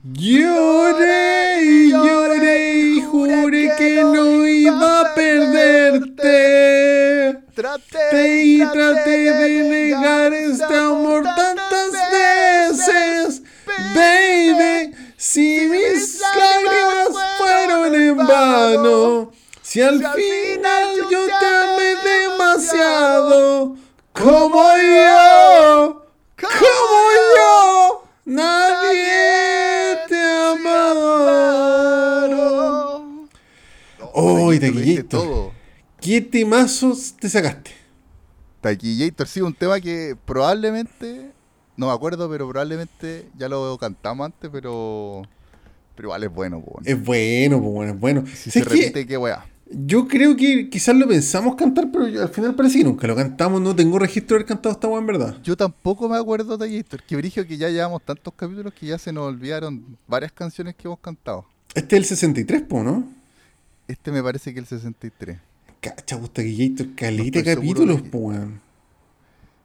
Lloré y lloré y juré que no iba a perderte. Traté y traté de negar este amor tantas veces, baby. Si mis lágrimas fueron en vano, si al final yo te amé demasiado, como yo, como yo, nadie Oh, y taquillito. ¿Qué temazos te sacaste? Taquillator, sí, un tema que probablemente, no me acuerdo, pero probablemente ya lo cantamos antes, pero, pero igual es bueno. Po, es bueno, bueno, es bueno. Si se repite, qué weá. Yo creo que quizás lo pensamos cantar, pero al final parece que nunca lo cantamos. No tengo registro de haber cantado esta weá en verdad. Yo tampoco me acuerdo de esto. Que brillo que ya llevamos tantos capítulos que ya se nos olvidaron varias canciones que hemos cantado. Este es el 63, po, ¿no? Este me parece que el 63. Cacha, Postaquillator, caleta no capítulos, po, weón.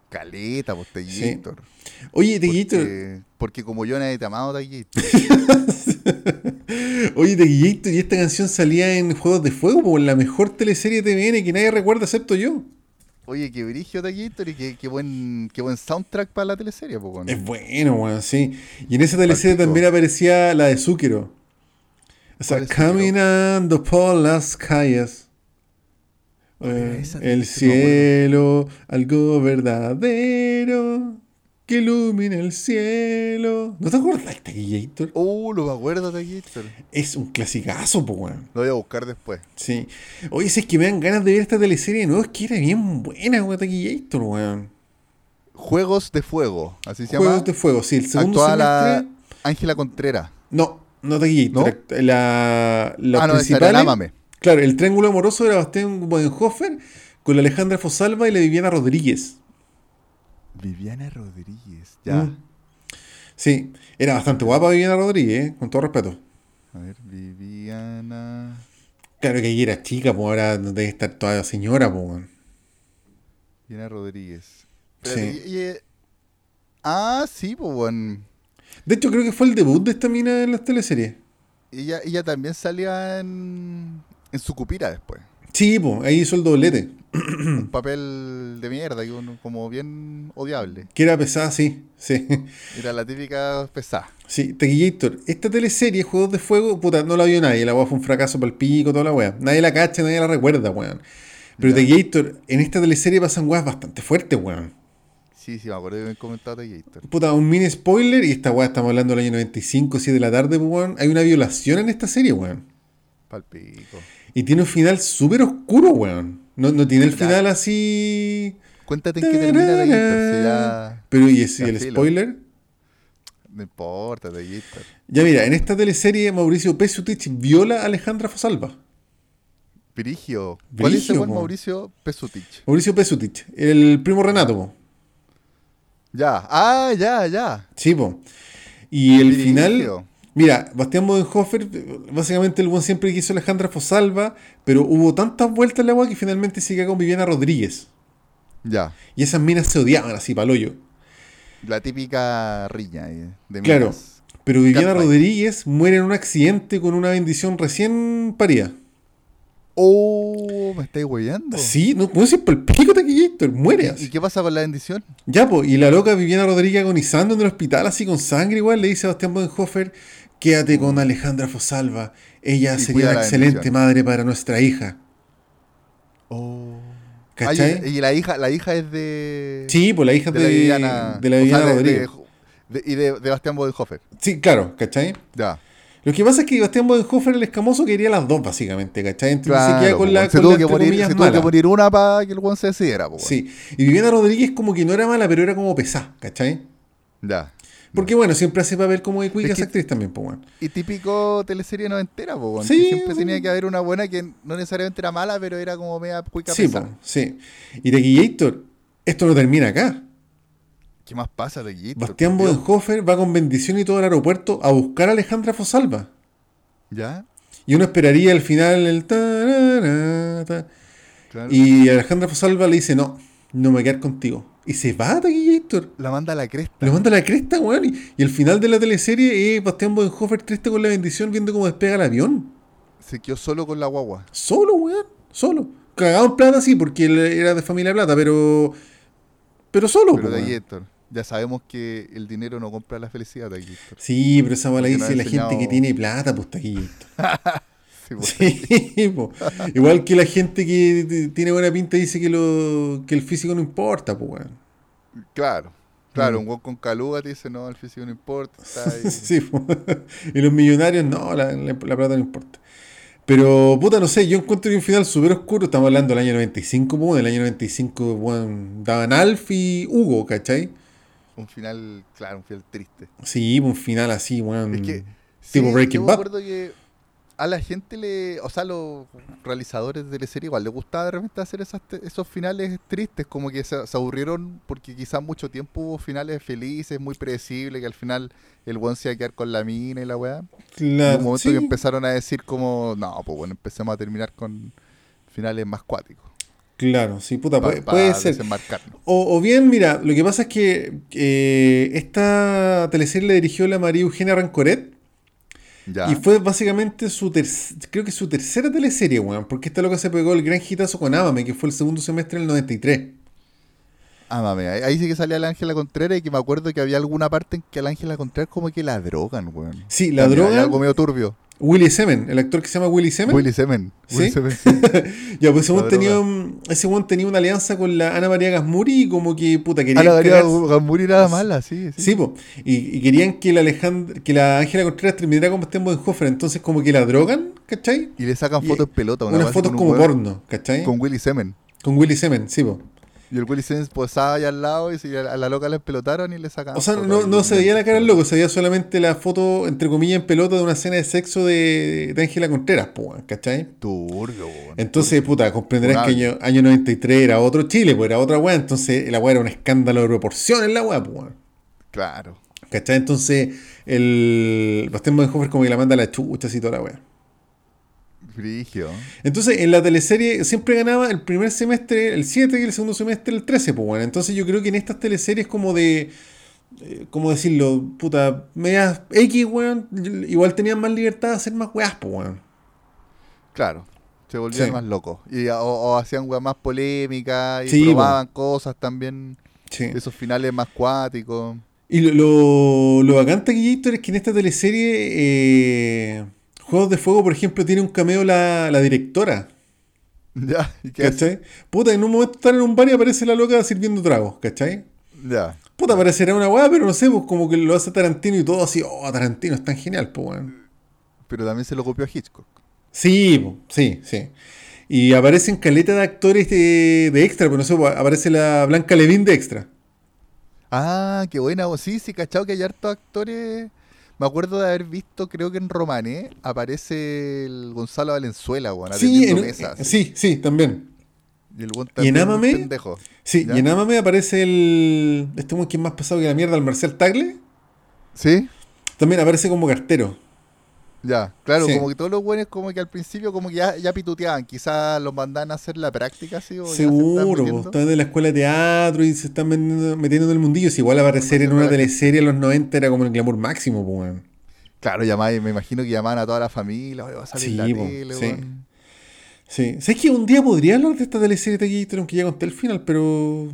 Caleta, Postaquillator. Sí. Oye, Taquillator. Porque, porque, como yo nadie te amado, Taquillator. Oye, Taquillator, y esta canción salía en Juegos de Fuego, por la mejor teleserie TVN que nadie recuerda excepto yo. Oye, qué brigio Taquillator y qué, qué, buen, qué buen soundtrack para la teleserie, po, Es bueno, weón, sí. Y en esa teleserie también aparecía la de Zúquero. O sea, caminando por las calles. Eh, el cielo, algo verdadero que ilumina el cielo. ¿No te acuerdas de Taquillator? Oh, lo me acuerdo de Taquillator. Es un clasicazo, po, weón. Lo voy a buscar después. Sí. Oye, si es que me dan ganas de ver esta teleserie no, es que era bien buena, weón, Taquillator, weón. Juegos de Fuego, así se llama. Juegos de Fuego, sí. El segundo Actual semestre... Ángela Contreras. No, no Taquillator. ¿No? La, la ah, no, principal. Claro, el triángulo amoroso era Bastián Bodenhofer con la Alejandra Fosalva y la Viviana Rodríguez. Viviana Rodríguez, ya. Mm. Sí, era bastante guapa Viviana Rodríguez, ¿eh? con todo respeto. A ver, Viviana. Claro que ella era chica, pues ahora debe estar toda señora, pues. Viviana Rodríguez. sí. Eh, ah, sí, pues bueno. De hecho, creo que fue el debut de esta mina en las teleseries. Ella, ella también salía en, en su cupira después. Sí, pues, ahí hizo el doblete. Un papel de mierda, como bien odiable. Que era pesada, sí, sí. Era la típica pesada. Sí, Tequillator. Esta teleserie, Juegos de Fuego, puta, no la vio nadie. La weá fue un fracaso para el pico, toda la weá. Nadie la cacha, nadie la recuerda, weón. Pero Tequillator, en esta teleserie pasan weas bastante fuertes, weón. Sí, sí, me acuerdo de haber comentado Tequillator. Puta, un mini spoiler, y esta weá estamos hablando del año 95, 7 de la tarde, weón. Hay una violación en esta serie, weón. Palpico. Y tiene un final súper oscuro, weón. No, no tiene el final así. Cuéntate en qué termina de si ya... Pero, ¿y ese, el spoiler? No importa, de Ya mira, en esta teleserie Mauricio Pesutich viola a Alejandra Fosalva. Virigio. ¿Cuál es el Mauricio Pesutich? Mauricio Pesutich, el primo Renato. Ya, ah, ya, ya. Sí, po. Y el final Mira, Bastián Bodenhofer, básicamente el buen siempre quiso Alejandra Fosalva, pero hubo tantas vueltas en la agua que finalmente se con Viviana Rodríguez. Ya. Y esas minas se odiaban así, paloyo. La típica riña de minas. Claro. Pero Viviana Rodríguez muere en un accidente con una bendición recién parida. Oh, me estáis hueveando. Sí, no puedo decir por el pico de muere ¿Y qué pasa con la bendición? Ya, pues, y la loca Viviana Rodríguez agonizando en el hospital así con sangre igual, le dice a Bastián Bodenhofer, Quédate con Alejandra Fosalva. Ella sería una excelente madre para nuestra hija. Oh. ¿Cachai? y la hija, la hija es de. Sí, pues la hija de, de la Viviana, de la Rodríguez. y de, Bastián Bodenhofer. Sí, claro, ¿cachai? Ya. Lo que pasa es que Bastián Bodenhofer, el escamoso, quería las dos, básicamente, ¿cachai? Entonces se queda con la. Se, tuvo, que morir, se tuvo que morir una para que el buen se decidiera, pues. Sí. Y Viviana Rodríguez, como que no era mala, pero era como pesada, ¿cachai? Ya. Porque bueno, siempre hace papel como de cuica esa actriz también, pues bueno. Y típico teleserie noventera, pues bueno. Sí, siempre tenía que haber una buena que no necesariamente era mala, pero era como media cuica sí, po, sí. Y de Guillator, esto no termina acá. ¿Qué más pasa de Guillator? Bastián Bodenhofer va con bendición y todo el aeropuerto a buscar a Alejandra Fosalva. ¿Ya? Y uno esperaría al final el... Ta, Y Alejandra Fosalva le dice, no, no me voy a quedar contigo Y se va Taquillator. La manda a la cresta. La manda a la cresta, weón. Y, el final de la teleserie es Bastián Bodenhofer triste con la bendición viendo cómo despega el avión. Se quedó solo con la guagua. Solo, weón. Solo. Cagado en plata, sí, porque él era de familia plata, pero. Pero solo, Pero Taquillator. Ya sabemos que el dinero no compra la felicidad, Taquillator. Sí, pero esa mala dice la gente que tiene plata, pues Taquillator. Sí, igual que la gente que tiene buena pinta dice que, lo, que el físico no importa, pues, weón. Claro, claro, mm. un weón con caluga te dice, no, el físico no importa. sí, y los millonarios, no, la, plata no importa. Pero, puta, no sé, yo encuentro que un final súper oscuro. Estamos hablando del año 95, pues, del año 95, weón, daban Alf y Hugo, ¿cachai? Un final, claro, un final triste. Sí, un final así, weón. Es que, tipo Breaking Bad. que a la gente le, o sea, los realizadores de la serie igual les gustaba de repente hacer esos finales tristes, como que se, aburrieron porque quizás mucho tiempo hubo finales felices, muy predecibles, que al final el buen se iba a quedar con la mina y la weá. Claro. En un momento que empezaron a decir como, no, pues bueno, empecemos a terminar con finales más cuáticos. Claro, sí, puta, puede, ser. O, o, bien, mira, lo que pasa es que eh, esta teleserie la dirigió la María Eugenia Rancoret y fue básicamente su creo que su tercera teleserie, weón, porque esta loca se pegó el gran hitazo con Amame, que fue el segundo semestre del 93. Amame, ahí sí que salía la Ángela Contreras y que me acuerdo que había alguna parte en que la Ángela Contreras como que la drogan, weón. Sí, la drogan. Algo medio turbio. Willy Semen, el actor que se llama Willy Semen. Willy Semen. ¿Sí? ya, pues ese tenía, ese tenía una alianza con la Ana María Gasmuri y como que puta quería. Ana María Gasmuri era mala, sí. Sí, sí y, querían que la Alejandra, que la Ángela Contreras terminara como en Bodenhofer, entonces como que la drogan, ¿cachai? Y le sacan fotos en pelota, una unas fotos como porno, ¿cachai? Con Willy Semen. Con Willy Semen, sí, pues. Y el Willy Simmons posaba ahí al lado y a la loca le pelotaron y le sacaron. O sea, no, no se veía la cara del loco, se veía solamente la foto, entre comillas, en pelota de una escena de sexo de Ángela Contreras, ¿cachai? Turbio, Entonces, puta, comprenderás que año, año 93 era otro Chile, pues era otra weá, entonces la weá era un escándalo de proporciones, la weá, pues. Claro. ¿cachai? Entonces, el Bastián Bodenhofer como que la manda a la chucha y toda la weá. Entonces, en la teleserie siempre ganaba el primer semestre el 7 y el segundo semestre el 13, pues bueno. Entonces yo creo que en estas teleseries como de... Eh, ¿Cómo decirlo? Puta, medias X, weón. Igual tenían más libertad de hacer más weas, pues weón. Claro. Se volvían más locos. Y, o, hacían weas más polémicas y probaban cosas también. Esos finales más cuáticos. Y lo, lo, lo bacán, Taquillator, es que en esta teleserie... Eh, Juegos de Fuego, por ejemplo, tiene un cameo la, la directora. Ya, ¿y qué ¿Cachai? Puta, en un momento están en un bar y aparece la loca sirviendo tragos, ¿cachai? Ya. Puta, parecerá una weá, pero no sé, pues como que lo hace Tarantino y todo así, oh, Tarantino es tan genial, pues weón. Pero también se lo copió a Hitchcock. Sí, sí, sí. Y aparecen caleta de actores de, de extra, pero no sé, aparece la Blanca Levin de extra. Ah, qué buena, sí, sí, cachado que hay hartos actores me acuerdo de haber visto, creo que en Romané aparece el Gonzalo Valenzuela, weón, sí, mesas. Sí, sí, también. Y, el y en Amame, sí, y en Amame aparece el. Este es más pesado que la mierda, el Marcial Tagle. Sí. También aparece como cartero. Ya, claro, como que todos los buenos como que al principio como que ya, ya pituteaban, quizás los mandaban a hacer la práctica, ¿sí? O Seguro, están, están en la escuela de teatro y se están metiendo, en el mundillo. Si igual aparecer en una teleserie en los 90 era como el glamour máximo, pues. Claro, llamaban, me imagino que llamaban a toda la familia, va a salir sí, la tele, sí. Sí, ¿sabes que un día podría hablar de esta teleserie de aquí, aunque ya conté el final, pero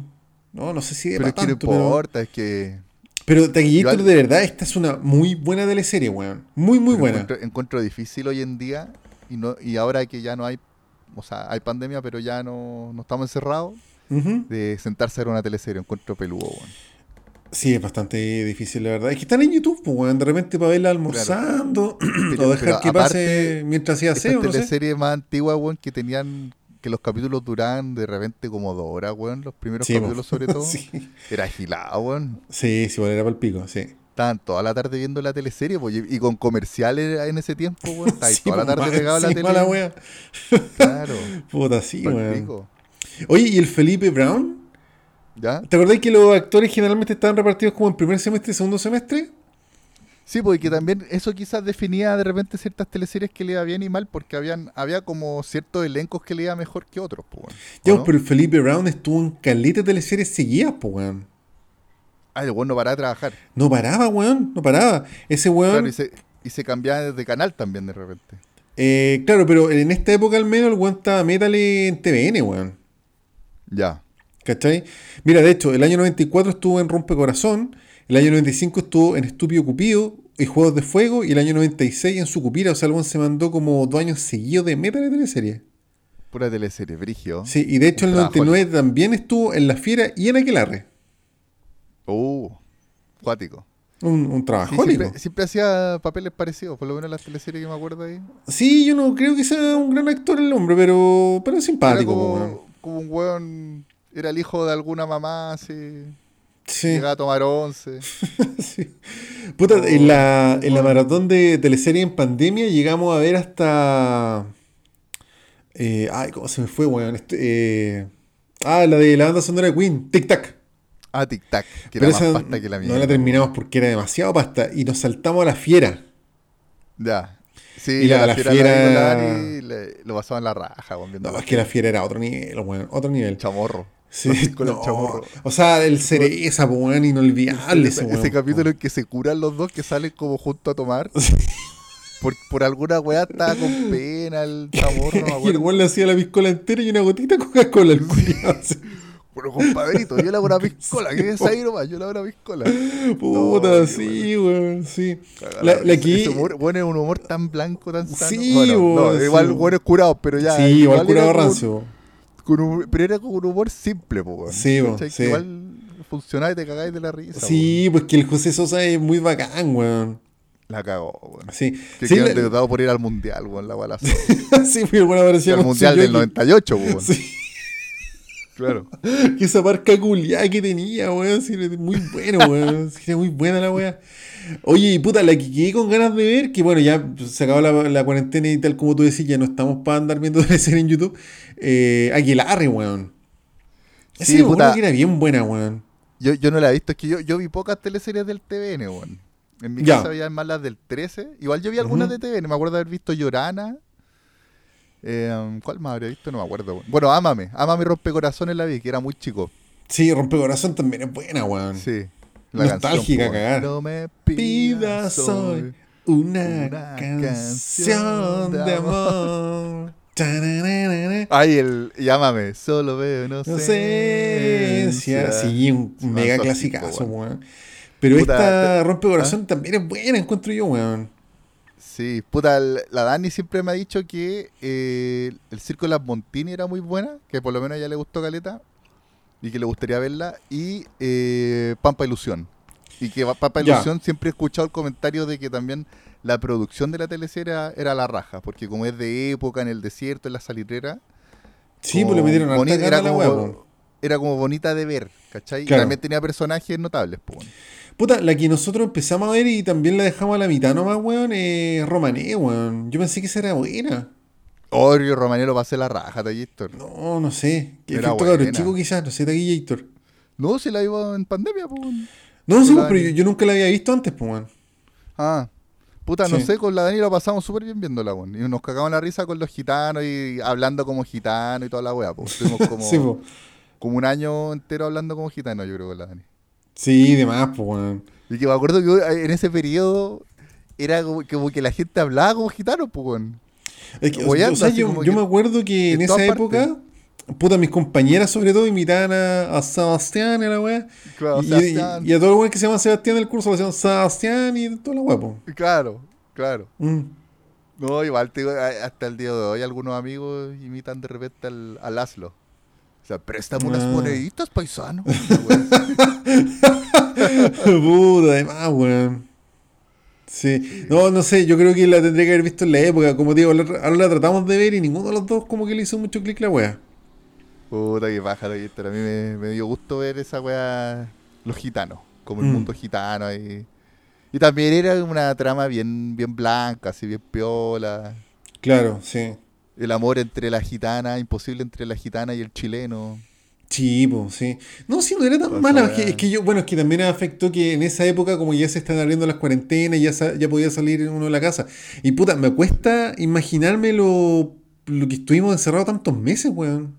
no, no sé si Pero es que no importa, es que pero Taquillito, de verdad, esta es una muy buena teleserie, weón. Muy, muy buena. Encuentro, difícil hoy en día, y no y ahora que ya no hay, o sea, hay pandemia, pero ya no, no estamos encerrados, de sentarse a ver una teleserie. Encuentro peludo, weón. Sí, es bastante difícil, la verdad. Es que están en YouTube, pues, weón. De repente para verla almorzando, o dejar que pase mientras se hace. Estas teleseries más antiguas, weón, que tenían que los capítulos duraban de repente como dos horas, weón. Los primeros capítulos, sobre todo. Era agilado, weón. Sí, sí, bueno, era para el pico, sí. Estaban toda la tarde viendo la teleserie, pues, y con comerciales en ese tiempo, weón. Estaban toda la tarde pegado a la tele. La wea. claro. Puta, sí, weón. Oye, ¿y el Felipe Brown? ¿Ya? ¿Te acordás que los actores generalmente estaban repartidos como en primer semestre y segundo semestre? Sí, porque también eso quizás definía de repente ciertas teleseries que le iba bien y mal, porque habían había como ciertos elencos que le iba mejor que otros, pues. Ya, pero Felipe Brown estuvo en caleta de teleseries seguidas, pues, weón. Ah, el weón no paraba de trabajar. No paraba, weón, no paraba. Ese weón... y, se, y se cambiaba de canal también de repente. Eh, claro, pero en esta época al menos el weón estaba metal en TVN, weón. Ya. ¿Cachai? Mira, de hecho, el año 94 estuvo en Rompecorazón, el año 95 estuvo en Estúpido Cupido y Juegos de Fuego, y el año 96 en Sucupira. O sea, el se mandó como dos años seguidos de meta de teleserie. Pura teleserie, Brigio. Sí, y de hecho en el 99 también estuvo en La Fiera y en Aquelarre. Uh, cuático. Un, un trabajo. siempre, hacía papeles parecidos, por lo menos en las teleseries que me acuerdo ahí. Sí, yo no creo que sea un gran actor el hombre, pero, pero es simpático. como, como un weón, era el hijo de alguna mamá, así. Sí. Llegaba a tomar once. Puta, en, la, en la maratón de teleserie en pandemia llegamos a ver hasta. Eh, ay, ¿cómo se me fue, weón? Este, eh, ah, la de la banda sonora de Queen, Tic Tac. Ah, Tic Tac, que era más pasta que la mía. No la terminamos porque era demasiado pasta y nos saltamos a la fiera. Ya. Sí, y la, la, fiera, y lo pasaba en la raja, weón. No, es que la fiera era otro nivel, weón, otro nivel. Chamorro. Sí, con el chamorro. O sea, el cereza, weón, inolvidable ese, ese, capítulo en que se curan los dos que salen como junto a tomar. Por, por, alguna weá estaba con pena el chamorro. y el weón le hacía la piscola entera y una gotita Coca-Cola al. Bueno, compadrito, yo le hago una piscola. ¿Qué es ahí nomás? Yo le hago una piscola. Puta, sí, weón, sí. La, la bueno, es un humor tan blanco, tan sano. Sí, bueno, no, igual bueno es curado, pero ya. Sí, igual, curado rancio pero era como un humor simple, po, Sí, sí. Igual funcionaba y te cagáis de la risa. Sí, pues que el José Sosa es muy bacán, weón. La cagó, weón. Sí. Que sí, quedó por ir al mundial, weón, la balazo. sí, muy buena versión. Al mundial del 98, weón. Sí. Claro. que esa marca culiada que tenía, weón. Sí, muy bueno, weón. Sí, muy buena la weá. Oye, puta, la que quedé con ganas de ver, que bueno, ya se acabó la, cuarentena y tal como tú decís, ya no estamos para andar viendo serie en YouTube. Eh, Aguilarre, weón. Sí, sí puta, que era bien buena, weón. Yo, yo no la he visto, es que yo, yo vi pocas teleseries del TVN, weón. En mi casa había más las del 13. Igual yo vi algunas de TVN, me acuerdo de haber visto Llorana. Eh, ¿Cuál más habría visto? No me acuerdo. Weón. Bueno, Ámame. Ámame Rompecorazones la vi, que era muy chico. Sí, Rompecorazón también es buena, weón. Sí. La Nostálgica, cagar. No me pidas hoy una, canción de amor. Ay, el llámame, solo veo inocencia. Sí, un mega clasicazo, weón. Pero esta rompe corazón ¿Ah? también es buena, encuentro yo, weón. Sí, puta, la Dani siempre me ha dicho que eh, el Circo de las Montini era muy buena, que por lo menos a ella le gustó Caleta, y que le gustaría verla, y eh, Pampa Ilusión. Y que Pampa Ilusión siempre he escuchado el comentario de que también la producción de la teleserie era, la raja, porque como es de época, en el desierto, en la salitrera. Sí, pues le metieron a era, como, era como bonita de ver, ¿cachai? Y también tenía personajes notables, pues. Puta, la que nosotros empezamos a ver y también la dejamos a la mitad nomás, weón, es Romané, weón. Yo pensé que esa era buena. Orio Romané lo pasé la raja, Héctor. No, no sé. Que era efecto chico quizás, no sé, Héctor. No, se la iba en pandemia, pues. No, sí, pero yo, nunca la había visto antes, pues, weón. Ah, Puta, no sé, con la Dani lo pasamos súper bien viéndola, weón. Y nos cagamos la risa con los gitanos y hablando como gitano y toda la weá, pues. Estuvimos como, como un año entero hablando como gitano, yo creo, con la Dani. Sí, de más, pues, weón. Y que me acuerdo que en ese periodo era como, que la gente hablaba como gitano, pues, weón. Yo, me acuerdo que en esa época Puta, mis compañeras sobre todo imitaban a, Sebastián y a la weá. y, a todo el weón que se llama Sebastián del curso le decían Sebastián y toda la weá, Claro, claro. Mm. No, igual hasta el día de hoy algunos amigos imitan de repente al, al Aslo. O sea, préstame unas ah. moneditas, paisano. Puta, además, weón. Sí. No, no sé, yo creo que la tendría que haber visto en la época. Como digo, ahora la tratamos de ver y ninguno de los dos como que le hizo mucho clic la weá. Puta que pájaro, pero a mí me, dio gusto ver esa weá, los gitanos, como el mm. mundo gitano ahí. Y también era una trama bien, bien blanca, así bien piola. Claro, sí. El amor entre la gitana, imposible entre la gitana y el chileno. Sí, pues, sí. No, sí, no era tan mala. Es que, yo, bueno, es que también afectó que en esa época, como ya se están abriendo las cuarentenas, ya, ya podía salir uno de la casa. Y puta, me cuesta imaginarme lo, lo que estuvimos encerrados tantos meses, weón.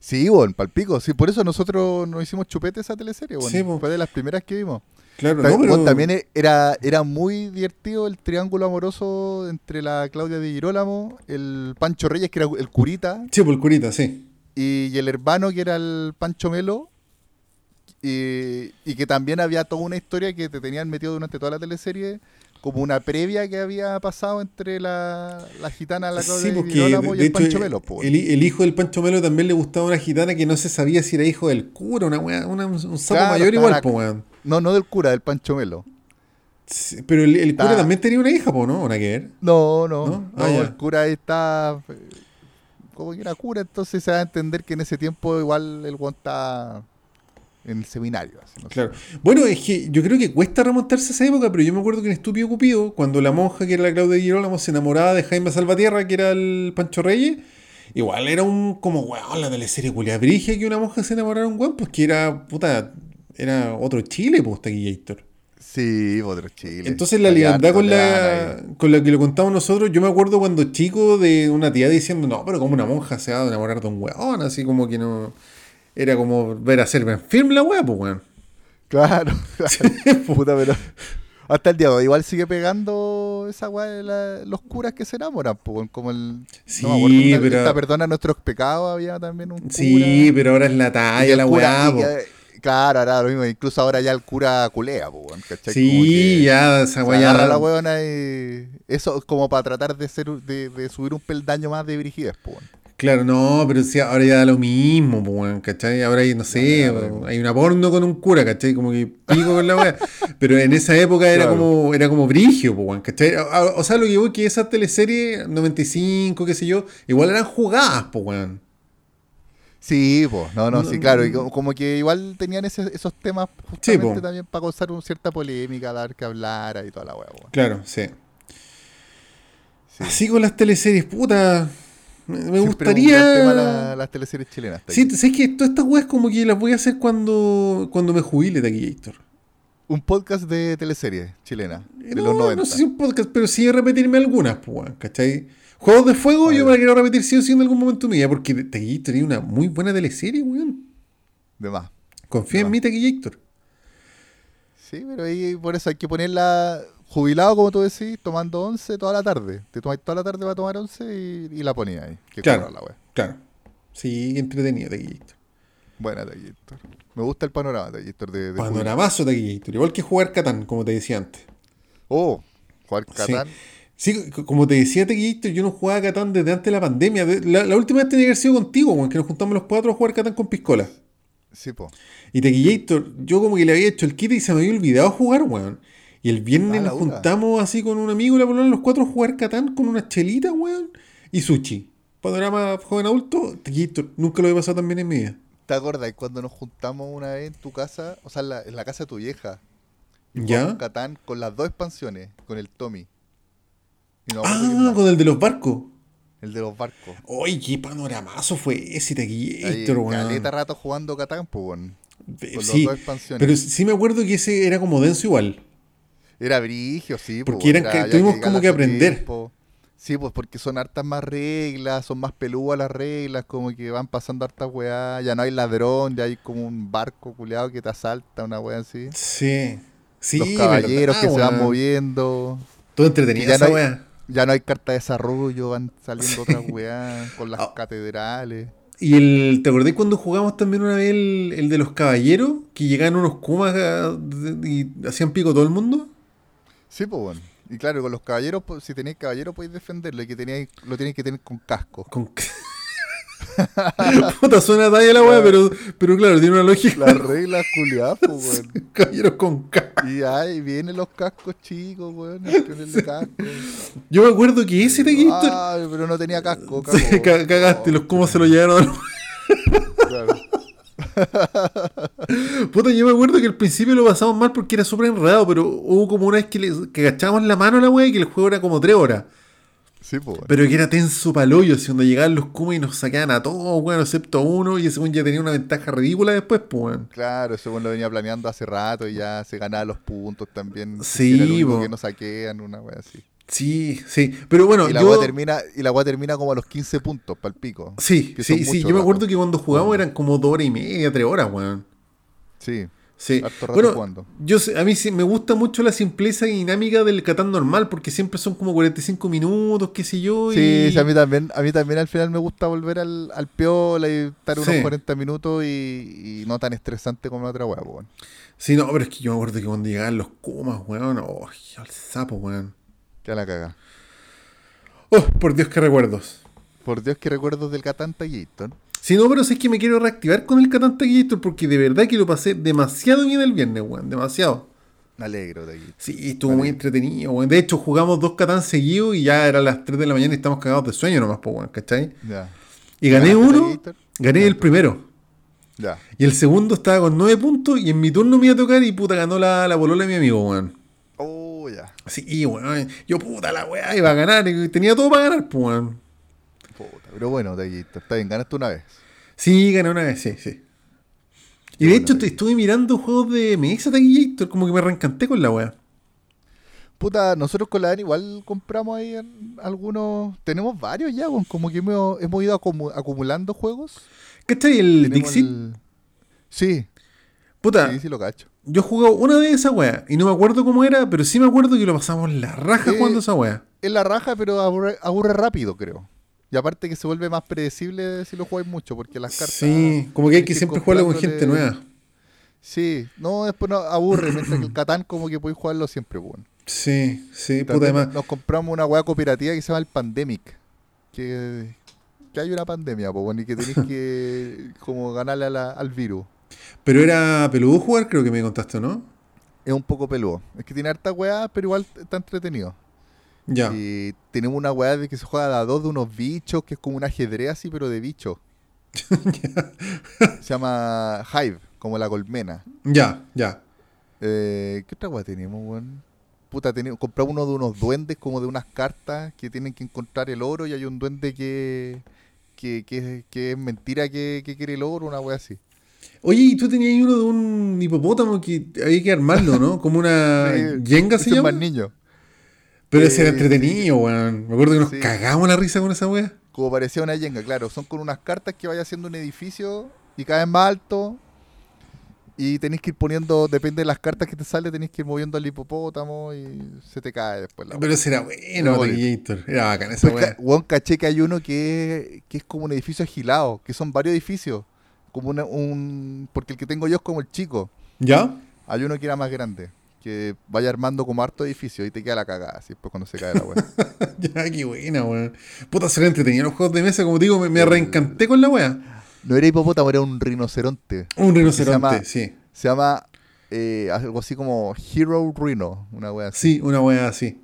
Sí, bueno, palpico. Sí, por eso nosotros nos hicimos chupete esa teleserie, bueno. Fue de las primeras que vimos. Claro, también, no, pero... también e, era, era muy divertido el triángulo amoroso entre la Claudia de Girolamo, el Pancho Reyes, que era el curita. Sí, pues el curita, sí. Y, el hermano, que era el Pancho Melo. Y, y, que también había toda una historia que te tenían metido durante toda la teleserie como una previa que había pasado entre la, la gitana la sí, y el Pancho Melo. El, hijo del Pancho Melo también le gustaba una gitana que no se sabía si era hijo del cura, una, una un sapo mayor igual, po, weón. No, no del cura, del Pancho Melo. pero el, cura también tenía una hija, po, ¿no? ¿Una que ver? No, no, no, ah, el cura está como que era cura, entonces se va a entender que en ese tiempo igual el guante está en el seminario. claro. Bueno, es que yo creo que cuesta remontarse a esa época, pero yo me acuerdo que en Estúpido Cupido, cuando la monja que era la Claudia Girolamo se enamoraba de Jaime Salvatierra, que era el Pancho Reyes, igual era un como weón la teleserie culia brigia que una monja se enamorara de un weón, pues que era puta, era otro Chile, pues Taquillator. Sí, otro Chile. Entonces la liandad con la, con la que lo contamos nosotros, yo me acuerdo cuando chico de una tía diciendo, no, pero como una monja se va a enamorar de un weón, así como que no era como ver a Server film la weá, pues weón. Claro, Puta, pero. Hasta el día de hoy, igual sigue pegando esa weá de los curas que se enamoran, pues, como el. Sí, no, pero. Esta perdona nuestros pecados, había también un. Cura, sí, pero ahora es la talla, la weá, Claro, ahora lo mismo, incluso ahora ya el cura culea, pues, ¿cachai? Sí, ya, esa. Agarra la weona y. Eso como para tratar de, ser, de, de subir un peldaño más de brigidez, pues. Claro, no, pero si ahora ya da lo mismo, pues, ¿cachai? Ahora hay, no sé, hay una porno con un cura, ¿cachai? Como que pico con la weá. pero en esa época era como era como brigio, pues, ¿cachai? O, sea, lo que voy que esas teleseries, 95, qué sé yo, igual eran jugadas, pues, weón. Sí, pues, no, no, sí, claro, y como que igual tenían esos temas justamente también para causar una cierta polémica, dar que hablar y toda la weá, Claro, sí. sí. Así con las teleseries, puta me, gustaría. las teleseries chilenas. Sí, sé que todas estas weas como que las voy a hacer cuando, cuando me jubile de aquí, Héctor. Un podcast de teleseries chilena. De no, los 90. no sé si un podcast, pero sí repetirme algunas, pues, ¿cachai? Juegos de Fuego, yo me la quiero repetir sí o sí en algún momento mía, porque Taquillito tenía una muy buena teleserie, weón. De más. Confía en mí, Taquillito. Sí, pero ahí por eso hay que ponerla jubilado, como tú decís, tomando once toda la tarde. Te tomáis toda la tarde para tomar once y, la ponías ahí. claro, la claro. Sí, entretenido, Taquillator. Buena, Taquillator. Me gusta el panorama, Taquillator. De, de Panoramazo, Taquillator. Igual que jugar Catán, como te decía antes. Oh, jugar Catán. Sí. como te decía Taquillator, yo no jugaba Catán desde antes de la pandemia. La, última vez tenía que haber sido contigo, que nos juntamos los cuatro a jugar Catán con Piscola. Sí, po. Y Taquillator, yo como que le había hecho el kit y se me había olvidado jugar, weón. Y el viernes nos juntamos así con un amigo, la los cuatro a jugar Catán con una chelita, weón, y sushi. Panorama joven adulto, tequito, nunca lo he pasado tan bien en mi vida. ¿Te acuerdas cuando nos juntamos una vez en tu casa, o sea, en la, en la casa de tu vieja? ¿Ya? Catán con las dos expansiones, con el Tommy. ah, con el de los barcos. El de los barcos. ¡Ay, qué panoramazo fue ese Taquillator, weón! Caleta rato jugando Catán, pues, weón. Con sí, dos expansiones. pero sí me acuerdo que ese era como denso igual. Era brigio, sí. Porque tuvimos como que aprender. Sí, pues porque son hartas más reglas, son más pelúas las reglas, como que van pasando hartas weá, ya no hay ladrón, ya hay como un barco culeado que te asalta, una weá así. Sí, sí. Los caballeros que se van moviendo. Todo entretenido esa weá. Ya no hay carta de desarrollo, van saliendo otras weá con las ah. catedrales. Y el, ¿te acordás cuando jugamos también una vez el, el de los caballeros? Que llegaban unos kumas ah, y hacían pico todo el mundo. Sí, pues bueno. Y claro, con los caballeros, si tenéis caballeros podéis defenderlo y que tenéis, lo tenéis que tener con casco. Con Puta, suena talla la weá, pero, pero claro, tiene una lógica. Las reglas culiadas, weón. Caballeros con casco. Y ahí vienen los cascos chicos, weón. Casco. Yo me acuerdo que ese taquito. Ay, pero no tenía casco. cagaste, los cómo se lo llevaron. claro. Puta, yo me acuerdo que al principio lo pasamos mal porque era súper enredado, pero hubo como una vez que, le, que agachábamos la mano a la wea y que el juego era como tres horas. Sí, pues. Pero que era tenso paloyo, si cuando llegaban los Kuma y nos saqueaban a todos, weón, excepto a uno, y ese weón ya tenía una ventaja ridícula después, pues, weón. Claro, ese weón lo venía planeando hace rato y ya se ganaba los puntos también. Sí, Era el único po. que no saquean, una wea así. Sí, sí. Pero bueno, y la yo. termina, y la wea termina como a los 15 puntos, para el pico. Sí, sí, sí. Yo me acuerdo que cuando jugamos eran como dos horas y media, tres horas, weón. Sí, Sí. rato Bueno, jugando. yo sé- a mí sí me gusta mucho la simpleza y dinámica del Catán normal, porque siempre son como 45 minutos, qué sé yo. Sí, y... sí, a mí también, a mí también al final me gusta volver al, al piola y estar unos Sí. 40 minutos y, y no tan estresante como la otra po, weón. Sí, no, pero es que yo me acuerdo que cuando llegaban los Kumas, weón, oh, el sapo, weón. Que la caga. Oh, por Dios, qué recuerdos. Por Dios que recuerdos del Catán Tallator. Sí, no, pero sí es que me quiero reactivar con el Catán Taquillator porque de verdad que lo pasé demasiado bien el viernes, weón, demasiado. Me alegro de aquí. Sí, estuvo muy entretenido, weón. De hecho, jugamos dos Catán seguidos y ya eran las 3 de la mañana y estamos cagados de sueño nomás, pues, weón, ¿cachai? Ya. Y gané ¿Ganaste uno, gané Ya. el primero. Ya. Y el segundo estaba con 9 puntos y en mi turno me iba a tocar y puta ganó la, la polola de mi amigo, weón. Oh, ya. Sí, weón. Yo puta la weá iba a ganar y tenía todo para ganar, pues, weón. Puta, pero bueno. Está bien, ganaste una vez. Sí, gané una vez, sí, sí. Y de bueno, hecho te estuve mirando juegos de mesa Taquillator, como que me reencanté con la weá. Puta, nosotros con la Dani igual compramos ahí algunos. Tenemos varios ya, como que hemos, hemos ido acumu- acumulando juegos. ¿Cachai? El Tenemos Dixit. el- Sí, Puta, sí, sí lo cacho. yo jugué una de esas weas y no me acuerdo cómo era, pero sí me acuerdo que lo pasamos la raja Eh, jugando esa wea. Es la raja, pero aburre, aburre rápido, creo. Y aparte que se vuelve más predecible si lo jugáis mucho, porque las cartas. Sí, como que hay que siempre jugarlo con gente nueva. Sí, no, después no, aburre, mientras que el Catán como que podéis jugarlo siempre, weón. Sí, sí, puta además. Nos compramos una weá cooperativa que se llama el Pandemic. Que, que hay una pandemia, pues, bueno, y que tenéis que como ganarle a la- al virus. Pero era peludo jugar, creo que me contaste, ¿no? Es un poco peludo. Es que tiene harta weá, pero igual está entretenido. Ya. Y tenemos una weá de que se juega a dos de unos bichos, que es como un ajedrez así, pero de bichos. se llama Hive, como la colmena. Ya, ya. Eh, ¿Qué otra weá tenemos, weón? Puta, tenemos, compramos uno de unos duendes, como de unas cartas que tienen que encontrar el oro y hay un duende que, que, que, que es mentira que, que quiere el oro, una weá así. Oye, y tú tenías uno de un hipopótamo que había que armarlo, ¿no? Como una Sí, yenga se ese es llama. más niño. Pero ese era Eh, entretenido, weón. Me acuerdo que nos Sí. cagamos la risa con esa wea. Como parecía una yenga, claro. Son con unas cartas que vaya haciendo un edificio y cada vez más alto. Y tenéis que ir poniendo, depende de las cartas que te sale, tenéis que ir moviendo al hipopótamo y se te cae después la Pero ese era bueno. Taquillator. Era bacán esa Pues, wea. weón, caché que hay uno que, que es como un edificio agilado, que son varios edificios. Como una- un. Porque el que tengo yo es como el chico. ¿Ya? Hay uno que era más grande. Que vaya armando como harto edificio y te queda la cagada, así después cuando se cae la weá. ya, qué buena, weón. Puta, se entretenido los juegos de mesa, como digo, me, me reencanté con la wea. no era hipopótamo, era un rinoceronte. Un rinoceronte, llama- sí. Se llama eh, algo así como Hero Rhino, una wea así. Sí, una wea así.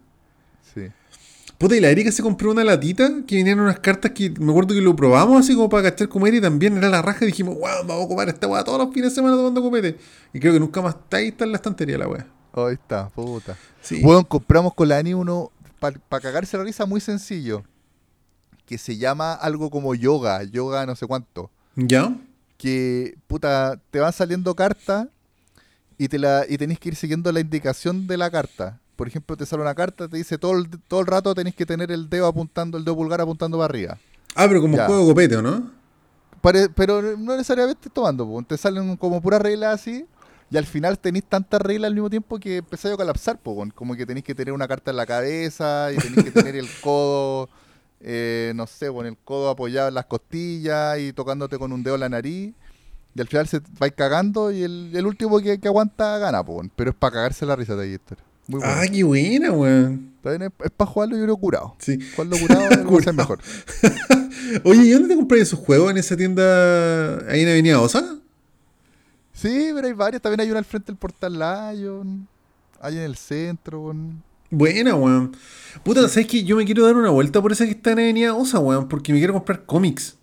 Puta, y la Erika se compró una latita que venían unas cartas que me acuerdo que lo probamos así como para cachar era y también era la raja y dijimos, wow, vamos a ocupar esta wea todos los fines de semana tomando copete. Y creo que nunca más está ahí, está en la estantería la wea. Ahí está, puta. Sí. Bueno, compramos con la Ani uno para cagarse la risa muy sencillo. Que se llama algo como yoga, yoga no sé cuánto. ¿Ya? Que, puta, te van saliendo cartas y, te la, y tenés que ir siguiendo la indicación de la carta. Por ejemplo, te sale una carta, te dice todo el, todo el rato tenés que tener el dedo apuntando, el dedo pulgar apuntando para arriba. Ah, pero como Ya. juego de copete, ¿o no? Pare- pero no necesariamente tomando, po. te salen como puras reglas así. Y al final tenéis tantas reglas al mismo tiempo que empezáis a colapsar, po, weón. como que tenéis que tener una carta en la cabeza y tenéis que tener el codo, eh, no sé, con el codo apoyado en las costillas y tocándote con un dedo en la nariz. Y al final se vais cagando y el, el último que, que aguanta gana, po, weón. pero es para cagarse la risa de ahí, esto. Muy bueno. Ah, qué buena, weón. También es, para jugarlo yo creo curado. Sí. Jugarlo curado es lo que mejor. Oye, ¿y dónde te compré esos juegos? ¿En esa tienda ahí en Avenida Osa? Sí, pero hay varias. También hay una al frente del Portal Lion. Hay en el centro. weón. Buena, weón. Puta, ¿sabes qué? Yo me quiero dar una vuelta por esa que está en Avenida Osa, weón, porque me quiero comprar cómics.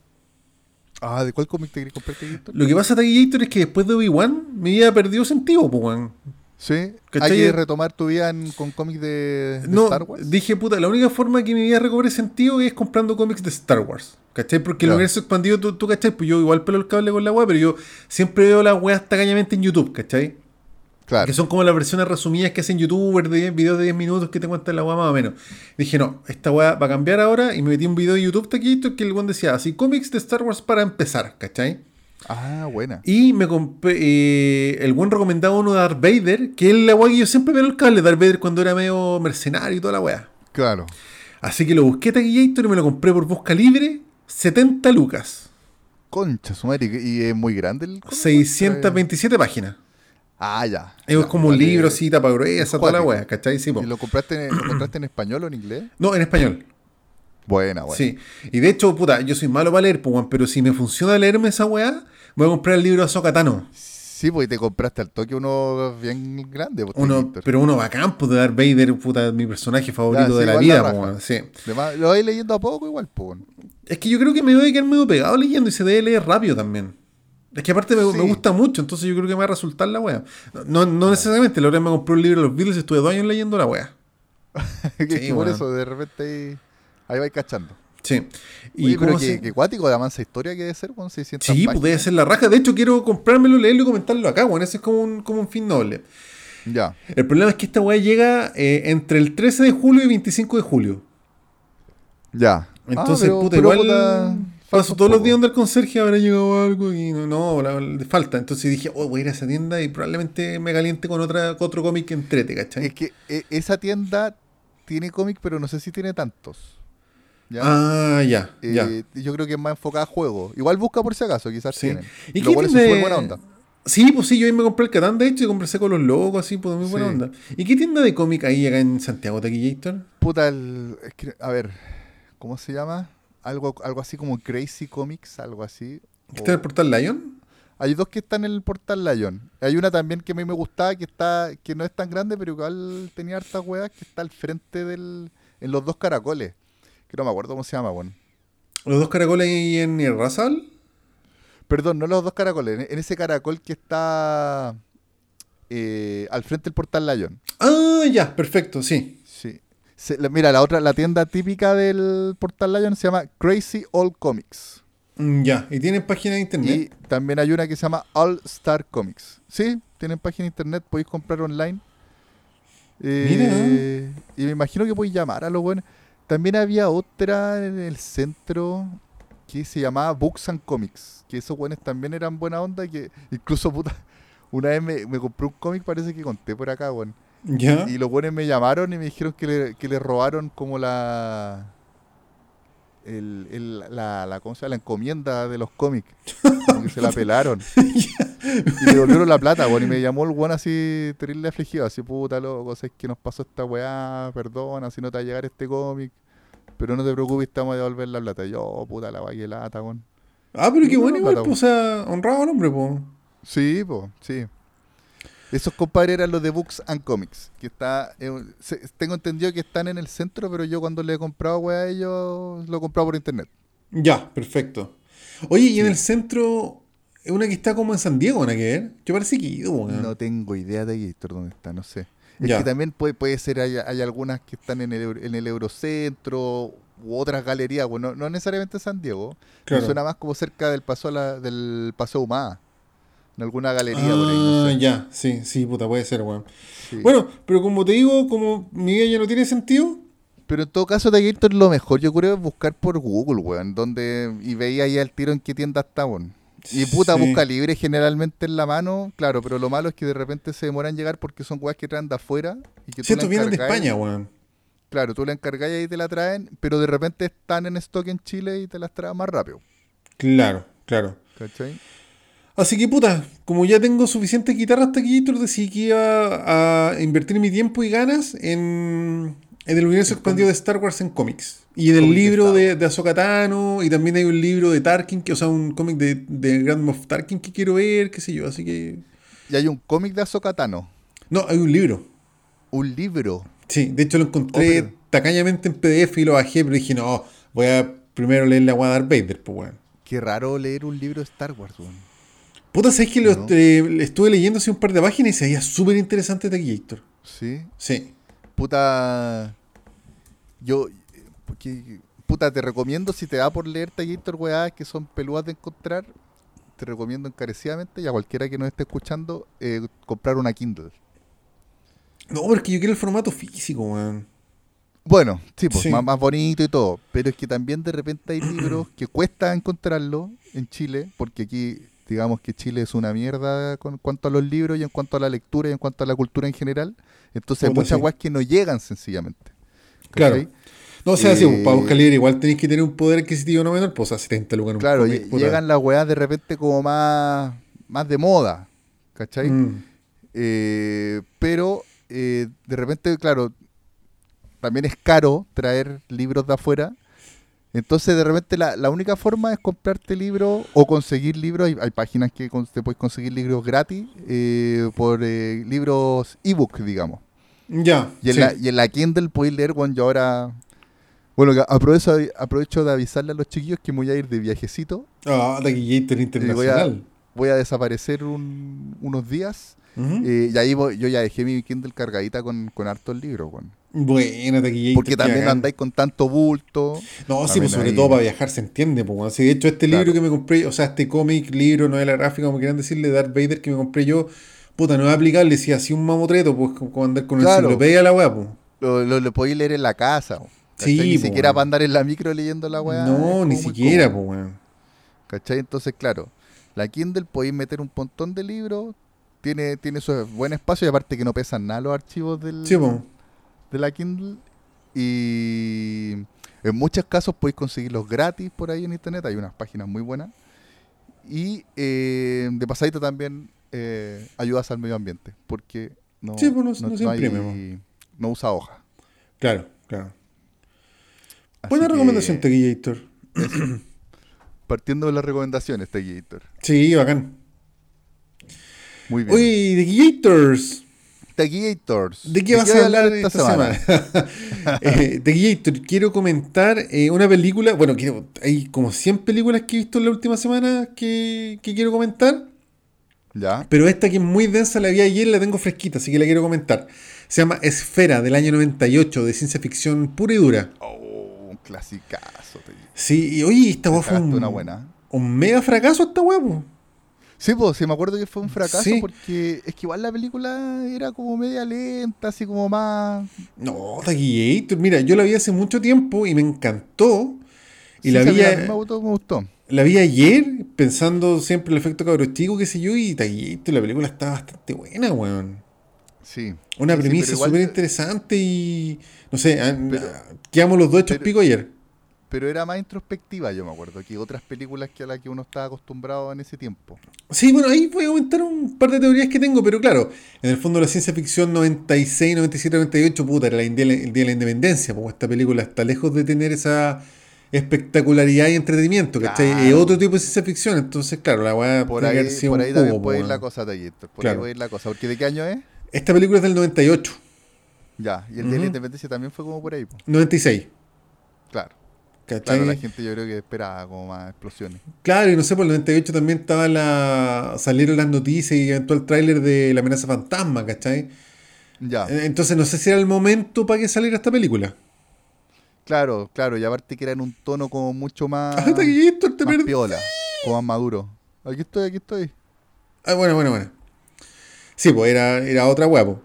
Ah, ¿de cuál cómic te querés comprar? Lo que pasa, Taquillator, es que después de Obi-Wan mi vida perdió sentido, pues, weón. Sí, hay que retomar tu vida con cómics de, no, Star Wars. Dije, puta, la única forma que mi vida recobre sentido es comprando cómics de Star Wars. ¿Cachai? Porque el universo expandido, tú, tú, ¿cachai? Pues yo igual pelo el cable con la weá, pero yo siempre veo las weas tacañamente en YouTube, ¿cachai? Claro. Que son como las versiones resumidas que hacen youtubers de videos de 10 minutos que te cuentan la weá más o menos. Dije, no, esta weá va a cambiar ahora y me metí un video de YouTube taquito que el weón decía, así cómics de Star Wars para empezar, ¿cachai? Ah, buena. Y me compré. Eh, el buen recomendaba uno de Darth Vader, que es la weá que yo siempre veo el cable Darth Vader cuando era medio mercenario y toda la weá. Claro. Así que lo busqué taquillator y me lo compré por busca libre, 70 lucas. Concha, su madre, ¿y es muy grande el 627 páginas. Ah, ya. Es como un libro así, tapa gruesa, toda la weá, ¿cachai? Sí, ¿Y lo compraste, en, lo compraste en español o en inglés? No, en español. Buena, buena. Sí. Y de hecho, puta, yo soy malo para leer, pues, pero si me funciona leerme esa weá, voy a comprar el libro de Sokatano. Sí, pues te compraste al toque uno bien grande. Pues, uno, pero uno bacán, pues de Darth Vader, puta, mi personaje favorito de la vida, pues, sí. lo voy leyendo a poco igual, pues. Es que yo creo que me voy a quedar medio pegado leyendo y se debe leer rápido también. Es que aparte me, gusta mucho, entonces yo creo que me va a resultar la wea. No, no necesariamente, la hora me compré un libro de los Beatles y estuve dos años leyendo la wea. sí, por eso, de repente ahí vais cachando. Sí. Y pero que, cuático de avanza historia que debe ser, con 600 Sí, pues debe ser la raja. De hecho, quiero comprármelo, leerlo y comentarlo acá, bueno, ese es como un, como un fin noble. Ya. El problema es que esta weá llega eh, entre el 13 de julio y 25 de julio. Ya. Entonces, ah, puta, igual paso todos los días donde el conserje habrá llegado algo y no, no falta. Entonces dije, oh, voy a ir a esa tienda y probablemente me caliente con otra otro cómic que entrete, ¿cachai? Es que e, esa tienda tiene cómic, pero no sé si tiene tantos. Ah, ya, eh, Yo creo que es más enfocada a juego. Igual busca por si acaso, quizás sí. tienen. ¿Y qué tiene... buena onda. Sí, pues sí, yo ahí me compré el Catán, de hecho, y compré con los logos, así, pues muy buena onda. ¿Y qué tienda de cómic hay acá en Santiago, Taquillator? Puta, el, a ver, ¿cómo se llama? Algo, algo así como Crazy Comics, algo así. ¿Está en el Portal Lion? Hay dos que están en el Portal Lion. Hay una también que a mí me gustaba, que está que no es tan grande, pero igual tenía hartas huevas, que está al frente del... en los dos caracoles que no me acuerdo cómo se llama, bueno. ¿Los dos caracoles ahí en el Rasal? Perdón, no los dos caracoles, en ese caracol que está eh, al frente del portal Lion. Ah, ya, perfecto, sí. Sí. mira, la otra, la tienda típica del portal Lion se llama Crazy All Comics. Mm, ya, y tienen página de internet. Y también hay una que se llama All Star Comics. Sí, tienen página de internet, podéis comprar online. Eh, y me imagino que podéis llamar a los buenos. También había otra en el centro que se llamaba Books and Comics, que esos buenos también eran buena onda, que incluso puta, una vez me, compré un cómic, parece que conté por acá, bueno. Y los buenos me llamaron y me dijeron que le, que le robaron como la, el, el, la, la, ¿cómo se llama? la encomienda de los cómics. Como que se la pelaron. y me devolvieron la plata, bueno, y me llamó el buen así terrible afligido, así puta loco, es que nos pasó esta weá, perdona, si no te va a llegar este cómic. Pero no te preocupes, estamos a devolver la plata. yo, oh, puta la lata, weón. Ah, pero qué bueno igual, pues, o sea, honrado al hombre, pues. Sí, pues, sí. Esos compadres eran los de Books and Comics, que está, eh, tengo entendido que están en el centro, pero yo cuando le he comprado weá a ellos, lo he comprado por internet. Ya, perfecto. Oye, ¿y en el centro es una que está como en San Diego, ¿no? que? Yo parece que ido, No tengo idea de Gator dónde está, no sé. Es que también puede, puede ser, hay, hay, algunas que están en el, en el Eurocentro u otras galerías, bueno, no necesariamente San Diego. Claro. Suena más como cerca del paso la, del Paseo Humada en alguna galería por ahí. No ah, ya, sí, sí, puta, puede ser, weón. Bueno, pero como te digo, como mi vida ya no tiene sentido. Pero en todo caso, de es lo mejor, yo creo, es buscar por Google, weón, donde, y veía ahí al tiro en qué tienda está, weón. Y puta, busca libre generalmente en la mano, claro, pero lo malo es que de repente se demoran en llegar porque son weas que traen de afuera. Y que sí, tú vienen de España, weón. Claro, tú la encargas y te la traen, pero de repente están en stock en Chile y te las traen más rápido. Claro, claro. ¿Cachai? Así que puta, como ya tengo suficiente guitarra hasta aquí, decidí que iba a invertir mi tiempo y ganas en, el universo expandido de Star Wars en cómics. Y del libro de, de Ahsoka Tano, y también hay un libro de Tarkin, que, o sea, un cómic de, de Grand Moff Tarkin que quiero ver, qué sé yo, así que... ¿Y hay un cómic de Ahsoka Tano? No, hay un libro. ¿Un libro? Sí, de hecho lo encontré tacañamente en PDF y lo bajé, pero dije, no, voy a primero leer la Darth Vader, pues bueno. Qué raro leer un libro de Star Wars, weón. Puta, ¿sabes que lo estuve leyendo hace un par de páginas y se veía súper interesante Taquillator? Sí. Sí. Puta. Yo. Porque, puta, te recomiendo si te da por leer Taquillator, weá, que son peludas de encontrar. Te recomiendo encarecidamente y a cualquiera que nos esté escuchando eh, comprar una Kindle. No, porque yo quiero el formato físico, weón. Bueno, sí, pues Más, bonito y todo. Pero es que también de repente hay libros que cuesta encontrarlo en Chile, porque aquí digamos que Chile es una mierda con cuanto a los libros y en cuanto a la lectura y en cuanto a la cultura en general. Entonces hay muchas weas que no llegan sencillamente. Claro. No, o sea, si para buscar libros igual tenéis que tener un poder adquisitivo no menor, pues a 70 lugares. un Claro, llegan las weas de repente como más, más de moda, ¿cachai? Mm. Eh, pero eh, de repente, claro, también es caro traer libros de afuera. Entonces, de repente, la, única forma es comprarte libros o conseguir libros. Hay, hay páginas que te puedes conseguir libros gratis eh, por eh, libros ebook, digamos. Ya. Y, en la, y en la Kindle puedes leer, cuando yo ahora. Bueno, aprovecho, aprovecho de avisarle a los chiquillos que voy a ir de viajecito. Ah, de internacional. Voy a, desaparecer unos días. y ahí yo ya dejé mi Kindle cargadita con, con hartos libros, bueno. Bueno, Porque también andáis con tanto bulto. No, sí, pues sobre todo para viajar se entiende. Pues, de hecho, este libro que me compré, o sea, este cómic, libro, novela gráfica, como quieran decirle, Darth Vader que me compré yo, puta, no es aplicable si así un mamotreto, pues como andar con claro. enciclopedia a la weá, pues. Lo, lo, podéis leer en la casa. Sí, Ni pues, siquiera para andar en la micro leyendo la weá. No, ni siquiera, pues, weón. ¿Cachai? Entonces, claro, la Kindle podéis meter un montón de libros, tiene, tiene su buen espacio y aparte que no pesan nada los archivos del. Sí, pues de la Kindle y en muchos casos podéis conseguirlos gratis por ahí en internet, hay unas páginas muy buenas. Y eh, de pasadito también eh, ayudas al medio ambiente, porque no, pues no, no, usa hoja. Claro, claro. Buena recomendación, Teguillator. Partiendo de las recomendaciones, Teguillator. Sí, bacán. Muy bien. Uy, Teguillators. ¿De qué vas a hablar esta, semana? eh, quiero comentar eh, una película. Bueno, quiero, hay como 100 películas que he visto en la última semana que, quiero comentar. Ya. Pero esta que es muy densa la vi ayer, la tengo fresquita, así que la quiero comentar. Se llama Esfera, del año 98, de ciencia ficción pura y dura. Oh, un clasicazo. Sí, y oye, esta fue un, una buena. un mega fracaso esta huevo. Sí, pues sí me acuerdo que fue un fracaso porque es que igual la película era como media lenta, así como más. No, Taquillator, mira, yo la vi hace mucho tiempo y me encantó. Y la vi. me gustó, me gustó. La vi ayer, pensando siempre el efecto cabro chico, qué sé yo, y Taquillator, la película está bastante buena, weón. Sí. Una premisa súper interesante y. No sé, quedamos los dos hechos pico ayer pero era más introspectiva, yo me acuerdo, que otras películas que a las que uno estaba acostumbrado en ese tiempo. Sí, bueno, ahí voy a comentar un par de teorías que tengo, pero claro, en el fondo la ciencia ficción 96, 97, 98, puta, era el día de la independencia, porque esta película está lejos de tener esa espectacularidad y entretenimiento, ¿cachai? Es otro tipo de ciencia ficción, entonces, claro, la weá por ahí, por ahí también puede ir la cosa, Tallito, por ahí puede ir la cosa, porque ¿de qué año es? Esta película es del 98. Ya, y el día de la independencia también fue como por ahí. 96. Claro. Claro, la gente yo creo que esperaba como más explosiones. Claro, y no sé, por el 98 también estaba la salieron las noticias y eventó el tráiler de La amenaza fantasma, ¿cachai? Ya. Eh, entonces no sé si era el momento para que saliera esta película. Claro, claro, y aparte que era en un tono como mucho más, ah, aquí te más piola, como más maduro. Aquí estoy, aquí estoy. Ah, bueno, bueno, bueno. Sí, pues era, era otra huevo.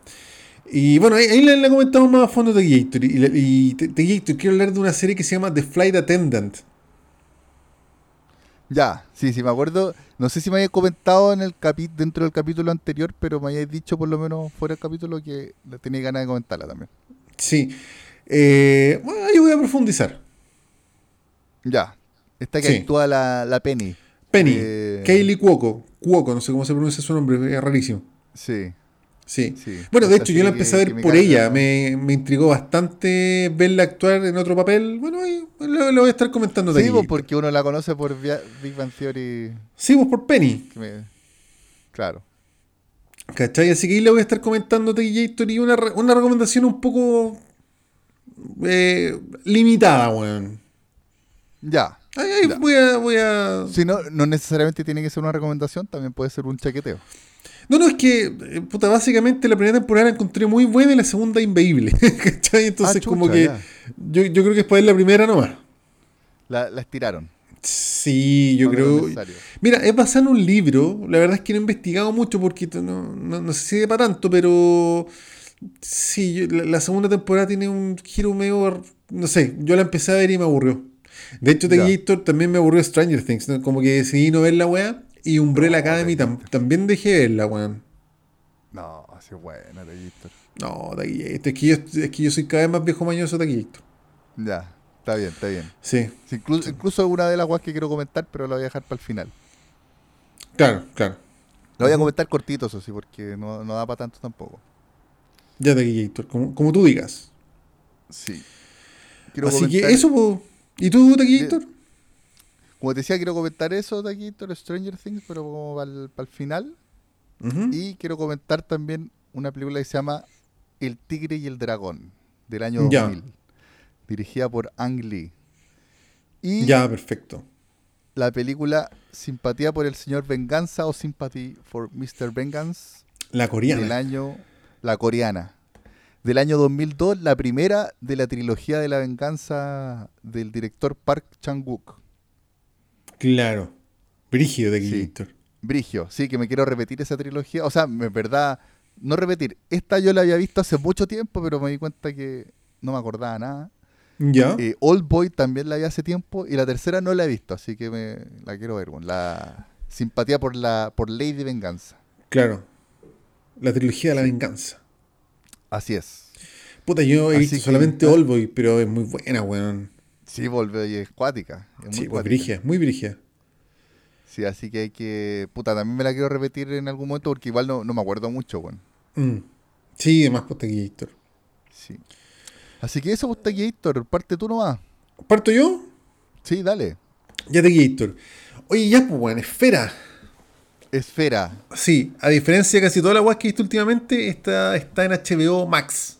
Y bueno, ahí, le, comentamos más a fondo de Gator. Y, y quiero hablar de una serie que se llama The Flight Attendant. Ya, sí, sí, me acuerdo. No sé si me había comentado en el capi dentro del capítulo anterior, pero me habías dicho por lo menos fuera del capítulo que tenía ganas de comentarla también. Sí. Eh, bueno, ahí voy a profundizar. Ya. Esta que actúa la, la Penny. Penny. Eh... Kaylee Cuoco. Cuoco, no sé cómo se pronuncia su nombre, es rarísimo. Sí. Sí. Bueno, de hecho, yo la empecé a ver por ella. Me, me, intrigó bastante verla actuar en otro papel. Bueno, ahí lo, voy a estar comentando de Sí, pues, porque uno la conoce por Big Bang Theory. Sí, pues por Penny. Claro. ¿Cachai? Así que ahí le voy a estar comentando de y una, una recomendación un poco eh, limitada, weón. Ya. Voy a, voy a... Si no, no necesariamente tiene que ser una recomendación, también puede ser un chaqueteo. No, no, es que, eh, puta, básicamente la primera temporada la encontré muy buena y la segunda inveíble. ¿Cachai? Entonces, ah, como que yo, yo, creo que es para ver la primera nomás. La, la estiraron. Sí, yo creo. Mira, es basado en un libro. La verdad es que no he investigado mucho porque no, no, sé si es para tanto, pero sí, la, segunda temporada tiene un giro medio. No sé, yo la empecé a ver y me aburrió. De hecho, The Gator también me aburrió Stranger Things. Como que decidí no ver la weá. Y Umbrella Academy también dejé verla, weón. No, así buena, The Gator. No, The Gator. Es que, yo, es que yo soy cada vez más viejo mañoso de The Gator. Ya. Está bien, está bien. Sí. incluso, incluso una de las guas que quiero comentar, pero la voy a dejar para el final. Claro, claro. La voy a comentar cortito, eso sí, porque no, da para tanto tampoco. Ya de como, como tú digas. Sí. Así que eso, ¿y tú, Taquillator? Como te decía, quiero comentar eso, Taquillator, Stranger Things, pero como para el, final. Y quiero comentar también una película que se llama El Tigre y el Dragón, del año 2000 dirigida por Ang Lee. Y ya, perfecto. La película Simpatía por el señor Venganza o Sympathy for Mr. Vengeance. La coreana. Del año, la coreana. Del año 2002, la primera de la trilogía de la venganza del director Park Chan-wook. Claro. Brigio de sí. Brigio, sí, que me quiero repetir esa trilogía. O sea, en verdad, no repetir. Esta yo la había visto hace mucho tiempo, pero me di cuenta que no me acordaba nada. ¿Ya? Eh, Old Boy también la vi hace tiempo y la tercera no la he visto, así que me, la quiero ver. la simpatía por la por Lady Venganza. Claro. La trilogía de la venganza. Así es. Puta, yo he visto solamente Old Boy, pero es muy buena, weón. Sí, Old es cuática. Es sí, muy brigia, muy brigia. Sí, así que hay que. Puta, también me la quiero repetir en algún momento porque igual no, me acuerdo mucho, weón. Mm. Sí, además, puta, Héctor. Sí. Así que eso, pues, Héctor, parte tú nomás. ¿Parto yo? Sí, dale. Ya te Héctor. Oye, ya, pues, bueno, esfera. Esfera. Sí, a diferencia de casi toda la web que he visto últimamente, esta está en HBO Max.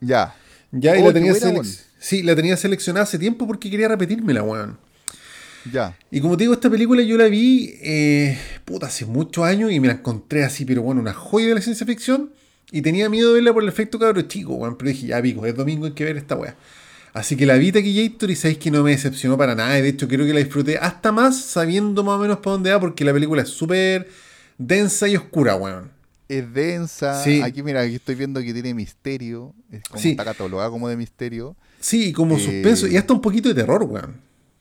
Ya. Ya, y la oh, tenía, sí, la tenía seleccionada hace tiempo porque quería repetírmela, weón. Ya. Y como te digo, esta película yo la vi, eh, puta, hace muchos años y me la encontré así, pero bueno, una joya de la ciencia ficción. Y tenía miedo de verla por el efecto cabro chico, weón. Pero dije, ya pico, es domingo, hay que ver esta weá. Así que la vi Taquillator y sabéis que no me decepcionó para nada. de hecho, creo que la disfruté hasta más sabiendo más o menos para dónde va, porque la película es súper densa y oscura, weón. Es densa. Sí. Aquí, mira, aquí estoy viendo que tiene misterio. Es como sí. está catalogada como de misterio. Sí, como eh, suspenso. Y hasta un poquito de terror, weón.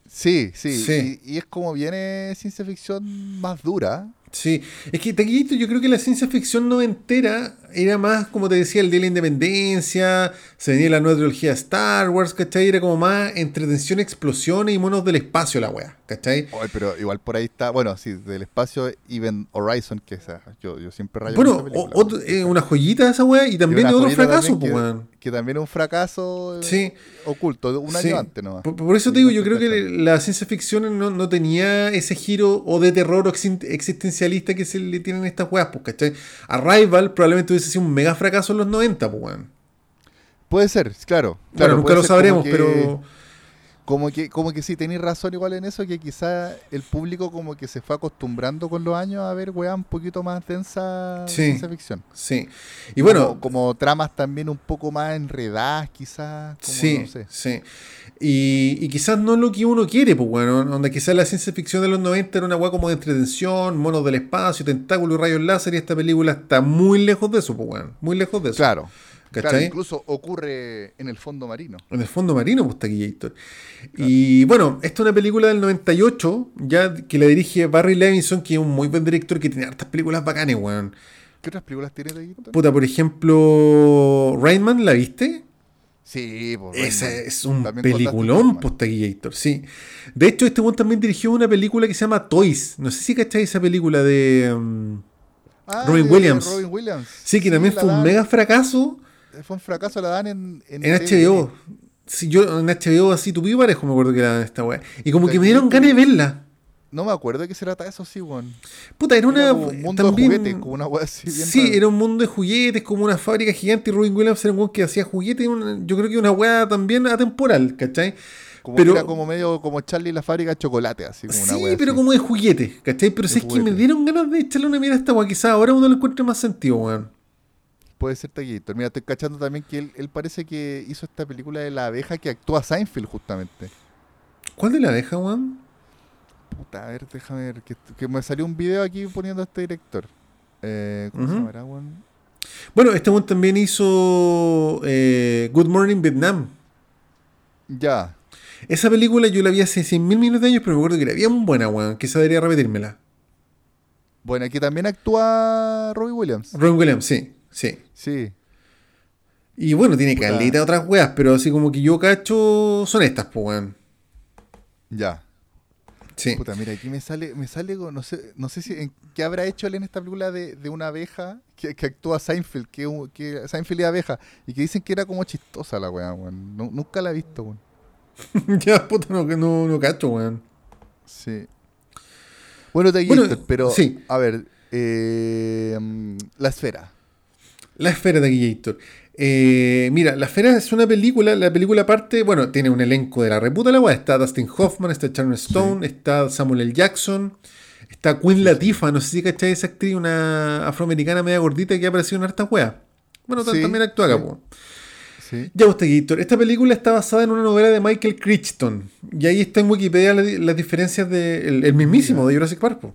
Sí, sí. Y, y, es como viene ciencia ficción más dura. Sí, es que Taquillito yo creo que la ciencia ficción no entera era más, como te decía, el día de la independencia, se venía la nueva trilogía de Star Wars, ¿cachai? Era como más entretención, explosiones y monos del espacio la wea, ¿cachai? pero igual por ahí está, bueno, sí, del espacio Even Horizon, que esa, yo, yo siempre rayo Bueno, eh, una joyita esa wea y también de otro fracaso, pues, que, también es un fracaso eh, oculto, un año antes nomás. Por, eso te digo, yo creo que la ciencia ficción no, no, tenía ese giro o de terror o existencialista que se le tienen estas weas, pues, ¿cachai? Arrival probablemente hubiese sido un mega fracaso en los 90, pues, weón. Puede ser, claro. claro nunca lo sabremos, pero como que, como que sí, tenéis razón igual en eso, que quizá el público como que se fue acostumbrando con los años a ver weá un poquito más densa ciencia ficción. Sí. Y bueno. Como, tramas también un poco más enredadas, quizás. Sí, sí. Y, y, quizás no lo que uno quiere, pues bueno, donde quizás la ciencia ficción de los 90 era una weá como de entretención, monos del espacio, tentáculos y rayos láser, y esta película está muy lejos de eso, pues bueno, muy lejos de eso. Claro. Claro, incluso ocurre en el fondo marino. En el fondo marino, pues Taquillator. Y bueno, esta es una película del 98, ya que la dirige Barry Levinson, que es un muy buen director que tiene hartas películas bacanes, weón. ¿Qué otras películas tiene Taquillator? Puta, por ejemplo, Rainman, ¿la viste? Sí, pues. Ese es un peliculón, pues Taquillator, sí. De hecho, este weón también dirigió una película que se llama Toys. No sé si cacháis esa película de. Um, ah, Robin, Williams. Robin Williams. Sí, que también fue un mega fracaso fue un fracaso, la dan en... En, HBO. Sí, yo en HBO así tuve parejo me acuerdo que era esta weá. Y como que me dieron ganas de verla. No me acuerdo de qué se trata eso, sí, weón. Puta, era, una. un mundo de juguetes, como una weá así. sí, era un mundo de juguetes, como una fábrica gigante. Y Robin Williams era un weón que hacía juguetes. yo creo que una weá también atemporal, ¿cachai? Como pero, era como medio como Charlie la fábrica de chocolate, así como una Sí, pero como de juguetes, ¿cachai? Pero si es que me dieron ganas de echarle una mirada a esta weá. Quizás ahora uno lo encuentre más sentido, weón. Puede ser taquito. Mira, estoy cachando también que él, él parece que hizo esta película de la abeja que actúa Seinfeld, justamente. ¿Cuál de la abeja, weón? Puta, a ver, déjame ver. Que, me salió un video aquí poniendo a este director. Eh, ¿Cómo se llamará, Bueno, este one también hizo eh, Good Morning Vietnam. Ya. Esa película yo la vi hace 100 mil millones de años, pero me acuerdo que era bien buena, weón. Quizá debería repetírmela. Bueno, aquí también actúa Robbie Williams. Robbie Williams, sí, sí. Sí. Y bueno, tiene calita de otras weas, pero así como que yo cacho son estas, pues, weón. Ya. Sí. Puta, mira, aquí me sale, me sale, no sé, no sé si en qué habrá hecho él en esta película de, de una abeja que, que, actúa Seinfeld, que, que Seinfeld es abeja, y que dicen que era como chistosa la weá, weón. nunca la he visto, weón. ya, puta, no, no, no cacho, weón. Sí. Bueno, te bueno, pero, sí. a ver, eh, La Esfera. La Esfera de Guillator. Eh, mira, La Esfera es una película, la película parte, bueno, tiene un elenco de la reputa la. Está Dustin Hoffman, está Sharon Stone, está Samuel L. Jackson, está Queen Latifah, no sé si cacháis esa actriz, una afroamericana media gordita que ha aparecido en harta weá. Bueno, también actúa acá, sí. Ya usted, Gator, esta película está basada en una novela de Michael Crichton. Y ahí está en Wikipedia las, diferencias del de, el mismísimo de Jurassic Park.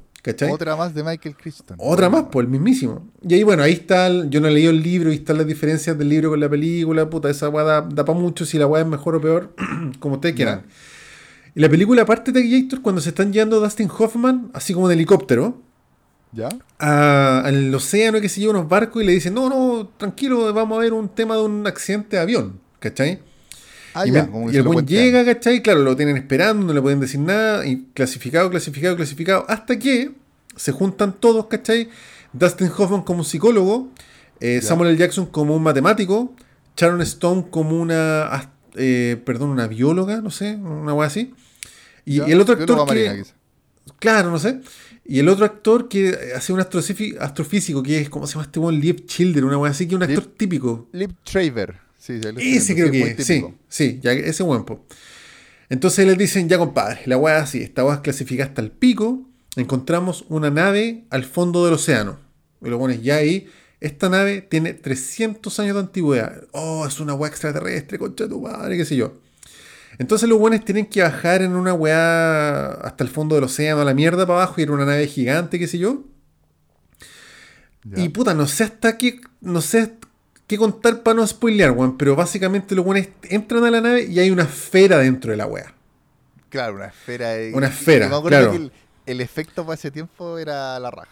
Otra más de Michael Crichton. Otra más, pues el mismísimo. Y ahí, bueno, ahí está, yo no he leído el libro y están las diferencias del libro con la película, puta, esa weá da, para mucho si la weá es mejor o peor, como ustedes quieran. Y la película, aparte de Gator, cuando se están yendo Dustin Hoffman, así como en helicóptero, ¿Ya? al océano que se lleva unos barcos y le dicen, no, no, tranquilo, vamos a ver un tema de un accidente de avión, ¿cachai? Ah, y, y, el buen llega, ¿cachai? Claro, lo tienen esperando, no le pueden decir nada, y clasificado, clasificado, clasificado, hasta que se juntan todos, ¿cachai? Dustin Hoffman como un psicólogo, eh, Samuel L. Jackson como un matemático, Sharon Stone como una, eh, perdón, una bióloga, no sé, una cosa así. Y, el otro actor que... claro, no sé. Y el otro actor que hace un astrofísico, que es, ¿cómo se llama este buen? Lieb Childer, una cosa así, que es un actor típico. Lieb Traver. Sí, ese creo que es, sí, sí, ya, ese buen Entonces les dicen, ya compadre, la weá así, esta weá es clasificada hasta el pico, encontramos una nave al fondo del océano. Y lo pones ya ahí, esta nave tiene 300 años de antigüedad. Oh, es una weá extraterrestre, concha de tu madre, qué sé yo. Entonces los buenos tienen que bajar en una weá hasta el fondo del océano, a la mierda para abajo, y en una nave gigante, qué sé yo. Y puta, no sé hasta qué, no sé qué contar para no spoilear, weón. Pero básicamente los buenos entran a la nave y hay una esfera dentro de la weá. Claro, una esfera. Una esfera, claro. el, el, efecto para ese tiempo era la raja.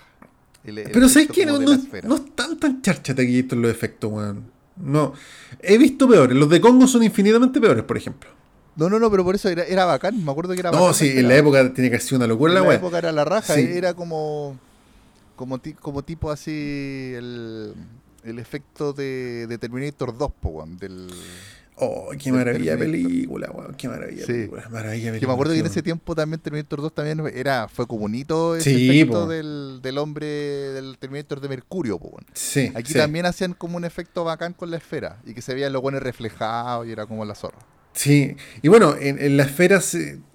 pero ¿sabes qué? No, no, están tan charchate aquí estos los efectos, weón. No. He visto peores. Los de Congo son infinitamente peores, por ejemplo. No, no, no, pero por eso era, era bacán. Me acuerdo que era bacán. No, sí, en la época tenía que ser una locura en la weá. En la época era la raja. Era como. Como, como tipo así. El el efecto de, de Terminator 2, po, del... Oh, qué maravilla película, weón, qué maravilla película, maravilla película. Que me acuerdo que en ese tiempo también Terminator 2 también era, fue como bonito ese efecto del, del, hombre, del Terminator de Mercurio, po, Sí. Aquí también hacían como un efecto bacán con la esfera, y que se veían los buenos reflejados y era como la zorra. Sí, y bueno, en, en la esfera,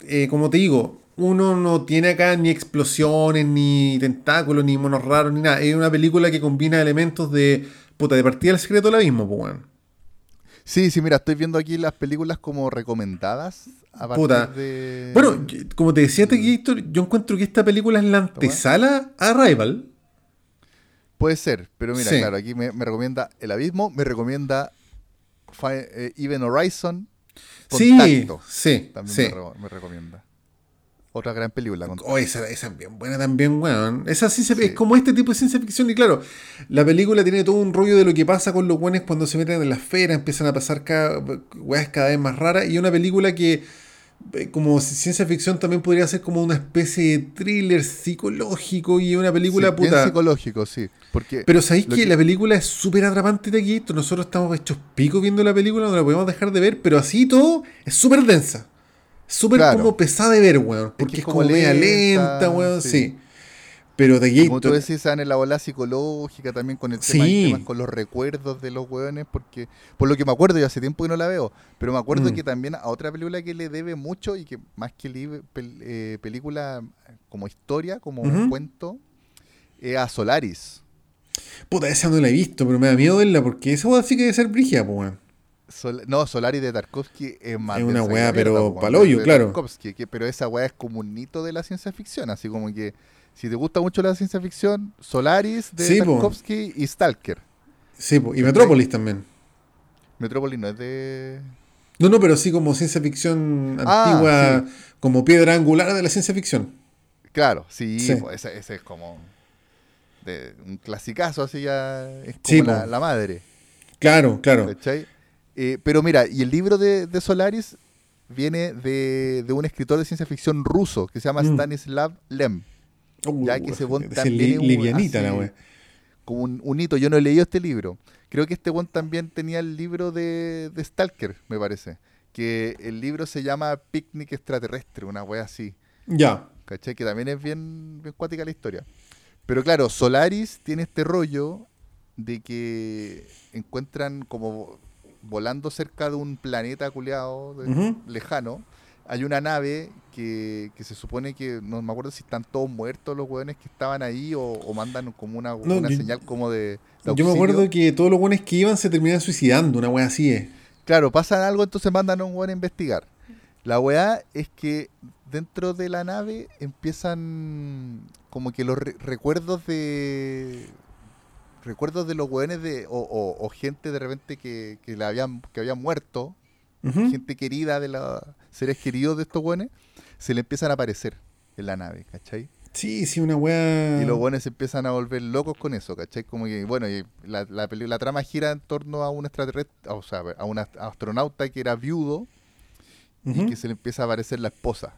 eh, como te digo, uno no tiene acá ni explosiones, ni tentáculos, ni monos raros, ni nada. Es una película que combina elementos de. Puta, de partida el secreto del abismo, pues, weón. Sí, sí, mira, estoy viendo aquí las películas como recomendadas. A Puta. De... Bueno, como te decía, Héctor, yo encuentro que esta película es la antesala a Rival. Puede ser, pero mira, claro, aquí me, recomienda El Abismo, me recomienda eh, Even Horizon. Contacto, sí, sí. También sí. me recomienda. Otra gran película. Oh, esa, esa es bien buena también, weón. Esa sí. es como este tipo de ciencia ficción. Y claro, la película tiene todo un rollo de lo que pasa con los buenos cuando se meten en la esfera, empiezan a pasar cada, weas cada vez más raras. Y una película que, eh, como ciencia ficción, también podría ser como una especie de thriller psicológico y una película puta. Bien psicológico, sí. Porque Pero sabéis que, la película es súper atrapante de aquí. Nosotros estamos hechos picos viendo la película, no la podemos dejar de ver, pero así todo es súper densa. Súper como pesada de ver, weón. Porque es, como, media lenta, weón, sí. Pero de Gator. Como tú decís, en la bola psicológica también con el tema, con los recuerdos de los weones, porque por lo que me acuerdo, yo hace tiempo que no la veo, pero me acuerdo mm. que también a otra película que le debe mucho y que más que eh, película como historia, como cuento, es a Solaris. Puta, esa no la he visto, pero me da miedo verla porque esa weá sí que debe ser brigia, pues weón no, Solaris de Tarkovsky es más. Es una weá, pero paloyo, claro. pero esa weá es como un hito de la ciencia ficción. Así como que si te gusta mucho la ciencia ficción, Solaris de Tarkovsky y Stalker. Sí, y Metrópolis también. Metrópolis no es de. No, no, pero sí como ciencia ficción ah, antigua, como piedra angular de la ciencia ficción. Claro, sí, ese, es como de un clasicazo, así ya es como la, madre. Claro, claro. Eh, pero mira, y el libro de, Solaris viene de, un escritor de ciencia ficción ruso que se llama mm. Stanislav Lem. Uh, ya que ese bon también livianita la Como un, hito. Yo no he leído este libro. Creo que este bon también tenía el libro de, Stalker, me parece. Que el libro se llama Picnic Extraterrestre, una wea así. Ya. ¿Cachai? Que también es bien, bien cuática la historia. Pero claro, Solaris tiene este rollo de que encuentran como volando cerca de un planeta culeado lejano, hay una nave que, se supone que, no me acuerdo si están todos muertos los hueones que estaban ahí o, mandan como una, señal como de, Yo me acuerdo que todos los hueones que iban se terminan suicidando, una wea así es. Claro, pasan algo, entonces mandan a un hueón a investigar. La weá es que dentro de la nave empiezan como que los recuerdos de recuerdos de los hueones de, o, gente de repente que, que, habían, que habían muerto, gente querida de los seres queridos de estos hueones, se le empiezan a aparecer en la nave, ¿cachai? Sí, sí, una weá. Y los hueones se empiezan a volver locos con eso, ¿cachai? Como que, bueno, y la, la, la trama gira en torno a un extraterrestre, o sea, a un astronauta que era viudo y que se le empieza a aparecer la esposa.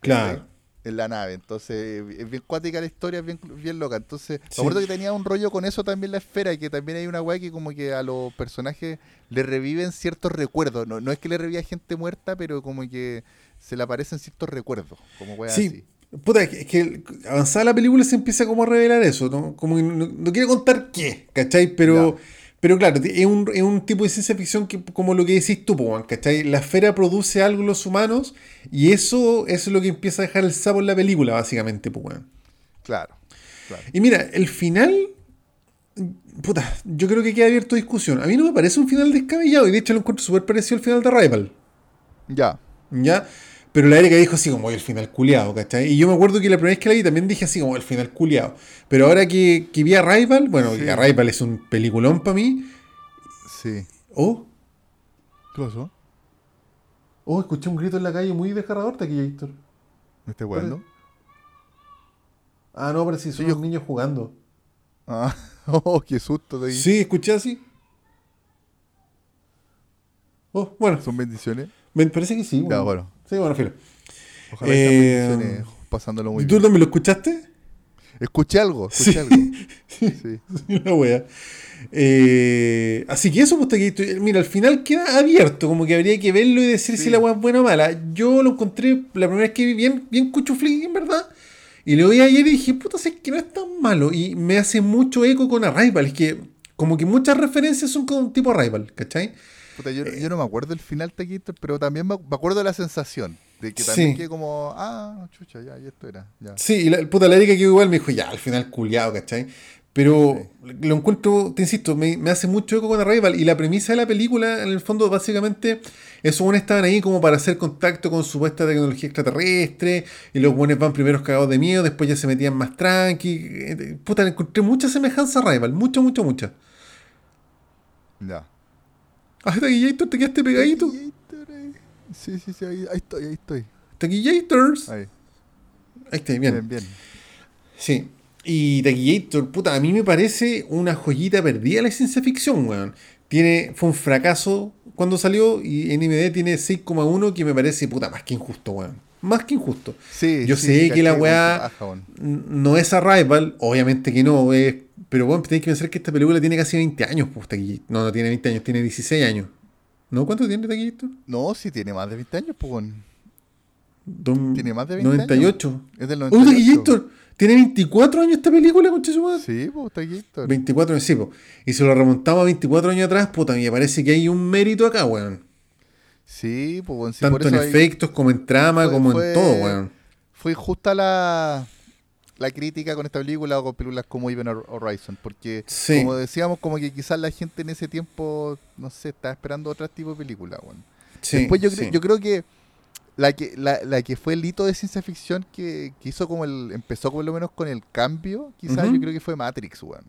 Claro en la nave. Entonces, es bien cuática la historia, es bien, bien loca. Entonces, me acuerdo que tenía un rollo con eso también la esfera, y que también hay una weá que como que a los personajes le reviven ciertos recuerdos. No, no es que le reviva gente muerta, pero como que se le aparecen ciertos recuerdos, como weá sí. así. Puta, es que avanzada la película se empieza como a revelar eso, ¿no? Como que no, quiero contar qué, ¿cachai? Pero... Pero claro, es un, es un, tipo de ciencia ficción que, como lo que decís tú, ¿cachai? La esfera produce algo en los humanos y eso, es lo que empieza a dejar el sapo en la película, básicamente, pues, Claro, Y mira, el final, puta, yo creo que queda abierto a discusión. A mí no me parece un final descabellado y de hecho lo encuentro súper parecido al final de Rival. Ya. Ya. Pero la Erika dijo así como el final culiado, ¿cachai? Y yo me acuerdo que la primera vez que la vi también dije así como el final culiado. Pero ahora que, que vi a Rival, bueno, sí. Rival es un peliculón para mí. Sí. ¿Oh? ¿Qué pasó? Oh, escuché un grito en la calle muy desgarrador de aquí, Víctor. ¿Me estás jugando? Ah, no, pero sí, son los niños jugando. Ah, oh, qué susto de ahí. Sí, escuché así. Oh, bueno. ¿Son bendiciones? Me parece que sí. Ya, bueno. Sí, bueno, filo. Ojalá eh, pasándolo muy ¿Tú bien. también lo escuchaste? Escuché algo, escuché sí. algo. Sí. Una wea. Eh, así que eso, pues, mira, al final queda abierto, como que habría que verlo y decir si la wea es buena o mala. Yo lo encontré la primera vez que vi bien, bien cuchuflí, en verdad. Y lo vi ayer y dije, puta, sé que no es tan malo. Y me hace mucho eco con Arrival. Es que, como que muchas referencias son con tipo Arrival, ¿cachai? Yo, no me acuerdo el final Taquito, pero también me, acuerdo de la sensación. De que también que como, ah, chucha, ya, y esto era. Ya. Sí, y la puta la Erika que igual me dijo, ya, al final culiado, ¿cachai? Pero lo encuentro, te insisto, me, hace mucho eco con Arrival. Y la premisa de la película, en el fondo, básicamente, esos buenos estaban ahí como para hacer contacto con supuesta tecnología extraterrestre. Y los buenos van primero cagados de miedo, después ya se metían más tranqui. Eh, puta, encontré mucha semejanza a Arrival, mucha, mucha, mucha. Ya. Ah, Taquillator, te quedaste pegadito. Sí, sí, sí, ahí, estoy, ahí estoy. Taquillators. Ahí. Ahí está, bien. Bien, bien. Sí. Y Taquillator, puta, a mí me parece una joyita perdida la ciencia ficción, weón. Tiene, fue un fracaso cuando salió y en IMD tiene 6,1 que me parece, puta, más que injusto, weón. Más que injusto. Sí, Yo sé que la weá no es Arrival, obviamente que no, es pero bueno, tenéis que pensar que esta película tiene casi 20 años, pues, aquí. No, no tiene 20 años, tiene 16 años. ¿No? ¿Cuánto tiene Taquillito? No, sí tiene más de 20 años, pues. tiene más de 20 98. años. Es del 98. ¡Oh, Tiene 24 años esta película, concha su madre. Sí, pues, Taquillito. 24 años, sí, pues. Y si lo remontamos a 24 años atrás, puta, me parece que hay un mérito acá, weón. Sí, pues, sí, Tanto en efectos, como en trama, como en todo, weón. Fue justa la la crítica con esta película o con películas como Even Horizon, porque como decíamos, como que quizás la gente en ese tiempo, no sé, estaba esperando otro tipo de película. Bueno. Después yo, yo creo que la que la, que fue el hito de ciencia ficción que, hizo como el empezó por lo menos con el cambio, quizás yo creo que fue Matrix, weón.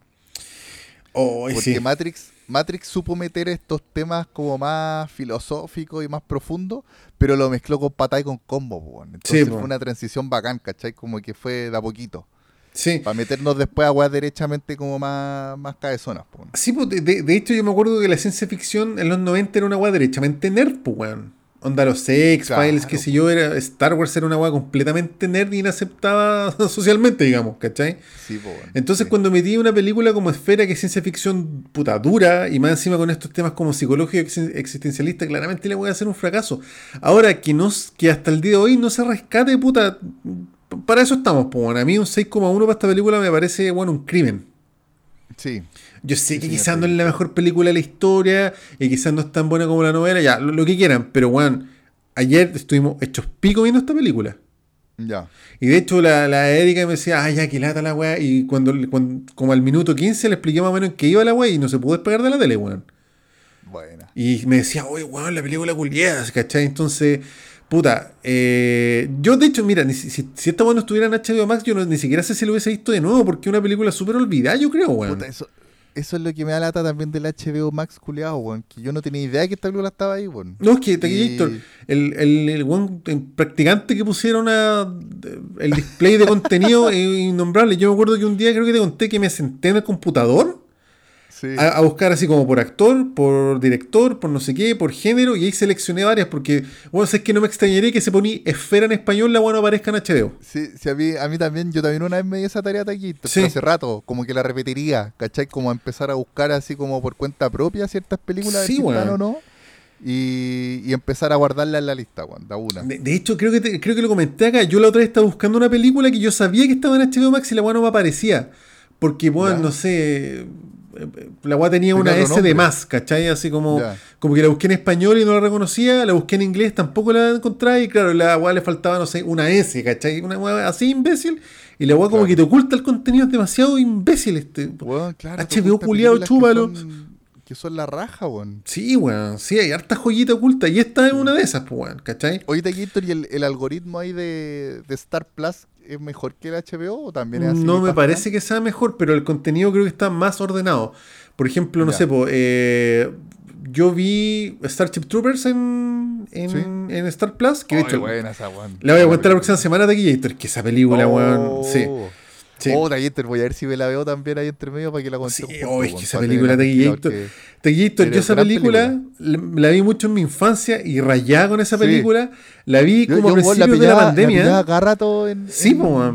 Oh, porque Matrix Matrix supo meter estos temas como más filosóficos y más profundos, pero lo mezcló con patá y con combo, weón. Entonces fue una transición bacán, ¿cachai? Como que fue de a poquito. Sí. Para meternos después a weas derechamente como más, más cabezonas, pues. Sí, pues de, de, hecho yo me acuerdo que la ciencia ficción en los 90 era una wea derechamente nerd, pues, weón. Onda los X-Files, que si yo, era Star Wars era una weá completamente nerd y inaceptada socialmente, digamos, ¿cachai? Sí, pues, Entonces cuando metí una película como Esfera, que es ciencia ficción puta dura, y más encima con estos temas como psicológico existencialista, claramente le voy a hacer un fracaso. Ahora, que, no, que hasta el día de hoy no se rescate, puta, para eso estamos, pues, a mí un 6,1 para esta película me parece, bueno, un crimen. Sí. Yo sé que quizás no es la mejor película de la historia y quizás no es tan buena como la novela, ya, lo, que quieran, pero bueno, ayer estuvimos hechos pico viendo esta película. Ya. Y de hecho la, la Erika me decía, ay, ya, que lata la weá. Y cuando, como al minuto 15 le expliqué más o menos en qué iba la weá y no se pudo despegar de la tele, weón. Buena. Y me decía, oye, weón, la película culiada, ¿cachai? Entonces, puta, eh, yo de hecho, mira, si, si, esta weá no estuviera en HBO Max, yo ni siquiera sé si lo hubiese visto de nuevo, porque es una película súper olvidada, yo creo, weón. Puta, eso, eso es lo que me da lata también del HBO Max culiado, weón. Que yo no tenía idea que esta película estaba ahí, weón. No, es que Taquillator, el, el, el, practicante que pusieron a, el display de contenido es innombrable. Yo me acuerdo que un día creo que te conté que me senté en el computador a, buscar así como por actor, por director, por no sé qué, por género, y ahí seleccioné varias, porque, bueno, es que no me extrañaría que se ponía esfera en español, la bueno aparezca en HBO. Sí, sí a, mí, a mí también, yo también una vez me di esa tarea aquí, hace rato, como que la repetiría, ¿cachai? Como empezar a buscar así como por cuenta propia ciertas películas, sí, bueno. o no. Y, empezar a guardarla en la lista, da una. De, hecho, creo que, creo que lo comenté acá. Yo la otra vez estaba buscando una película que yo sabía que estaba en HBO Max y la bueno no me aparecía. Porque, bueno, no sé, la weá tenía una S de más, ¿cachai? Así como, como que la busqué en español y no la reconocía, la busqué en inglés, tampoco la encontré y claro, la weá le faltaba, no sé, una S, ¿cachai? Una weá así imbécil y la weá como que te oculta el contenido, es demasiado imbécil este. HBO culiado, chúpalo. Que son la raja, weón. Sí, weón. Sí, hay harta joyita oculta. Y esta es una de esas, pues, weón. ¿Cachai? Oye, Gator, ¿y el, el, algoritmo ahí de, de Star Plus es mejor que el HBO o también es así? No me parece que sea mejor, pero el contenido creo que está más ordenado. Por ejemplo, no sé, eh, yo vi Starship Troopers en, en, Star Plus. Que hecho, buena esa, La voy a contar la próxima semana de Gator, que esa película, oh. weón. Sí. Sí. Oh, Gator, voy a ver si me la veo también ahí entre medio para que la cuente. Sí, oh, es que esa película de Gator. yo esa película, la vi mucho en mi infancia y rayada con esa película. La vi como a principios de la pandemia. La cada rato en. Sí, pues,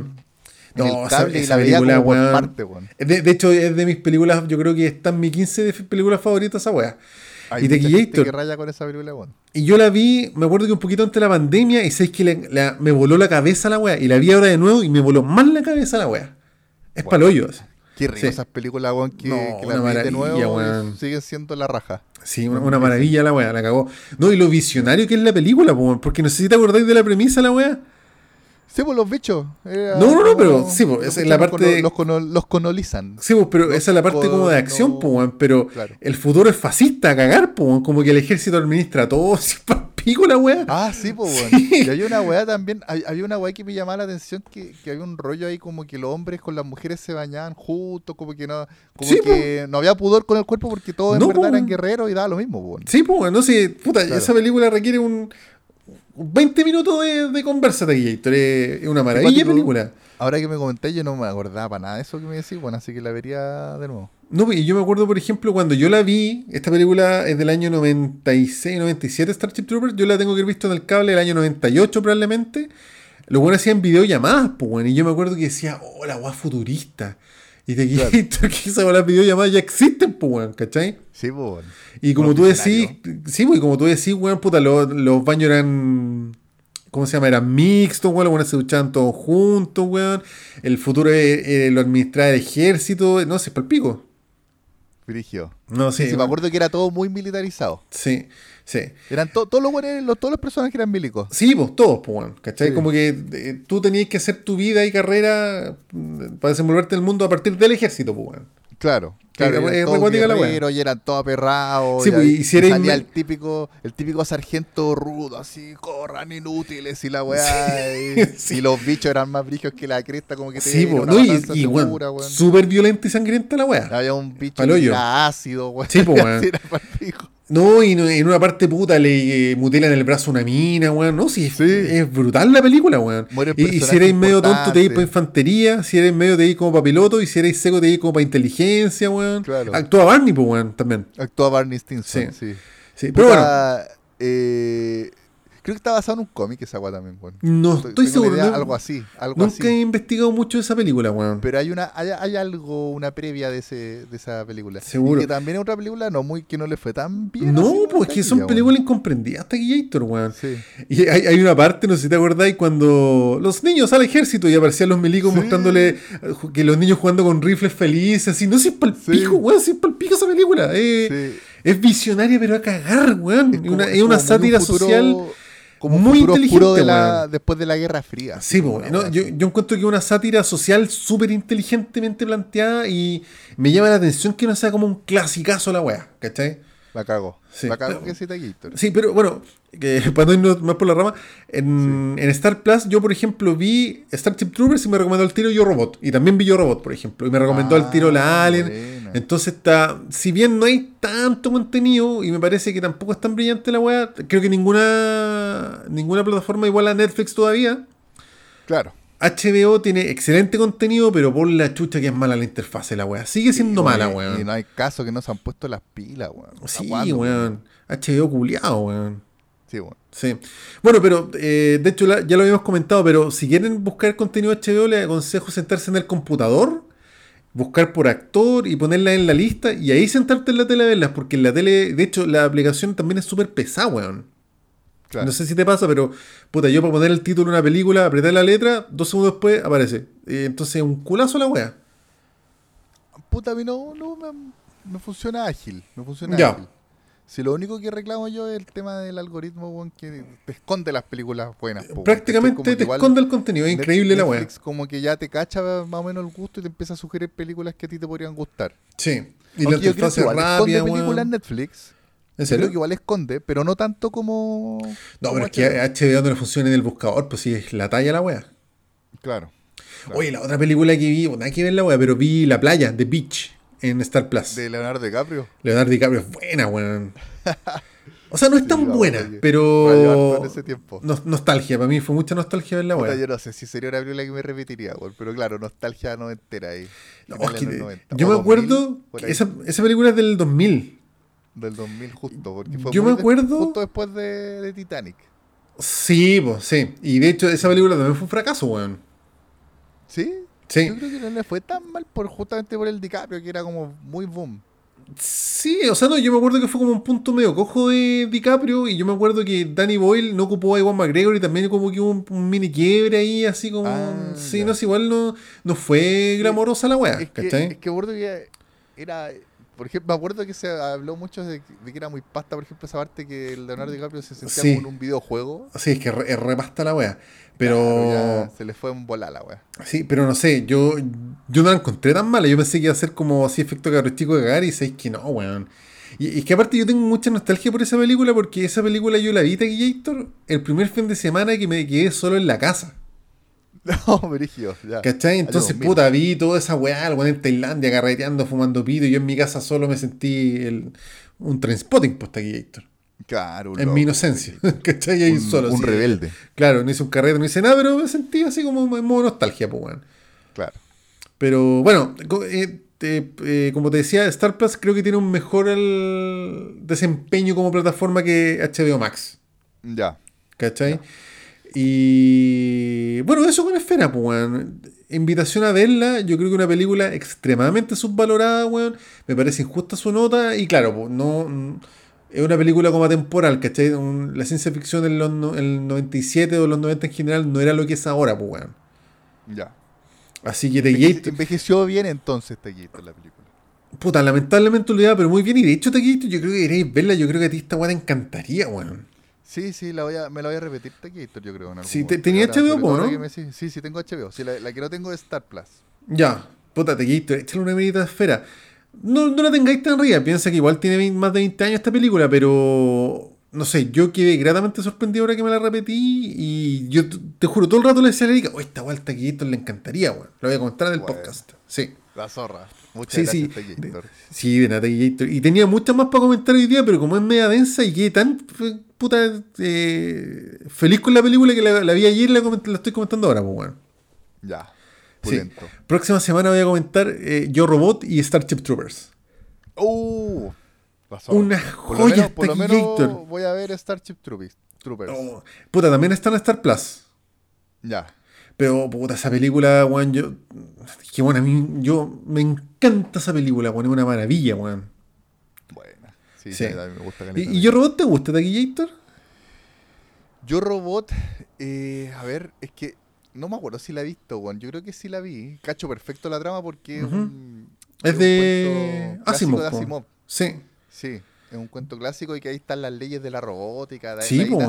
no, esa, película, weón. De, hecho, es de mis películas, yo creo que está en mi 15 de películas favoritas esa weá. y de raya con esa película, weón. Y yo la vi, me acuerdo que un poquito antes de la pandemia, y sabéis que me voló la cabeza la weá. Y la vi ahora de nuevo y me voló más la cabeza la weá. Es bueno. Qué rico esas películas, weón, que, la vi de nuevo siguen siendo la raja. Sí, una, maravilla la weá, la cagó. No, y lo visionario que es la película, weón, porque no sé si te acordáis de la premisa la weá. Sí, pues los bichos. no, no, no, pero sí, pues, esa es la parte. Los, los, colonizan. Sí, pues, pero esa es la parte como de acción, pues, pero el futuro es fascista a cagar, pues, como que el ejército administra todo, así pico la weá. Ah, sí, pues, bueno. Y hay una weá también, había una weá que me llamaba la atención, que, que, había un rollo ahí como que los hombres con las mujeres se bañaban juntos, como que no, como que no había pudor con el cuerpo porque todos en verdad eran guerreros y daba lo mismo, pues. Sí, pues, no sé, puta, esa película requiere un 20 minutos de, de conversa de Es una maravilla película. Ahora que me comenté, yo no me acordaba para nada de eso que me decís, bueno, así que la vería de nuevo. No, y yo me acuerdo, por ejemplo, cuando yo la vi, esta película es del año 96, 97, Starship Troopers, yo la tengo que haber visto en el cable del año 98 probablemente. Los buenos hacían videollamadas, pues, bueno, y yo me acuerdo que decía, oh, la guay futurista. Y de claro. que esa las videollamadas ya existen, pues, weón, ¿cachai? Sí, pues, Y como tú decís, sí, pues, y como tú decís, weón, puta, los, los baños eran ¿Cómo se llama? Eran mixtos, weón. Los buenos se duchaban todos juntos, weón. El futuro eh, eh, lo administraba el ejército. No sé, es para el pico. Frigio. No, sí. sí me acuerdo que era todo muy militarizado. Sí, sí. Eran todos los buenos, todas las personas que eran milicos. Sí, pues todos, pues, weón. ¿Cachai? Como que eh, tú tenías que hacer tu vida y carrera mm, para desenvolverte en el mundo a partir del ejército, pues, weón. Claro. Claro, es la weá. Y eran todos aperrados. Sí, pues, y, si salía el típico, el típico sargento rudo, así, corran inútiles y la weá. Y, los bichos eran más brígidos que la cresta, como que te Sí, no, y, y weón, súper violenta y sangrienta la weá. Había un bicho que era ácido, weón. Sí, pues. No, y en una parte puta le eh, mutilan el brazo a una mina, weón. No, sí, es brutal la película, weón. Y, si eres medio tonto te ir para infantería, si eres medio te ir como para piloto, y si eres seco te ir como para inteligencia, weón. Actúa Barney, pues, weón, también. Actúa Barney Stinson, sí. sí. Pero bueno. Eh, Creo que está basado en un cómic esa weá también, weón. No estoy, seguro. algo así. Algo nunca he investigado mucho esa película, weón. Pero hay una hay, algo, una previa de, ese, de esa película. Seguro. Y que también es otra película no muy que no le fue tan bien. No, pues que son películas incomprendidas hasta Gator, weón. Sí. Y hay, hay, una parte, no sé si te acordáis, cuando los niños al ejército y aparecían los milicos mostrándole eh, que los niños jugando con rifles felices, así. No sé si es palpico, weón, si es palpico esa película. Eh, Es visionaria, pero a cagar, weón. Es, una, es una sátira social como muy inteligente de la, después de la Guerra Fría. Sí, yo, yo, encuentro que es una sátira social súper inteligentemente planteada y me llama la atención que no sea como un clasicazo la wea, ¿cachai? La cago. Sí, la cago que Sí, pero bueno, que, para no irnos más por la rama, en, Star Plus yo, por ejemplo, vi Starship Troopers y me recomendó el tiro Yo Robot. Y también vi Yo Robot, por ejemplo. Y me recomendó el tiro La ah, Alien. Entonces está, si bien no hay tanto contenido y me parece que tampoco es tan brillante la weá, creo que ninguna ninguna plataforma igual a Netflix todavía. Claro. HBO tiene excelente contenido, pero por la chucha que es mala la interfaz la weá. Sigue siendo mala, weón. Y no hay caso que no se han puesto las pilas, weón. Sí, weón. HBO culiado, weón. Sí, weón. Sí. Bueno, pero eh, de hecho ya lo habíamos comentado, pero si quieren buscar contenido HBO, les aconsejo sentarse en el computador buscar por actor y ponerla en la lista y ahí sentarte en la tele a verlas, porque en la tele, de hecho, la aplicación también es súper pesada, weón. No sé si te pasa, pero puta, yo para poner el título de una película, apretar la letra, dos segundos después aparece. entonces, un culazo la wea. Puta, a mí no, no, no funciona ágil. No funciona ya. ágil. Si lo único que reclamo yo es el tema del algoritmo, que te esconde las películas buenas. Prácticamente te esconde el contenido, es increíble la weá. Como que ya te cacha más o menos el gusto y te empieza a sugerir películas que a ti te podrían gustar. Sí. Y la yo creo que igual rápida, esconde películas en Netflix. ¿En serio? Creo que igual esconde, pero no tanto como. No, pero es que HBO no le funciona en el buscador, pues sí, es la talla la weá. Claro, Oye, la otra película que vi, bueno, hay que ver la weá, pero vi La Playa, The Beach en Star Plus. ¿De Leonardo DiCaprio? Leonardo DiCaprio es buena, weón. O sea, no es tan buena, pero. En ese tiempo. nostalgia, para mí fue mucha nostalgia verla, weón. Yo no sé si sería una película que me repetiría, weón, pero claro, nostalgia no entera ahí. yo me acuerdo. esa, esa película es del 2000. Del 2000 justo, porque fue yo me acuerdo, justo después de, de Titanic. Sí, pues sí. Y de hecho, esa película también fue un fracaso, weón. ¿Sí? Yo creo que no le fue tan mal por justamente por el DiCaprio, que era como muy boom. Sí, o sea, no, yo me acuerdo que fue como un punto medio cojo de DiCaprio y yo me acuerdo que Danny Boyle no ocupó a Iwan McGregor y también como que hubo un, mini quiebre ahí, así como... Ah, sí, no, es igual no, no fue glamorosa la wea, es que, Es que que era... Por ejemplo, me acuerdo que se habló mucho de, que era muy pasta, por ejemplo, esa parte que el Leonardo DiCaprio se sentía como en un videojuego. Sí, es que es re, pasta la wea. Pero. se le fue un volar la wea. Sí, pero no sé, yo, yo no la encontré tan mala. Yo pensé que iba a ser como así efecto chico de cagar y sé que no, weón. Y es que aparte yo tengo mucha nostalgia por esa película porque esa película yo la vi, Taquillator, el primer fin de semana que me quedé solo en la casa. No, Brigio, ya. ¿Cachai? Entonces, puta, vi toda esa weá, el weón en Tailandia, carreteando, fumando pito, y yo en mi casa solo me sentí el, un transpotting post Taquillator. Claro, En mi inocencia. ¿Cachai? Ahí un, solo. Un rebelde. Claro, no hice un carrete, no hice nada, pero me sentí así como en modo nostalgia, pues, weón. Claro. Pero bueno, eh, eh, como te decía, Star Plus creo que tiene un mejor desempeño como plataforma que HBO Max. Ya. ¿Cachai? Y bueno, eso con Esfera, pues, weón. invitación a verla. Yo creo que una película extremadamente subvalorada, weón. Me parece injusta su nota. Y claro, pues, no. Es una película como atemporal, ¿cachai? la ciencia ficción en los, el 97 o los 90 en general no era lo que es ahora, pues, weón. Ya. Así que The Gate. Envejeció bien entonces The Gate la película. Puta, lamentablemente olvidada, pero muy bien. Y de hecho, The Gate, yo creo que queréis verla. Yo creo que a ti esta weá te encantaría, weón. Sí, sí, la voy a, me la voy a repetir Gate, yo creo. sí, ¿tenía HBO, no? sí, sí, tengo HBO. Sí, la, que no tengo es Star Plus. Ya, puta, Gate, échale una medita de esfera. No, no la tengáis tan ría. Piensa que igual tiene más de 20 años esta película, pero no sé, yo quedé gratamente sorprendido ahora que me la repetí y yo te juro, todo el rato le decía a Erika, oh, esta vuelta que le encantaría, weón. Lo voy a comentar en el podcast. Sí. La zorra. Muchas sí, gracias, sí, de, sí, de nada, Y tenía muchas más para comentar hoy día, pero como es media densa y quedé tan puta eh, feliz con la película que la, vi ayer y la, la, estoy comentando ahora, pues bueno. Ya. Sí. Próxima semana voy a comentar eh, Yo Robot y Starship Troopers. Uh, una joya por lo menos, voy a ver Starship Troopers. Oh, puta, también está en Star Plus. Ya. Pero, puta, esa película, weón, yo. Que bueno, a mí, yo me encanta esa película, weón, es una maravilla, weón. Buena. Sí, sí. me gusta ¿Y, ¿Y, Yo Robot te gusta, Taquillator? Yo Robot, eh, a ver, es que no me acuerdo si la he visto, weón. Yo creo que sí la vi. Cacho perfecto la trama porque es, de Asimov. Sí. Sí, es un cuento clásico y que ahí están las leyes de la robótica. De sí, ahí como,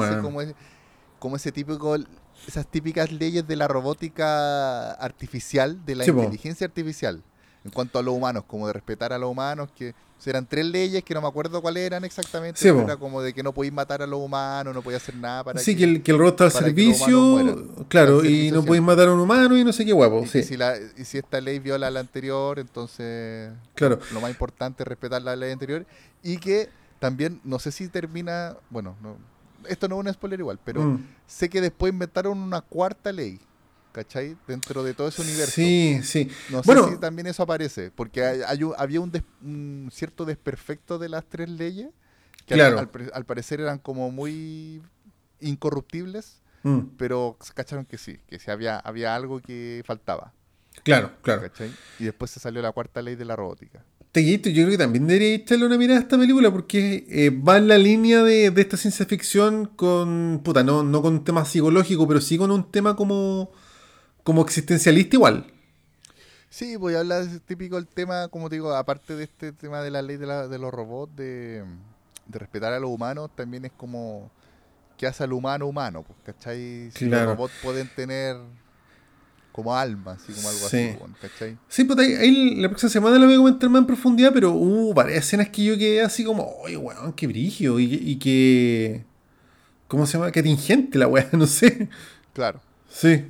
como ese típico, esas típicas leyes de la robótica artificial, de la inteligencia artificial en cuanto a los humanos, como de respetar a los humanos, que eran tres leyes que no me acuerdo cuáles eran exactamente, pero era como de que no podéis matar a los humanos, no podéis hacer nada para sí, que, el, que el robot está al servicio, claro, y no podéis matar a un humano y no sé qué guapo. Y, sí. si y si esta ley viola la anterior, entonces claro. lo más importante es respetar la ley anterior y que también, no sé si termina, bueno, no, esto no es un spoiler igual, pero mm. sé que después inventaron una cuarta ley ¿cachai? Dentro de todo ese universo. Sí, sí. No sé si también eso aparece, porque hay, había un, cierto desperfecto de las tres leyes, que al, parecer eran como muy incorruptibles, mm. pero cacharon que sí, que sí había, había algo que faltaba. Claro, claro. ¿cachai? Y después se salió la cuarta ley de la robótica. Yo creo que también debería echarle una mirada a esta película porque eh, va en la línea de, esta ciencia ficción con, puta, no, no con un tema psicológico, pero sí con un tema como como existencialista igual. Sí, voy a hablar de típico el tema, como te digo, aparte de este tema de la ley de, los robots, de, respetar a los humanos, también es como que hace al humano humano, pues, ¿cachai? Si los robots pueden tener como alma, así como algo así, ¿cachai? Sí, pues ahí, la próxima semana la voy a comentar más en profundidad, pero hubo varias escenas que yo quedé así como, oye, weón, qué brigio, y, y que... ¿Cómo se llama? Que atingente la weá, no sé. Claro. Sí.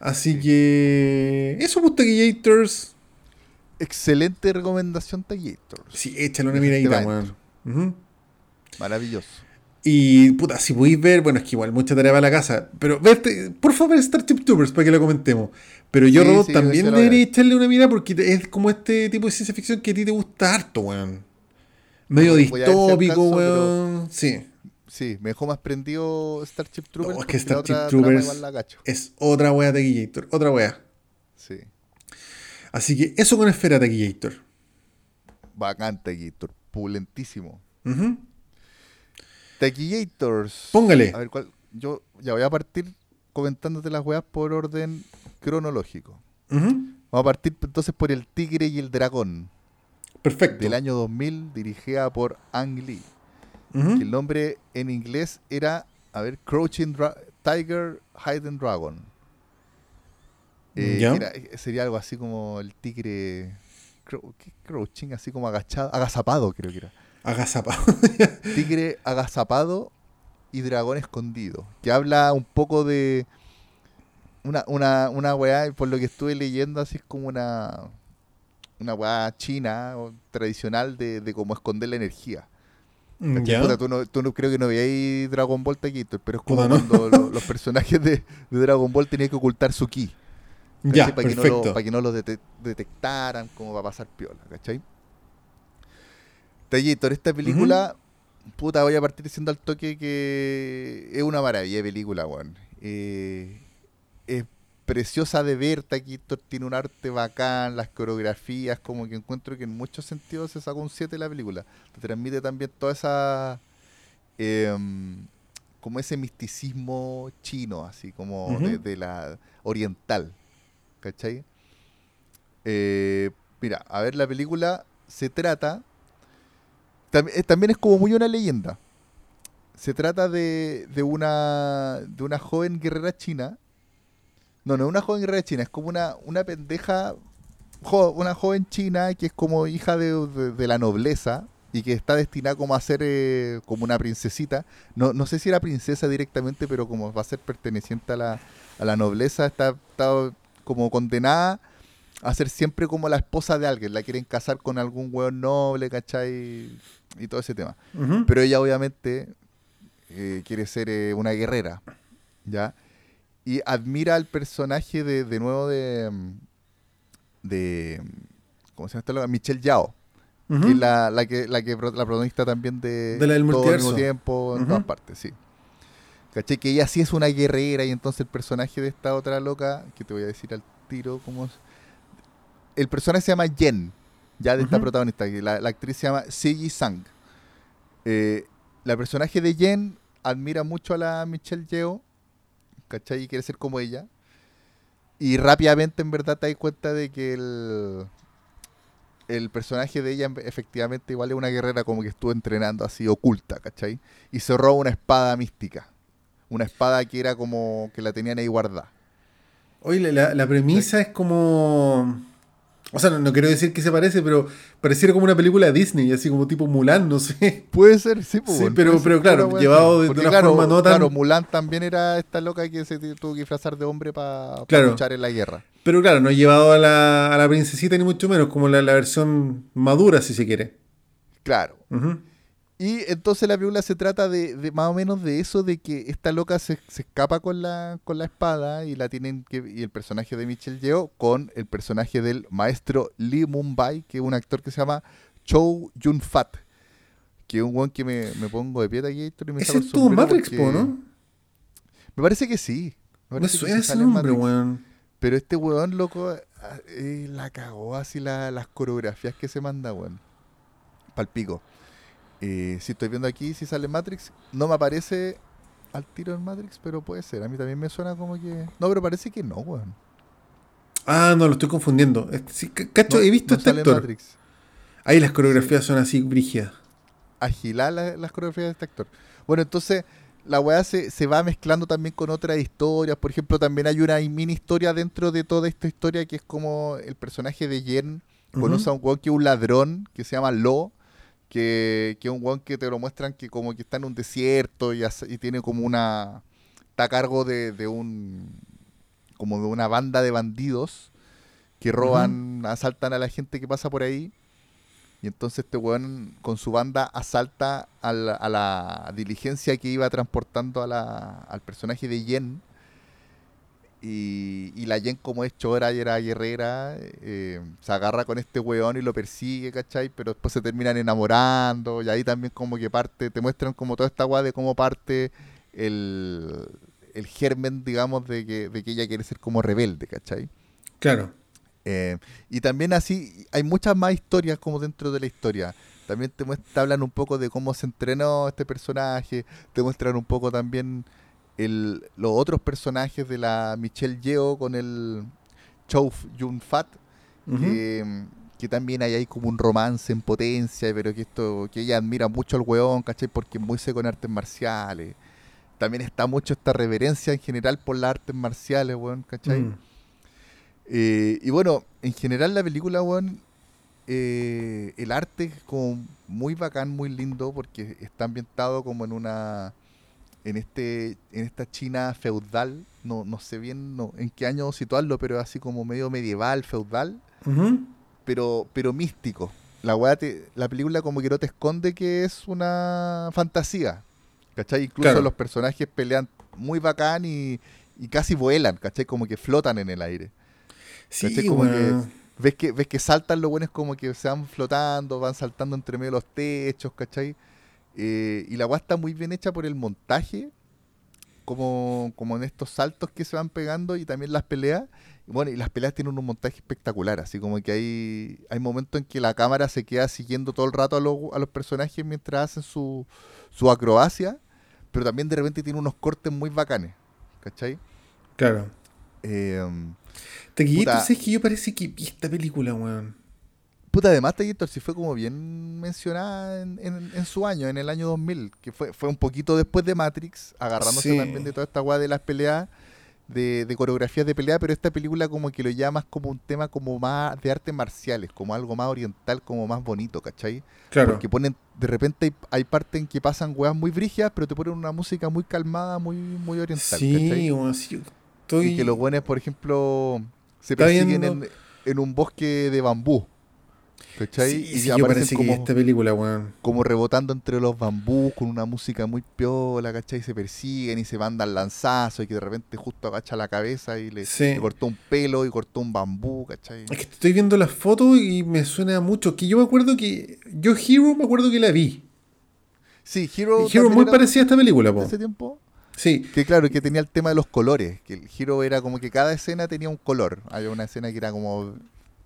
Así que. Eso, pues, Taquillators. Excelente recomendación, Taquillators. Sí, échale una miradita, weón. Maravilloso. Y, puta, si podéis ver, bueno, es que igual mucha tarea para la casa, pero verte, por favor, Starship Troopers para que lo comentemos. Pero yo, Robot, también debería echarle una mirada porque es como este tipo de ciencia ficción que a ti te gusta harto, weón. Medio distópico, weón. Sí. Sí, me dejó más prendido Starship Troopers. No, es que Starship Troopers es otra wea Taquillator, otra wea. Sí. Así que eso con Esfera Taquillator. Bacán Taquillator, pulentísimo. Uh Póngale. A ver, ¿cuál? Yo ya voy a partir comentándote las weas por orden cronológico. Vamos a partir entonces por El Tigre y el Dragón. Perfecto. Del año 2000, dirigida por Ang Lee el nombre en inglés era, a ver, Crouching Tiger, Hidden Dragon. Eh, sería algo así como el tigre. Crouching, así como agachado, agazapado, creo que era. Agazapado. tigre agazapado y dragón escondido. Que habla un poco de. Una, una, una weá, por lo que estuve leyendo, así es como una. Una weá china o tradicional de, de cómo esconder la energía. Mm, tú, no, tú no, creo que no veías Dragon Ball Taquito, pero es como cuando los, personajes de, Dragon Ball tenían que ocultar su ki. Ya, para, que no lo, para que no lo detectaran, como va a pasar piola, ¿cachai? Taquillator, esta película, puta, voy a partir diciendo al toque que es una maravilla de película, weón. Eh, es preciosa de ver. Taquito tiene un arte bacán, las coreografías, como que encuentro que en muchos sentidos se sacó un 7 de la película. Te transmite también toda esa. Em, como ese misticismo chino, así como de, la oriental. ¿Cachai? Eh, mira, a ver, la película se trata. Eh, también, es como muy una leyenda. Se trata de, de, una, de una joven guerrera china. No, no una joven guerrera china, es como una, una pendeja. una joven china que es como hija de, de la nobleza y que está destinada como a ser eh, como una princesita. No, no sé si era princesa directamente, pero como va a ser perteneciente a la, a la nobleza, está, está, como condenada a ser siempre como la esposa de alguien. La quieren casar con algún hueón noble, ¿cachai? Y todo ese tema. Pero ella obviamente eh, quiere ser eh, una guerrera, ¿ya? Y admira al personaje de, de nuevo de... de ¿Cómo se llama? Michelle Yao que la, la, que, la que la protagonista también de, de la del todo el mismo tiempo, en todas partes, sí. ¿Caché? Que ella sí es una guerrera y entonces el personaje de esta otra loca, que te voy a decir al tiro cómo es. El personaje se llama Jen, ya de esta protagonista, la, la, actriz se llama Sigi Sang. Eh, la personaje de Jen admira mucho a la Michelle Yeoh, ¿cachai? Y quiere ser como ella. Y rápidamente en verdad te das cuenta de que el, el personaje de ella efectivamente igual es una guerrera como que estuvo entrenando así oculta, ¿cachai? Y se roba una espada mística. Una espada que era como que la tenían ahí guardada. Oye, la, la premisa es como o sea, no, quiero decir que se parece, pero pareciera como una película de Disney, así como tipo Mulan, no sé. Puede ser, sí, pues, sí pero, pero claro, llevado de, una forma no tan... Claro, Mulan también era esta loca que se tuvo que disfrazar de hombre para luchar en la guerra. Pero claro, no he llevado a la, a la princesita ni mucho menos, como la, la versión madura, si se quiere. Claro. Y entonces la película se trata de, más o menos de eso, de que esta loca se, escapa con la, con la espada y la tienen que, y el personaje de Michelle Yeoh con el personaje del maestro Lee Mumbai, que es un actor que se llama Chow Yun Fat, que es un weón que me, pongo de pie aquí y me es tu Matrix, ¿no? Me parece que sí. Me, suena ese nombre, weón. Pero este weón, loco, ah, eh, la cagó así las coreografías que se manda, weón. Palpico. Eh, si estoy viendo aquí si sale Matrix, no me aparece al tiro en Matrix, pero puede ser. A mí también me suena como que. No, pero parece que no, weón. Ah, no, lo estoy confundiendo. cacho, he visto este actor. Matrix. Ahí las coreografías son así brígidas. Agilar las coreografías de este actor. Bueno, entonces la weá se, se, va mezclando también con otras historias. Por ejemplo, también hay una mini historia dentro de toda esta historia que es como el personaje de Jen conoce a un weón que es un ladrón que se llama Lo que, que es un weón que te lo muestran que como que está en un desierto y, tiene como una... está a cargo de, un... como de una banda de bandidos que roban, asaltan a la gente que pasa por ahí. Y entonces este weón con su banda asalta a la, diligencia que iba transportando a al personaje de Yen y, la Jen, como es chora y era guerrera, eh, se agarra con este weón y lo persigue, ¿cachai? Pero después se terminan enamorando. Y ahí también como que parte, te muestran como toda esta weá de cómo parte el, el germen, digamos, de que, de que ella quiere ser como rebelde, ¿cachai? Claro. Eh, y también así, hay muchas más historias como dentro de la historia. También te, te hablan un poco de cómo se entrenó este personaje, te muestran un poco también los otros personajes de la Michelle Yeoh con el Chow Yun Fat, que, también hay ahí como un romance en potencia, pero que esto que ella admira mucho al weón, ¿cachai? Porque es muy seco en artes marciales. También está mucho esta reverencia en general por las artes marciales, weón, ¿cachai? Mm. Eh, y bueno, en general la película, weón, eh, el arte es como muy bacán, muy lindo, porque está ambientado como en una en este en esta China feudal, no, no sé bien no, en qué año situarlo, pero así como medio medieval, feudal, pero pero místico. La la película como que no te esconde que es una fantasía. ¿Cachai? Incluso los personajes pelean muy bacán y, casi vuelan, ¿cachai? Como que flotan en el aire. Sí, Como que ves que ves que saltan los buenos como que se van flotando, van saltando entre medio de los techos, ¿cachai? Eh, y la weá está muy bien hecha por el montaje, como, como en estos saltos que se van pegando y también las peleas. Bueno, y las peleas tienen un montaje espectacular, así como que hay, hay momentos en que la cámara se queda siguiendo todo el rato a, los, a los personajes mientras hacen su, su acrobacia, pero también de repente tiene unos cortes muy bacanes, ¿cachai? Claro. Eh, Taquillito, es que yo parece que vi esta película, weón. Puta, además Taquillito sí fue como bien mencionada en, en, su año, en el año 2000, que fue, fue un poquito después de Matrix, agarrándose también de toda esta weá de las peleas de, de, coreografías de pelea, pero esta película como que lo llamas como un tema como más de artes marciales, como algo más oriental, como más bonito, ¿cachai? Claro. Porque ponen, de repente hay, partes en que pasan weas muy brígidas, pero te ponen una música muy calmada, muy, muy oriental, sí, así Y que los buenos, por ejemplo, se persiguen en, en un bosque de bambú. ¿Cachai? y ya parece como, esta película, weón. Como rebotando entre los bambús con una música muy piola, ¿cachai? Se persiguen y se mandan lanzazos y que de repente justo agacha la cabeza y le, cortó un pelo y cortó un bambú, ¿cachai? Es que estoy viendo las fotos y me suena mucho. Que yo me acuerdo que. Yo Hero me acuerdo que la vi. Sí, Hero. Hero muy parecida a esta película, po. Ese tiempo. Sí. Que claro, que tenía el tema de los colores. Que el Hero era como que cada escena tenía un color. Había una escena que era como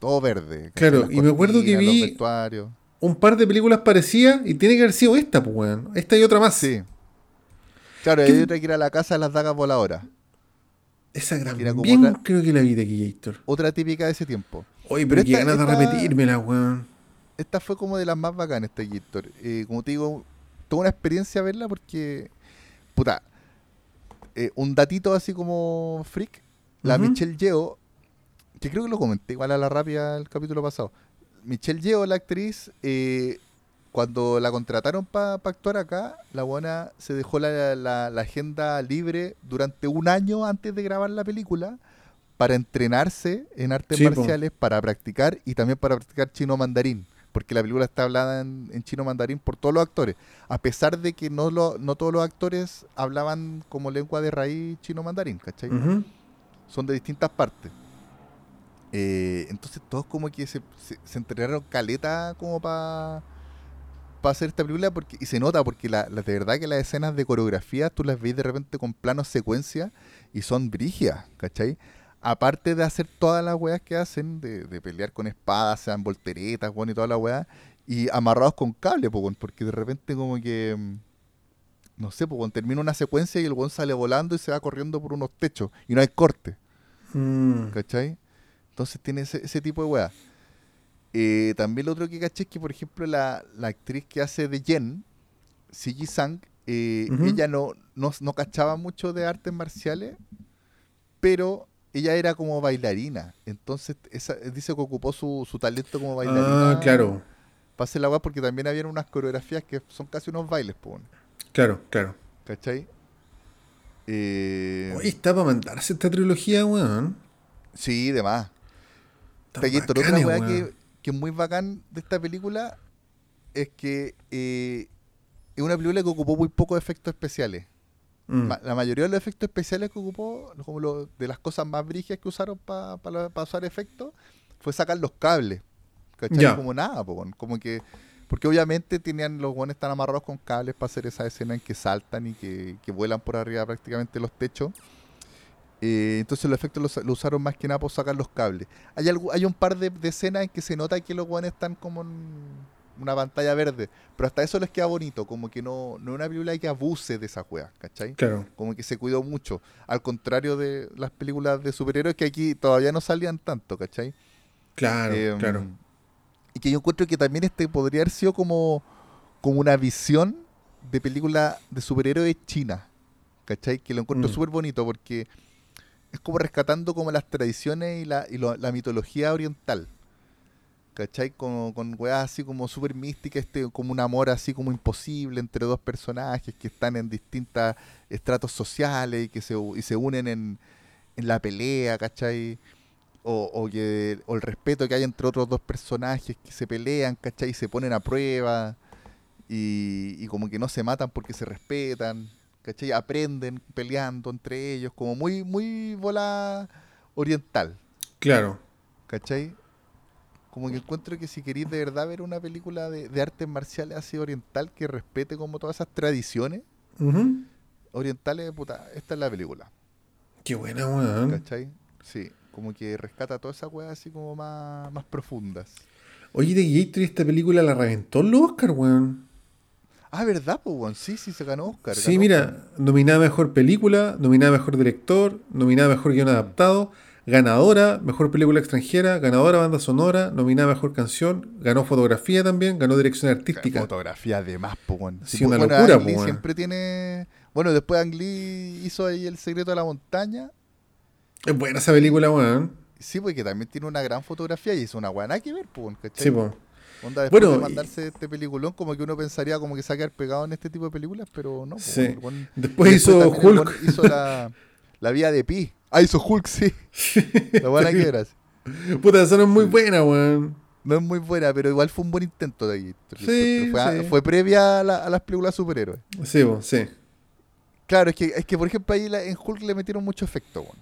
todo verde. Claro, y me acuerdo que vi un par de películas parecidas y tiene que haber sido esta, pues, weón. Esta y otra más. Sí. Claro, hay otra que ir a la casa de las dagas voladoras. Esa gran bien creo que la vi de aquí, Otra típica de ese tiempo. Oye, pero, pero ganas de repetírmela, weón. Esta fue como de las más bacanas, esta Gator. Eh, como te digo, toda una experiencia verla porque, puta, eh, un datito así como freak, la Michelle Yeo que creo que lo comenté igual a la rápida el capítulo pasado. Michelle Yeoh, la actriz, eh, cuando la contrataron para actuar acá, la buena se dejó la, agenda libre durante un año antes de grabar la película para entrenarse en artes marciales, para practicar y también para practicar chino mandarín, porque la película está hablada en, chino mandarín por todos los actores, a pesar de que no, lo, no todos los actores hablaban como lengua de raíz chino mandarín, ¿cachai? Son de distintas partes. Eh, entonces todos como que se, se, entrenaron caleta como para hacer esta película porque y se nota porque la, de verdad que las escenas de coreografía tú las ves de repente con planos secuencia y son brigias, ¿cachai? Aparte de hacer todas las weas que hacen, de, pelear con espadas, sean volteretas, bueno, y toda la wea, y amarrados con cable, porque de repente como que, mm, no sé, pues termina una secuencia y el weón sale volando y se va corriendo por unos techos y no hay corte, mm. ¿cachai? Entonces tiene ese, tipo de weá. Eh, también lo otro que caché es que, por ejemplo, la, actriz que hace de Jen, Sigi Sang, eh, ella no, no, cachaba mucho de artes marciales, pero ella era como bailarina. Entonces dice que ocupó su, talento como bailarina. Ah, claro. Hacer la weá porque también había unas coreografías que son casi unos bailes, pues. Claro, claro. ¿Cachai? Eh... Oye, está para mandarse esta trilogía, weón. Sí, demás. Otra weá que, es muy bacán de esta película es que eh, es una película que ocupó muy pocos efectos especiales. Mm. la mayoría de los efectos especiales que ocupó, como lo, de las cosas más brígidas que usaron para usar efectos, fue sacar los cables. ¿Cachai? Como nada, como que. Porque obviamente tenían los guones tan amarrados con cables para hacer esa escena en que saltan y que, que vuelan por arriba prácticamente los techos. Eh, entonces los efectos los, usaron más que nada por sacar los cables. Hay, algo, hay un par de, escenas en que se nota que los guanes están como en una pantalla verde, pero hasta eso les queda bonito, como que no, no es una película que abuse de esa juega, ¿cachai? Claro. Como que se cuidó mucho, al contrario de las películas de superhéroes que aquí todavía no salían tanto, ¿cachai? Claro, em, claro. Y que yo encuentro que también este podría haber sido como, como una visión de película de superhéroes china, ¿cachai? Que lo encuentro mm. súper bonito porque es como rescatando como las tradiciones y la, y la mitología oriental. ¿Cachai? Con, con weas así como súper místicas, este, como un amor así como imposible entre dos personajes que están en distintos estratos sociales y que se, y se unen en, en la pelea, ¿cachai? O, que, el respeto que hay entre otros dos personajes que se pelean, ¿cachai? Y se ponen a prueba y como que no se matan porque se respetan. ¿Cachai? Aprenden peleando entre ellos, como muy, muy bola oriental. Claro. ¿Cachai? Como que encuentro que si queréis de verdad ver una película de, artes marciales así oriental que respete como todas esas tradiciones, orientales, puta, esta es la película. Qué buena, weón. ¿Cachai? Sí, como que rescata toda esa weas así como más, más profundas. Oye, de Gator esta película la reventó el Oscar, weón. Ah, ¿verdad, weón? Sí, sí, se ganó Oscar. Sí, mira, nominada Mejor Película, nominada Mejor Director, nominada Mejor Guión Adaptado, ganadora Mejor Película Extranjera, ganadora Banda Sonora, nominada Mejor Canción, ganó Fotografía también, ganó Dirección Artística. Fotografía además, pues, weón. Sí, una locura, pues, weón. siempre tiene... Bueno, después Ang Lee hizo ahí El Secreto de la Montaña. Es buena esa película, weón. Sí, porque también tiene una gran fotografía y es una buena que ver, ¿cachai? Sí, pues. Onda, después Bueno, de mandarse este peliculón, como que uno pensaría como que se va a quedar pegado en este tipo de películas, pero no. pues, Sí. Después hizo Hulk. Hizo la, la vía de Pi. Ah, hizo Hulk, sí. La buena que era. Puta, esa no es muy buena, weón. No es muy buena, pero igual fue un buen intento de ahí. Sí, fue, a- sí. fue previa a, la- a las películas superhéroes. Sí, sí. Claro, es que, es que por ejemplo ahí la- en Hulk le metieron mucho efecto, weón.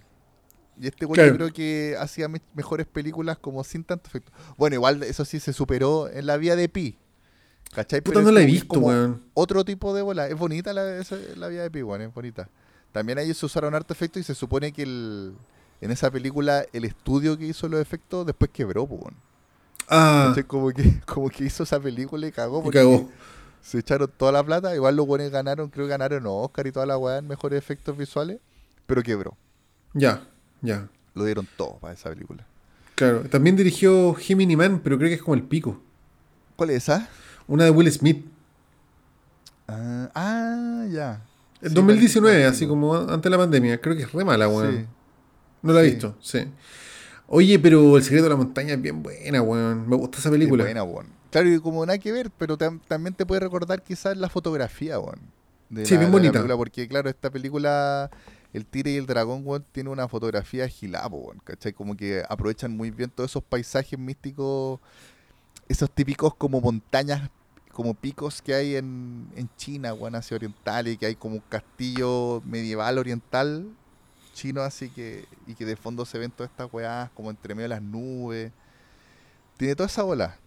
Y este güey Claro. yo creo que hacía me- mejores películas como sin tanto efecto. Bueno, igual eso sí se superó en la vía de Pi. ¿Cachai? Puta, Pero no la he visto, weón. Otro tipo de bola. Es bonita la, esa- la vía de Pi, weón, es bonita. También ellos se usaron harto efecto y se supone que el, en esa película el estudio que hizo los efectos después quebró, weón. Ah, ¿Cachai? Como que, como que hizo esa película y cagó. y porque cagó. Se echaron toda la plata. Igual los buenos ganaron, creo que ganaron Oscar y toda la weá en mejores efectos visuales. Pero quebró. Ya, ya. Lo dieron todo para esa película. Claro. También dirigió Jiminy Man, pero creo que es como el pico. ¿Cuál es esa? Una de Will Smith. Ah, ah, ya. El Sí, 2019, parece que así es como antes de la pandemia. Creo que es re mala, weón. Sí. No la he sí. visto, sí. Oye, pero El secreto de la montaña es bien buena, weón. Me gusta esa Es película. buena, weón. Claro, y como nada que ver, pero tam- también te puede recordar quizás la fotografía, weón. de Sí, la- bien de la bonita. película, porque claro, esta película, El Tigre y el Dragón, weón, tiene una fotografía gilapo, weón. ¿Cachai? Como que aprovechan muy bien todos esos paisajes místicos, esos típicos como montañas, como picos que hay en, en China, weón, hacia oriental, y que hay como un castillo medieval oriental chino, así que, y que de fondo se ven todas estas weás, como entre medio de las nubes. Tiene toda esa bola.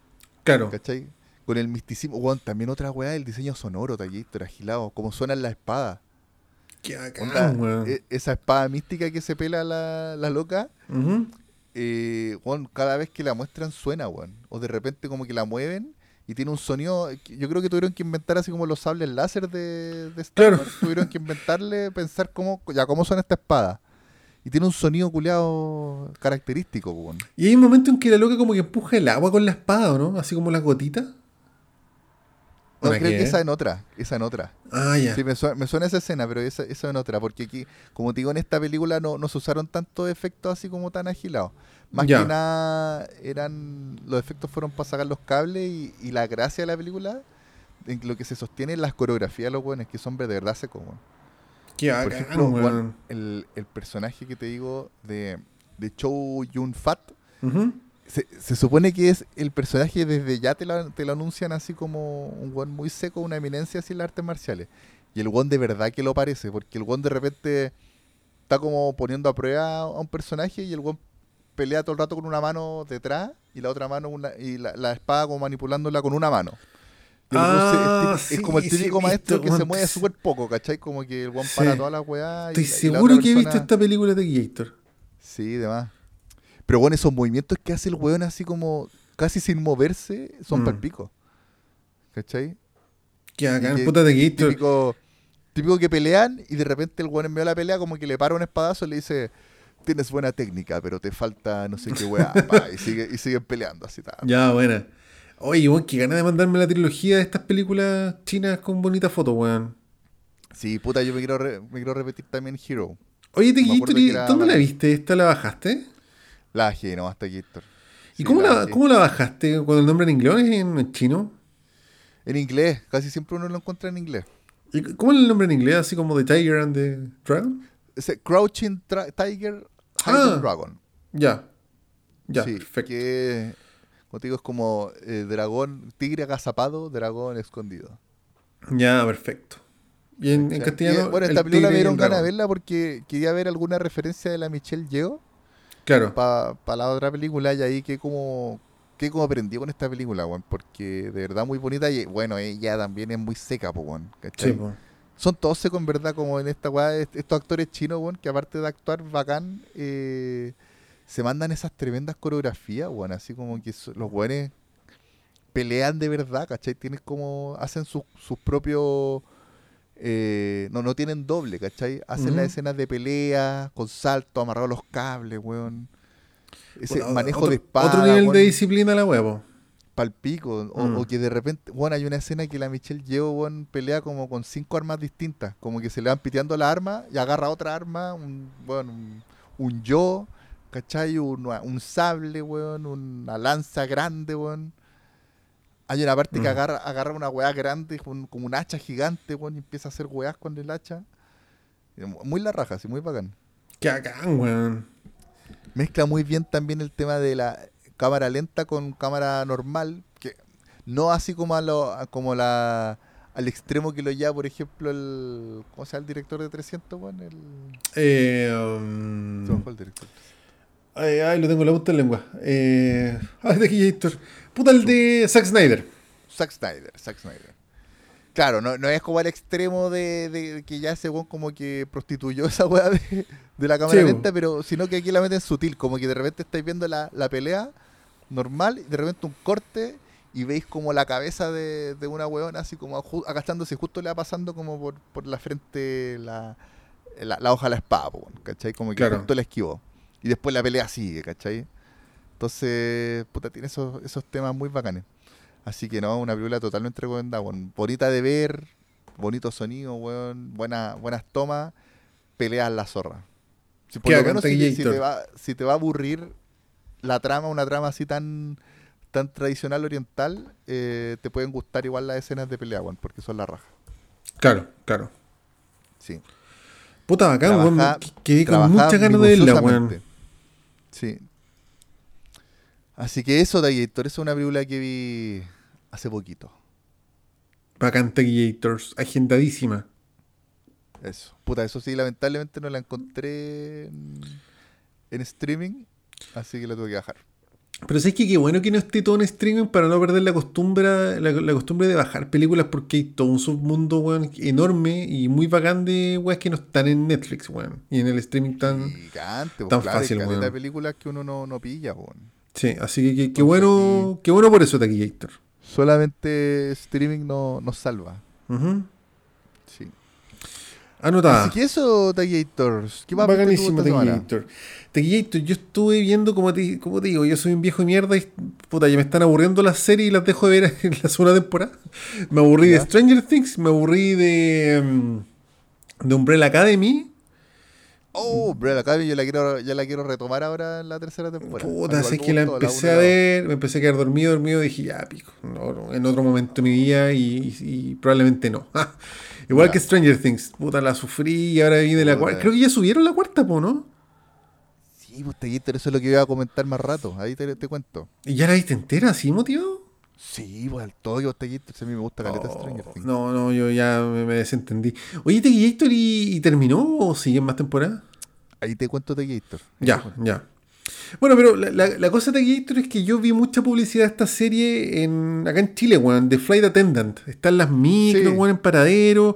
Claro. ¿Cachai? Con el misticismo. Weón, también otra weá, el diseño sonoro, tallito, agilado, como suenan las espadas. Qué bacán, Onda, weón. e- esa espada mística que se pela la, la loca, eh, weón, cada vez que la muestran suena, weón. O de repente como que la mueven y tiene un sonido. Yo creo que tuvieron que inventar así como los sables láser de, de Star Claro. Wars. Tuvieron que inventarle, pensar cómo, ya cómo suena esta espada. Y tiene un sonido culeado característico, weón. Y hay un momento en que la loca como que empuja el agua con la espada, ¿o no? Así como las gotitas. ¿O No, creo que esa en otra, esa en otra. Ah, ya. Sí, me suena, me suena esa escena, pero esa, esa en otra, porque aquí, como te digo, en esta película no, no se usaron tantos efectos así como tan agilados. Más Ya. que nada, eran los efectos fueron para sacar los cables y, y la gracia de la película, en lo que se sostiene en las coreografías los buenos, que son de verdad weón. Qué Por ejemplo, el, el personaje que te digo de, de Chow Yun Fat. Se, se supone que es el personaje desde ya te lo, te lo anuncian así como un guan muy seco, una eminencia así en las artes marciales. Y el guan de verdad que lo parece, porque el guan de repente está como poniendo a prueba a un personaje y el guan pelea todo el rato con una mano detrás y la otra mano una, y la, la espada como manipulándola con una mano. Y es Ah, es, como el típico maestro visto, que se mueve súper poco, ¿cachai? Como que el guan Sí. para todas las weas. y Estoy la- y la seguro otra que he visto esta película de Gator. Sí, demás. Pero bueno, esos movimientos que hace el weón así como casi sin moverse son Mm. palpico. ¿Cachai? Qué bacán, que- puta de Gator. Típico, típico que pelean y de repente el weón en medio de la pelea como que le para un espadazo y le dice, tienes buena técnica, pero te falta no sé qué weá. pa", y, sigue, y siguen peleando así. ta. Ya, buena. Oye, weón, qué ganas de mandarme la trilogía de estas películas chinas con bonita foto, weón. Sí, puta, yo me quiero, re- me quiero repetir también Hero. Oye, de Me acuerdo Gator, ¿y que era ¿dónde la viste? ¿Esta la bajaste? La bajé, no, hasta Gator. ¿Y Sí, cómo, la, cómo la bajaste? ¿Cuando el nombre en inglés o en chino? En inglés, casi siempre uno lo encuentra en inglés. ¿Y cómo es el nombre en inglés? Así como The Tiger and the Dragon. Crouching Tra- Tiger, Ah. Hidden Dragon. Ya. Ya, sí, perfecto. Que, como te digo, es como eh, dragón, tigre agazapado, dragón escondido. Ya, perfecto. Y en, castellano. Y, bueno, esta película me dieron ganas de verla porque quería ver alguna referencia de la Michelle Yeoh Claro. para la otra película y ahí que como que como aprendí con esta película, weón, porque de verdad muy bonita y bueno, ella también es muy seca, po, ¿cachai? Sí, po. son todos secos en verdad, como en esta weá, estos actores chinos, weón, que aparte de actuar bacán, eh, se mandan esas tremendas coreografías, weón, así como que los weones pelean de verdad, ¿cachai? Tienes como, hacen sus propios... Eh, no, no tienen doble, ¿cachai? Hacen las escenas de pelea, con salto, amarrado los cables, weón. Ese manejo de espada. Otro nivel de disciplina la huevo palpico. O, o, mm. que de repente, bueno, hay una escena que la Michelle Yeoh, bueno, pelea como con cinco armas distintas. Como que se le van piteando la arma y agarra otra arma, un, bueno, un, yo, ¿cachai? Un, un sable, weón, una lanza grande, weón. Hay una parte que mm. agarra, agarra una weá grande, como un hacha gigante, weón, y empieza a hacer weás con el hacha. Muy la raja, sí, muy bacán. Qué bacán, weón. Mezcla muy bien también el tema de la cámara lenta con cámara normal, que no así como a lo, como la al extremo que lo lleva, por ejemplo, el ¿cómo se llama el director de 300, bueno, el eh, um... el director. Ay, ay, lo tengo en la punta de lengua. Eh, ay, de aquí, Puta, el de Zack Snyder. Zack Snyder, Zack Snyder. Claro, no, no es como al extremo de, de que ya ese como que prostituyó esa weá de, la cámara lenta, pero sino que aquí la meten sutil, como que de repente estáis viendo la, la pelea normal, y de repente un corte y veis como la cabeza de, una weona así como agachándose, justo le va pasando como por, por la frente la, la, hoja de la espada, ¿cachai? Como que justo la esquivó. Y después la pelea sigue, ¿cachai? Entonces, puta, tiene esos, esos temas muy bacanes. Así que no, una película totalmente recomendada, bonita de ver, bonito sonido, weón, buena, buenas tomas, peleas la zorra. Si, por lo menos si, te va, si te va a aburrir la trama, una trama así tan tan tradicional oriental, eh, te pueden gustar igual las escenas de pelea, weón, porque son la raja. Claro, claro. Sí. Puta bacán, weón. Quedé con mucha ganas de verla, weón. Sí. Así que eso, Taquillator, es una película que vi hace poquito. Bacán Taquillators, agendadísima. Eso. Puta, eso sí, lamentablemente no la encontré en, en streaming Así que lo tuve que bajar. Pero sabes que qué bueno que no esté todo en streaming para no perder la costumbre, la, costumbre de bajar películas porque hay todo un submundo, weón, enorme y muy bacán de weas que no están en Netflix, weón. Y en el streaming tan, Gigante, tan claro, fácil, weón. películas que uno no, no pilla, weón. Sí, así que qué bueno, qué bueno por eso, Taquillator. Solamente streaming no, nos salva. Sí. Anotada. Así que eso, Taquillator. ¿Qué más Bacanísimo, Taquillator yo estuve viendo, como te, como te digo, yo soy un viejo de mierda y puta, ya me están aburriendo las series y las dejo de ver en la segunda temporada. Me aburrí de Stranger Things, me aburrí de, mm, de Umbrella Academy. Oh, Umbrella Academy, yo la quiero, ya la quiero retomar ahora en la tercera temporada. Puta, así que la empecé a ver, me empecé a quedar dormido, dormido, dije, ya, pico, en otro momento de mi vida y, probablemente no. Igual que Stranger Things, puta, la sufrí y ahora viene la cuarta. Creo que ya subieron la cuarta, ¿no? Sí, pues eso es lo que iba a comentar más rato. Ahí te, cuento. ¿Y ya la viste entera, sí, motivo? Sí, pues al todo yo Teguitor, a mí me gusta Caleta oh, Stranger No, no, yo ya me, desentendí. Oye, Teguitor, ¿y, ¿y, terminó o siguen más temporadas? Ahí te cuento Teguitor. Ya, ya. Bueno, pero la, la, cosa de Teguitor es que yo vi mucha publicidad de esta serie en, acá en Chile, weón, de Flight Attendant. Están las micros, weón, en paradero.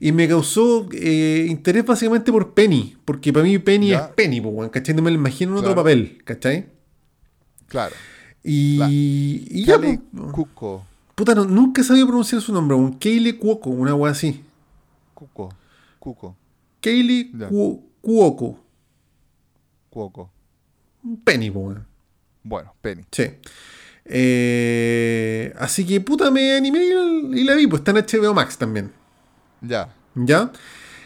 Y me causó eh, interés básicamente por Penny. Porque para mí Penny es Penny, pues, ¿cachai? No me lo imagino en otro papel, ¿cachai? Claro. Y, y ya, pues, Cuco. Puta, nunca he sabido pronunciar su nombre, un Keile Cuoco, una wea así. Cuco. Cuco. Keile Cuoco. Cuoco. Penny, pues. Bueno, Penny. Sí. Eh, así que puta me animé y la vi, pues está en HBO Max también. Ya. ¿Ya?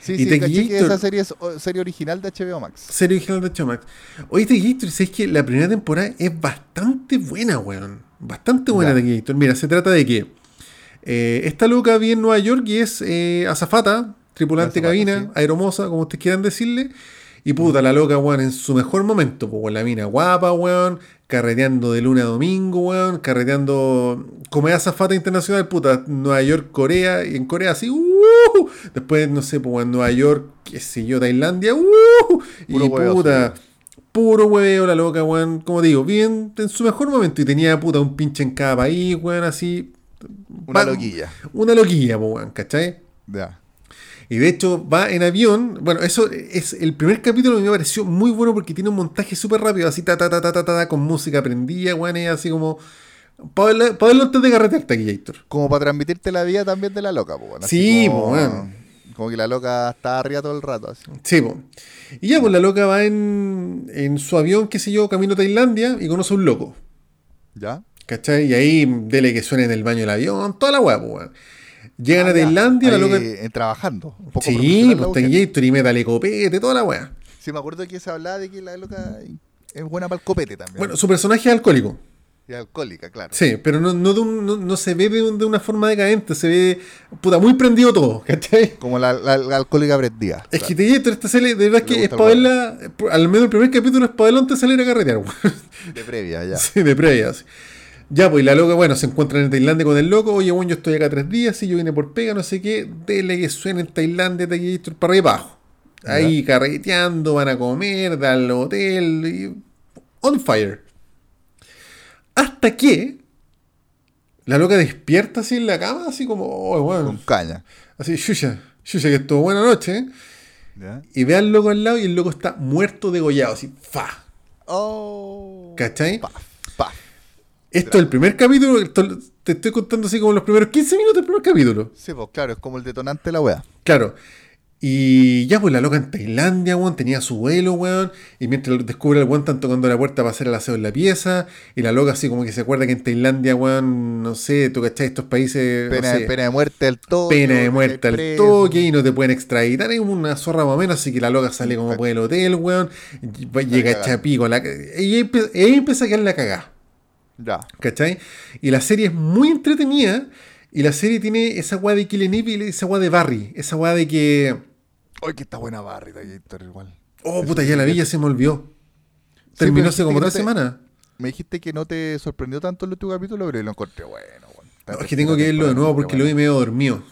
Sí, y sí, que esa serie es serie original de HBO Max. Serie original de HBO Max. Oye, The Gator, es que la primera temporada es bastante buena, weón. Bastante buena The Gator. Mira, se trata de que eh, esta loca vive en Nueva York y es eh, azafata, tripulante cabina, aeromosa, como ustedes quieran decirle. Y puta, la loca, weón, en su mejor momento, pues, la mina guapa, weón, carreteando de luna a domingo, weón, carreteando como azafata internacional, puta, Nueva York, Corea, y en Corea así, uh, después, no sé, pues en Nueva York, qué sé yo, Tailandia, uh, y puta, puro huevo, la loca, weón, como digo, bien en su mejor momento, y tenía, puta, un pinche en cada país, weón, así. Una loquilla. Una loquilla, pues, weón, ¿cachai? Ya. Y de hecho va en avión. Bueno, eso es el primer capítulo que me pareció muy bueno porque tiene un montaje súper rápido, así ta ta ta ta ta ta, con música prendida, weón, y así como. Para verlo antes de carretearte aquí, Héctor. Como para transmitirte la vida también de la loca. Sí, bueno. Como que la loca está arriba todo el rato. Así. Sí, pues. Y ya, pues la loca va en, en su avión, qué sé yo, camino a Tailandia y conoce a un loco. ¿Ya? ¿Cachai? Y ahí dele que suene en el baño del avión, toda la weá, Llegan a Tailandia, la loca. Eh, trabajando. Un poco sí, pues Gator y métale copete, toda la weá. Sí, me acuerdo que se hablaba de que la loca es buena para el copete también. Bueno, su personaje es alcohólico. Y alcohólica, claro. Sí, pero no, no, no, se ve de, una forma decadente, se ve puta, muy prendido todo, ¿cachai? Como la, la, alcohólica prendida. Es que te digo, esta serie, de verdad que es para verla, al menos el primer capítulo es para de salir a carretear, De previa, ya. Sí, de previa, sí. Ya, pues, la loca, bueno, se encuentra en Tailandia con el loco. Oye, bueno, yo estoy acá tres días y yo vine por pega, no sé qué. Dele que suene en Tailandia, Gator para arriba y abajo. Ahí carreteando, van a comer, dan al hotel. Y... On fire. Hasta que la loca despierta así en la cama, así como, oh, bueno. Con caña. Así, Yuya, Yuya, que estuvo buena noche. Y ve al loco al lado y el loco está muerto, degollado, así, fa. Oh. ¿Cachai? Pa, Esto es el primer capítulo, te estoy contando así como los primeros 15 minutos del primer capítulo. Sí, pues claro, es como el detonante de la wea. Claro. Y ya, pues la loca en Tailandia, weón, tenía su vuelo, weón. Y mientras descubre el weón, están tocando la puerta para hacer el aseo en la pieza. Y la loca, así como que se acuerda que en Tailandia, weón, no sé, tú cachai, estos países. Pena, pena de muerte al toque. Pena de muerte al toque y no te pueden extraditar. Es una zorra más o menos, así que la loca sale como puede el hotel, weón. Llega a Chapico. La, y ahí, empieza a quedar la cagada. Ya. ¿Cachai? Y la serie es muy entretenida. Y la serie tiene esa weá de Killing Eve y esa weá de Barry. Esa weá de que Ay, que está buena Barry igual. Oh, puta, ya la vi, ya se me olvidó. Terminó hace como tres semanas. Me dijiste que no te sorprendió tanto el último capítulo, pero lo encontré bueno. es que tengo que verlo de nuevo porque lo vi medio dormido.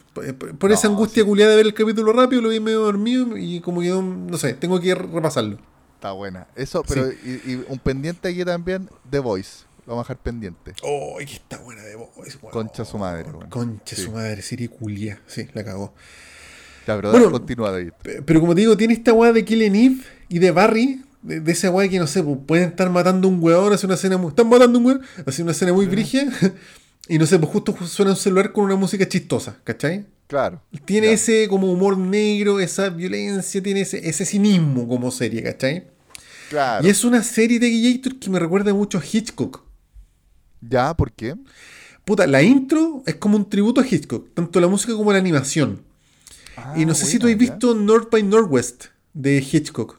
Por, esa angustia culiada de ver el capítulo rápido, lo vi medio dormido y como que no, sé, tengo que repasarlo. Está buena. Eso, pero y, un pendiente aquí también, The Voice. Lo vamos a dejar pendiente. Oh, que está buena The Voice. Concha su madre. Concha su madre, serie culia. Sí, la cagó pero bueno, Pero como te digo, tiene esta weá de Killing Eve y de Barry, de, esa weá que no sé, pues pueden estar matando un weón, hacer una escena muy. Están matando un weón, hacer una escena muy brigia. y no sé, pues justo suena un celular con una música chistosa, ¿cachai? Claro. Tiene ese como humor negro, esa violencia, tiene ese, ese cinismo como serie, ¿cachai? Claro. Y es una serie de Gator que me recuerda mucho a Hitchcock. ¿Ya? ¿Por qué? Puta, la intro es como un tributo a Hitchcock, tanto la música como la animación y no sé si tú has visto North by Northwest de Hitchcock.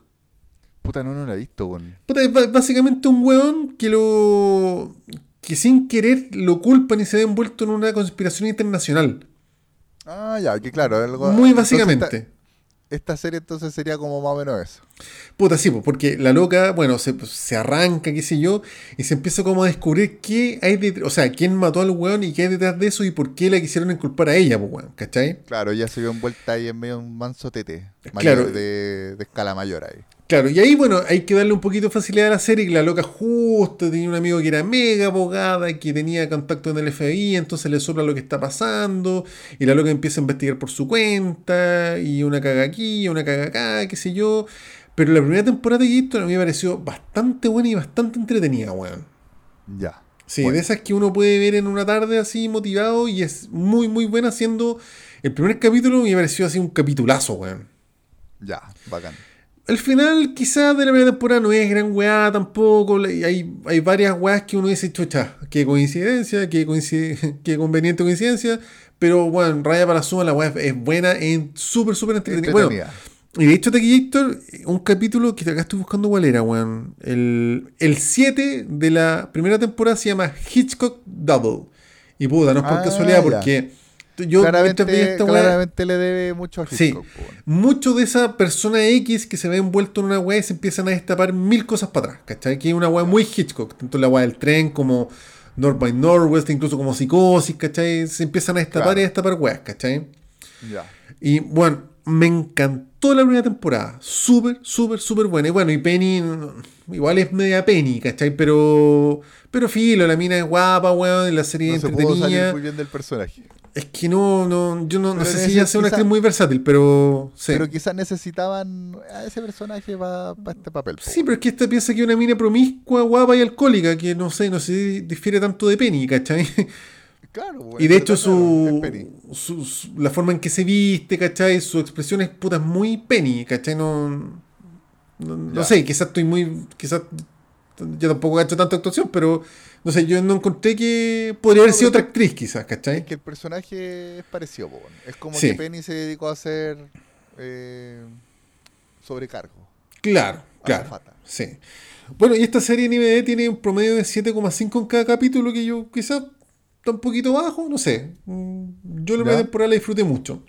Puta, no, no la he visto, weón. Puta, es básicamente un weón que lo. que sin querer lo culpan y se ve envuelto en una conspiración internacional. Ah, ya, que claro. Algo, Muy básicamente esta serie entonces sería como más o menos eso. Puta, sí, porque la loca, bueno, se, se, arranca, qué sé yo, y se empieza como a descubrir qué hay detrás, o sea, quién mató al weón y qué hay detrás de eso y por qué la quisieron inculpar a ella, pues weón, ¿cachai? Claro, ya se vio envuelta ahí en medio de un manso tete, claro. de, de escala mayor ahí. Claro, y ahí, bueno, hay que darle un poquito de facilidad a la serie, que la loca justo tenía un amigo que era mega abogada, y que tenía contacto en el FBI, entonces le sopla lo que está pasando, y la loca empieza a investigar por su cuenta, y una caga aquí, una caga acá, qué sé yo. Pero la primera temporada de esto a mí me pareció bastante buena y bastante entretenida, weón. Ya. Sí, de esas que uno puede ver en una tarde así motivado, y es muy, muy buena, siendo el primer capítulo me pareció así un capitulazo, weón. Ya, bacán. El final quizás de la primera temporada no es gran weá tampoco. Hay, hay varias weas que uno dice, chucha, qué coincidencia, qué, qué conveniente coincidencia. Pero bueno, raya para la suma, la weá es buena, es súper, súper entretenida. Bueno, y de hecho, Héctor, un capítulo que acá estoy buscando cuál era, weón. El, el 7 de la primera temporada se llama Hitchcock Double. Y puta, no es por ah, casualidad, porque yo claramente, le debe mucho a Hitchcock. Sí, mucho de esa persona X que se ve envuelto en una weá y se empiezan a destapar mil cosas para atrás, ¿cachai? Que es una weá muy Hitchcock, tanto la weá del tren como North by Northwest, incluso como psicosis, ¿cachai? Se empiezan a destapar y a destapar weas, ¿cachai? Ya. Y bueno, me encantó la primera temporada. Súper, súper, súper buena. Y bueno, y Penny, igual es media Penny, ¿cachai? Pero, pero filo, la mina es guapa, weón, la serie no entretenida. muy bien del personaje. Es que no, no yo no, no sé si ella sea una actriz muy versátil, pero. Pero quizás necesitaban a ese personaje para este papel. Sí, pero es que esta piensa que es una mina promiscua, guapa y alcohólica, que no sé, no se difiere tanto de Penny, ¿cachai? Claro, y de hecho su, la forma en que se viste, ¿cachai? Su expresión es puta muy Penny, ¿cachai? No, no, sé, quizás estoy muy. Quizás yo tampoco he hecho tanta actuación, pero no sé, yo no encontré que podría haber sido otra actriz, quizás, ¿cachai? Es que el personaje es parecido, es como que Penny se dedicó a hacer eh, sobrecargo. Claro, claro. Sí. Bueno, y esta serie en IMDb tiene un promedio de 7,5 en cada capítulo, que yo quizás está un poquito bajo, no sé. Mm, yo la primera temporada la disfruté mucho.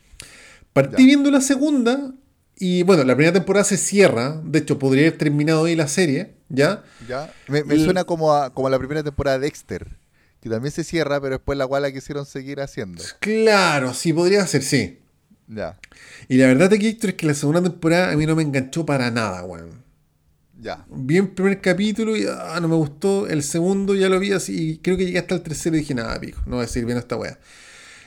Partí viendo la segunda y bueno, la primera temporada se cierra. De hecho, podría haber terminado ahí la serie, ¿ya? Ya. Me, suena como a, como la primera temporada de Dexter. Que también se cierra, pero después la cual la quisieron seguir haciendo. Claro, sí, podría ser, sí. Ya. Y la verdad de que es que la segunda temporada a mí no me enganchó para nada, weón. Ya. Vi el primer capítulo y ah, no me gustó. El segundo ya lo vi así. Y creo que llegué hasta el tercero y dije, nada, pico, no voy a seguir viendo esta weá.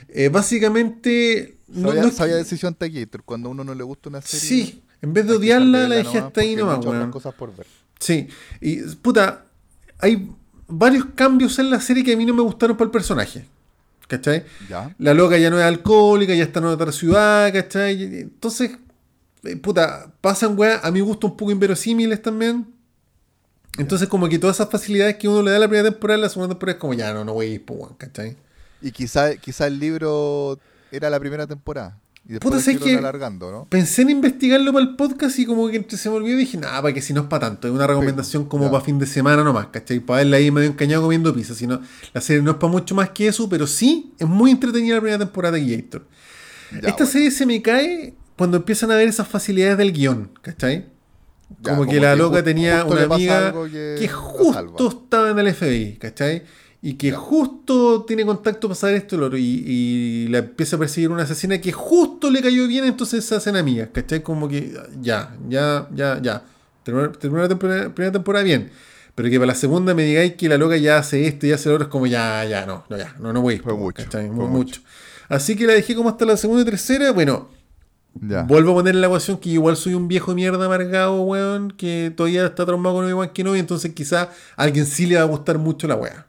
Eh, básicamente. No, sabía, no, sabía decisión Taquillator. Cuando a uno no le gusta una serie. Sí, en vez de odiarla, la dejé hasta ahí nomás, weón. cosas por ver. Sí. Y, puta, hay varios cambios en la serie que a mí no me gustaron para el personaje. ¿Cachai? Ya. La loca ya no es alcohólica, ya está en otra ciudad, ¿cachai? Entonces, eh, puta, pasan weá, a mi gusto un poco inverosímiles también. Entonces, como que todas esas facilidades que uno le da a la primera temporada, la segunda temporada es como, ya no, no voy a ir, pues, ¿cachai? Y quizá, quizá el libro era la primera temporada. Y después Puta, que alargando, ¿no? Pensé en investigarlo para el podcast y como que se me olvidó y dije, nada, para que si no es para tanto, es una recomendación como para fin de semana nomás, ¿cachai? Para verla ahí medio encañado comiendo pizza, sino la serie no es para mucho más que eso, pero sí es muy entretenida la primera temporada de Gator. Esta serie se me cae cuando empiezan a ver esas facilidades del guion, ¿cachai? Como, que la loca tenía una amiga que, justo estaba en el FBI, ¿cachai? Y que justo tiene contacto para saber esto y, y, la empieza a perseguir una asesina que justo le cayó bien, entonces se hacen amigas, ¿cachai? Como que ya, ya, ya, ya. Terminó la primera temporada bien. Pero que para la segunda me digáis que la loca ya hace esto y hace lo otro, es como ya, ya, no, no, ya, no, no voy. Fue mucho. mucho. Así que la dejé como hasta la segunda y tercera. Bueno, Vuelvo a poner en la ecuación que igual soy un viejo mierda amargado, weón, que todavía está traumado con Obi-Wan Kenobi, entonces quizá a alguien sí le va a gustar mucho la weá.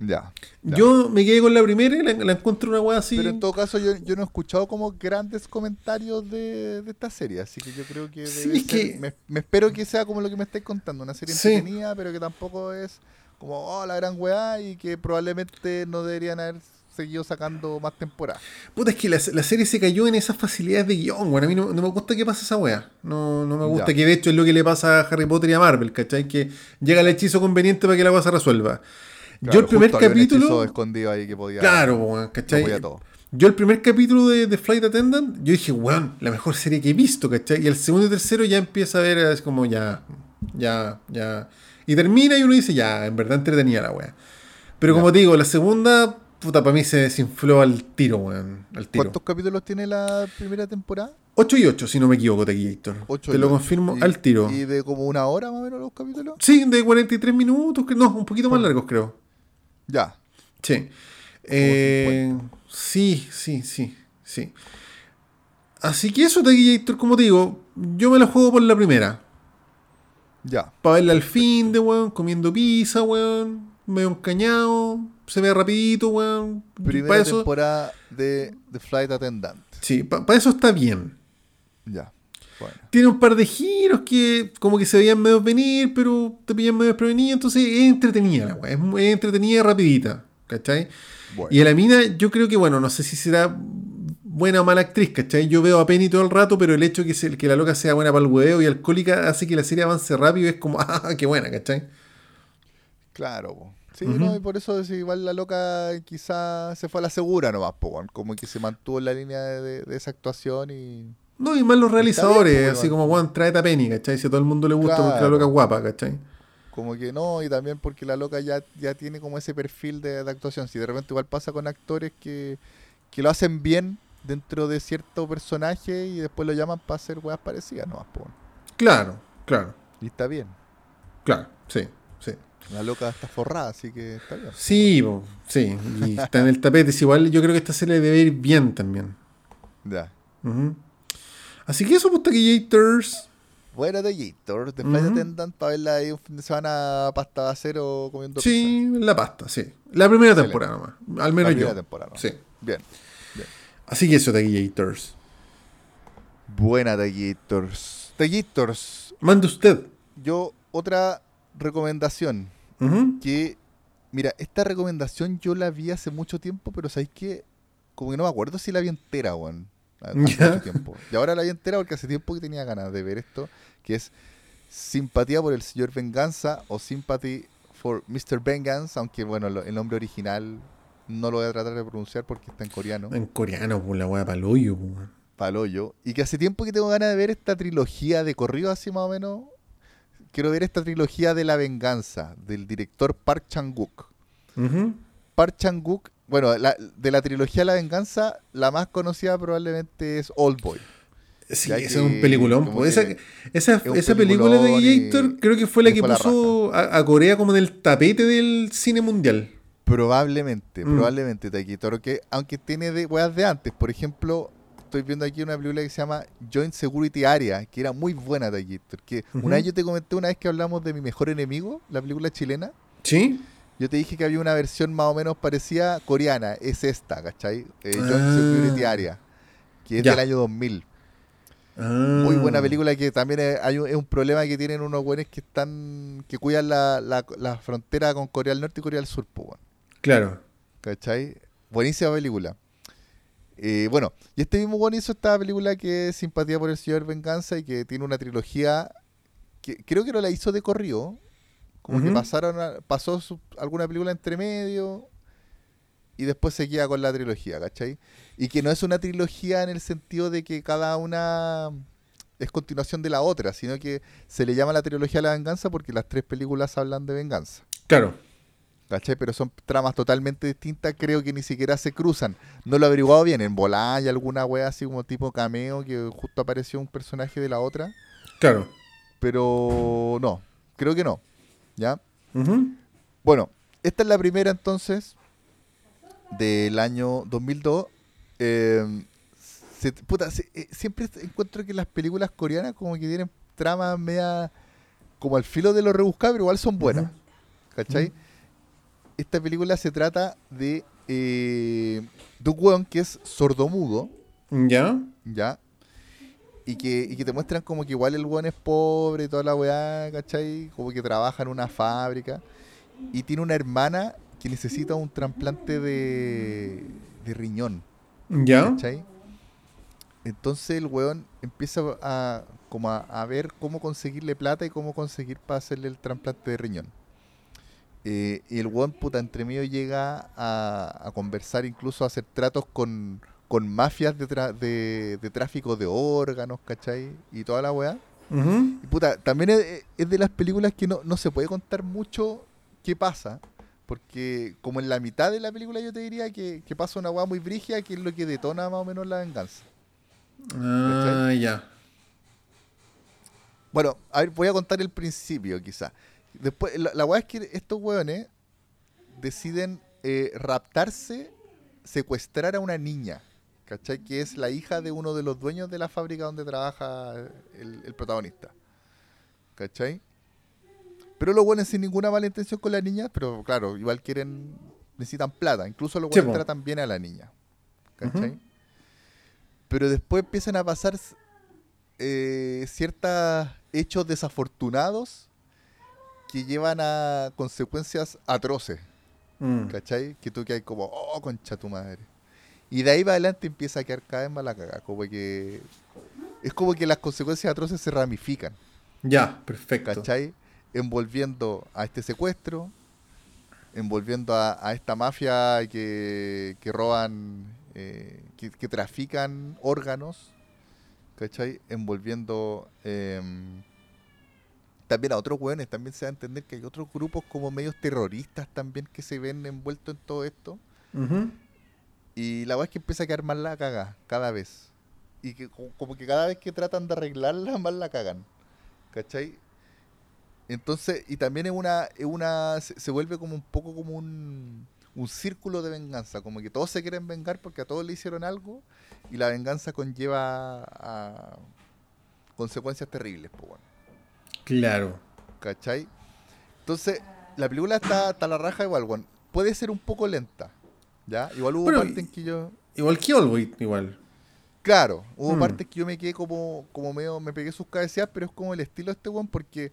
Ya, Yo me quedé con la primera y la, encuentro una weá así. Pero en todo caso, yo, no he escuchado como grandes comentarios de, esta serie, así que yo creo que. Sí, que... Me, espero que sea como lo que me estáis contando, una serie entretenida, pero que tampoco es como, oh, la gran weá y que probablemente no deberían haber seguido sacando más temporadas. Puta, es que la, serie se cayó en esas facilidades de guion, bueno, a mí no, me gusta que pase esa wea. No, no me gusta, que de hecho es lo que le pasa a Harry Potter y a Marvel, ¿cachai? Que llega el hechizo conveniente para que la cosa se resuelva. Yo el primer capítulo... escondido ahí que podía... Claro, ¿cachai? Yo el primer capítulo de, Flight Attendant, yo dije, weón, la mejor serie que he visto, ¿cachai? Y el segundo y tercero ya empieza a ver, es como ya, ya, ya. Y termina y uno dice, ya, en verdad entretenía la wea. Pero como te digo, la segunda Puta, para mí se desinfló al tiro, weón. Al tiro. ¿Cuántos capítulos tiene la primera temporada? 8 y 8, si no me equivoco, Tequillator. Te lo confirmo al tiro. ¿Y de como una hora más o menos los capítulos? Sí, de 43 minutos, no, un poquito más largos creo. Ya. Sí. Eh, sí, sí, sí, sí. Así que eso, Tequillator, como digo, yo me la juego por la primera. Ya. Para verla al fin de, weón, comiendo pizza, weón, medio encañado se ve rapidito, weón. Primera temporada de The Flight Attendant. Sí, para eso está bien. Ya. Tiene un par de giros que como que se veían medio venir, pero te pillan medio desprevenido, entonces es entretenida la weón. Es, entretenida y rapidita, ¿cachai? Y a la mina yo creo que, bueno, no sé si será buena o mala actriz, ¿cachai? Yo veo a Penny todo el rato, pero el hecho de que, que la loca sea buena para el huevo y alcohólica hace que la serie avance rápido y es como, ah, qué buena, ¿cachai? Claro, Sí, no, y por eso es igual la loca quizás se fue a la segura nomás, como que se mantuvo en la línea de, esa actuación y... No, y más los realizadores, así como, Juan, trae a Penny, ¿cachai? Si a todo el mundo le gusta porque la loca es guapa, ¿cachai? Como que no, y también porque la loca ya, ya tiene como ese perfil de, actuación. Si de repente igual pasa con actores que, que lo hacen bien dentro de cierto personaje y después lo llaman para hacer weas parecidas, ¿no? Claro, claro. Y está bien. Claro, sí, sí. La loca está forrada, así que está bien. Sí, sí. Y está en el tapete. Es igual, yo creo que esta serie debe ir bien también. Ya. Así que eso, pues, taquillators. Bueno, taquillators. Después de Tendant para verla ahí un fin de semana pasta de acero comiendo Sí, la pasta, sí. La primera temporada nomás. Al menos la primera temporada. Sí. Bien. bien. Así que eso, taquillators. Buena, taquillators. Taquillators. Mande usted. Yo, otra recomendación. Que, mira, esta recomendación yo la vi hace mucho tiempo, pero ¿sabéis que Como que no me acuerdo si la vi entera, weón. Tiempo. Y ahora la vi entera porque hace tiempo que tenía ganas de ver esto, que es Simpatía por el señor Venganza o Sympathy for Mr. Vengeance, aunque bueno, el nombre original no lo voy a tratar de pronunciar porque está en coreano. En coreano, pues la wea paloyo, pues. Paloyo. Y que hace tiempo que tengo ganas de ver esta trilogía de corrido así más o menos. Quiero ver esta trilogía de la venganza del director Park Chang-wook. Park Chang-wook bueno, de la trilogía La Venganza, la más conocida probablemente es Old Boy. Sí, ese es un peliculón. Esa, esa, esa película de Gator creo que fue la que puso a, Corea como en el tapete del cine mundial. Probablemente, mm. probablemente. Que, aunque tiene de, weas de antes. Por ejemplo, estoy viendo aquí una película que se llama Joint Security Area, que era muy buena, Taquito. Que una vez yo te comenté, una vez que hablamos de Mi Mejor Enemigo, la película chilena. Sí. Yo te dije que había una versión más o menos parecida coreana. Es esta, ¿cachai? Eh, ah. Security Area, que es del año 2000. Muy ah. buena película que también es, hay un, es un problema que tienen unos buenos que están que cuidan la, la, frontera con Corea del Norte y Corea del Sur. Pues, Claro. ¿Cachai? Buenísima película. Eh, bueno, y este mismo bueno hizo esta película que es Simpatía por el Señor Venganza y que tiene una trilogía que creo que no la hizo de corrido, como que pasaron pasó alguna película entre medio y después seguía con la trilogía, ¿cachai? Y que no es una trilogía en el sentido de que cada una es continuación de la otra, sino que se le llama la trilogía de la venganza porque las tres películas hablan de venganza. Claro. ¿Cachai? Pero son tramas totalmente distintas, creo que ni siquiera se cruzan. No lo he averiguado bien, en volá hay alguna wea así como tipo cameo que justo apareció un personaje de la otra. Claro. Pero no, creo que no. ¿Ya? Bueno, esta es la primera entonces del año 2002. Em, eh, siempre encuentro que las películas coreanas como que tienen tramas media como al filo de lo rebuscado, pero igual son buenas. ¿Cachai? Esta película se trata de eh, de un que es sordomudo. ¿Ya? ¿Ya? Y que, y que te muestran como que igual el weón es pobre y toda la weá, ¿cachai? Como que trabaja en una fábrica y tiene una hermana que necesita un trasplante de, de riñón. ¿Ya? ¿Cachai? Entonces el weón empieza a, como a, ver cómo conseguirle plata y cómo conseguir para hacerle el trasplante de riñón. Eh, y el weón, puta, entre medio llega a, a conversar, incluso a hacer tratos con con mafias de, de, tráfico de órganos, ¿cachai? Y toda la weá. Y puta, también es, de las películas que no, se puede contar mucho qué pasa. Porque como en la mitad de la película yo te diría que, pasa una weá muy brígida que es lo que detona más o menos la venganza. Ah, ya. Bueno, a ver, voy a contar el principio quizá. Después, la, la weá es que estos weones deciden eh, raptarse, secuestrar a una niña. ¿Cachai? Que es la hija de uno de los dueños de la fábrica donde trabaja el, protagonista. ¿Cachai? Pero los buenos sin ninguna mala intención con la niña, pero claro, igual quieren, necesitan plata. Incluso los buenos tratan bien a la niña. ¿Cachai? Pero después empiezan a pasar eh, ciertos hechos desafortunados que llevan a consecuencias atroces. Mm. ¿Cachai? Que tú que hay como, oh, concha tu madre. Y de ahí para adelante empieza a quedar cada vez más la cagada. Como que. Es como que las consecuencias atroces se ramifican. Ya, perfecto. ¿Cachai? Envolviendo a este secuestro, envolviendo a, esta mafia que, que roban, eh, que, trafican órganos, ¿cachai? Envolviendo em, también a otros hueones. También se va a entender que hay otros grupos como medios terroristas también que se ven envueltos en todo esto. Y la weá es que empieza a quedar mal la caga cada vez. Y que como que cada vez que tratan de arreglarla, mal la cagan. ¿Cachai? Entonces, y también es una, es una se, vuelve como un poco como un, un círculo de venganza, como que todos se quieren vengar porque a todos le hicieron algo y la venganza conlleva a consecuencias terribles, pues bueno. Claro. ¿Cachai? Entonces, la película está, está la raja igual, bueno. Puede ser un poco lenta, ¿ya? Igual hubo partes en que yo... Igual que Oldboy, igual. Claro, hubo mm. partes que yo me quedé como, como medio, me pegué sus cabeceas, pero es como el estilo de este one porque,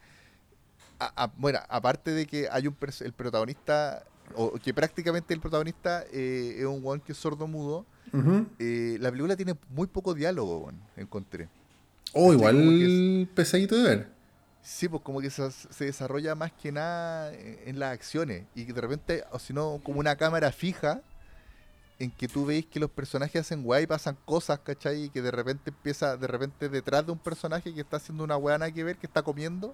bueno, aparte de que hay un el protagonista, o que prácticamente el protagonista eh, es un one que es sordo mudo, eh, la película tiene muy poco diálogo, encontré. Oh, igual pesadito de ver. Sí, pues como que se, desarrolla más que nada en, las acciones y que de repente, o si no, como una cámara fija en que tú veis que los personajes hacen weá y pasan cosas, ¿cachai? Y que de repente empieza, de repente detrás de un personaje que está haciendo una weá nada que ver, que está comiendo,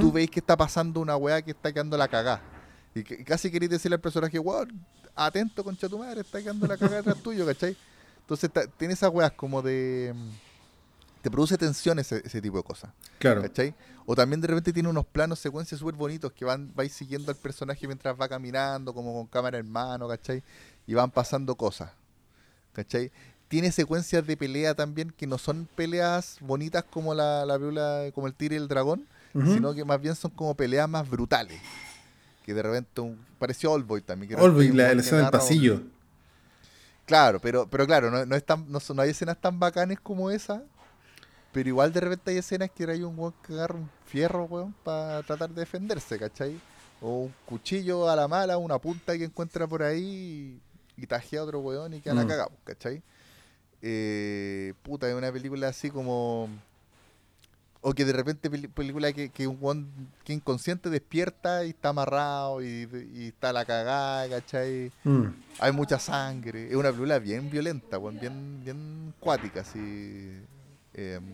tú veis que está pasando una weá que está quedando la cagá. Y, que, casi queréis decirle al personaje, weón, atento, concha tu madre, está quedando la cagada detrás tuyo, ¿cachai? Entonces tiene esas weas como de... Te produce tensión ese, tipo de cosas. Claro. ¿Cachai? O también de repente tiene unos planos, secuencias súper bonitos que van vais siguiendo al personaje mientras va caminando, como con cámara en mano, ¿cachai? Y van pasando cosas. ¿Cachai? Tiene secuencias de pelea también que no son peleas bonitas como la, la como el tigre y el dragón, sino que más bien son como peleas más brutales. Que de repente un, pareció Boy también. Boy, la, escena del pasillo. Claro, pero, pero claro, no, no, es tan, no, hay escenas tan bacanes como esa. Pero igual de repente hay escenas que hay un weón que agarra un fierro, weón, para tratar de defenderse, ¿cachai? O un cuchillo a la mala, una punta que encuentra por ahí y tajea a otro weón y queda la mm. cagada, ¿cachai? Eh, puta, es una película así como. O que de repente película que, que un weón que inconsciente despierta y está amarrado y, está la cagada, ¿cachai? Mm. Hay mucha sangre. Es una película bien violenta, weón, bien, bien cuática, así. Em,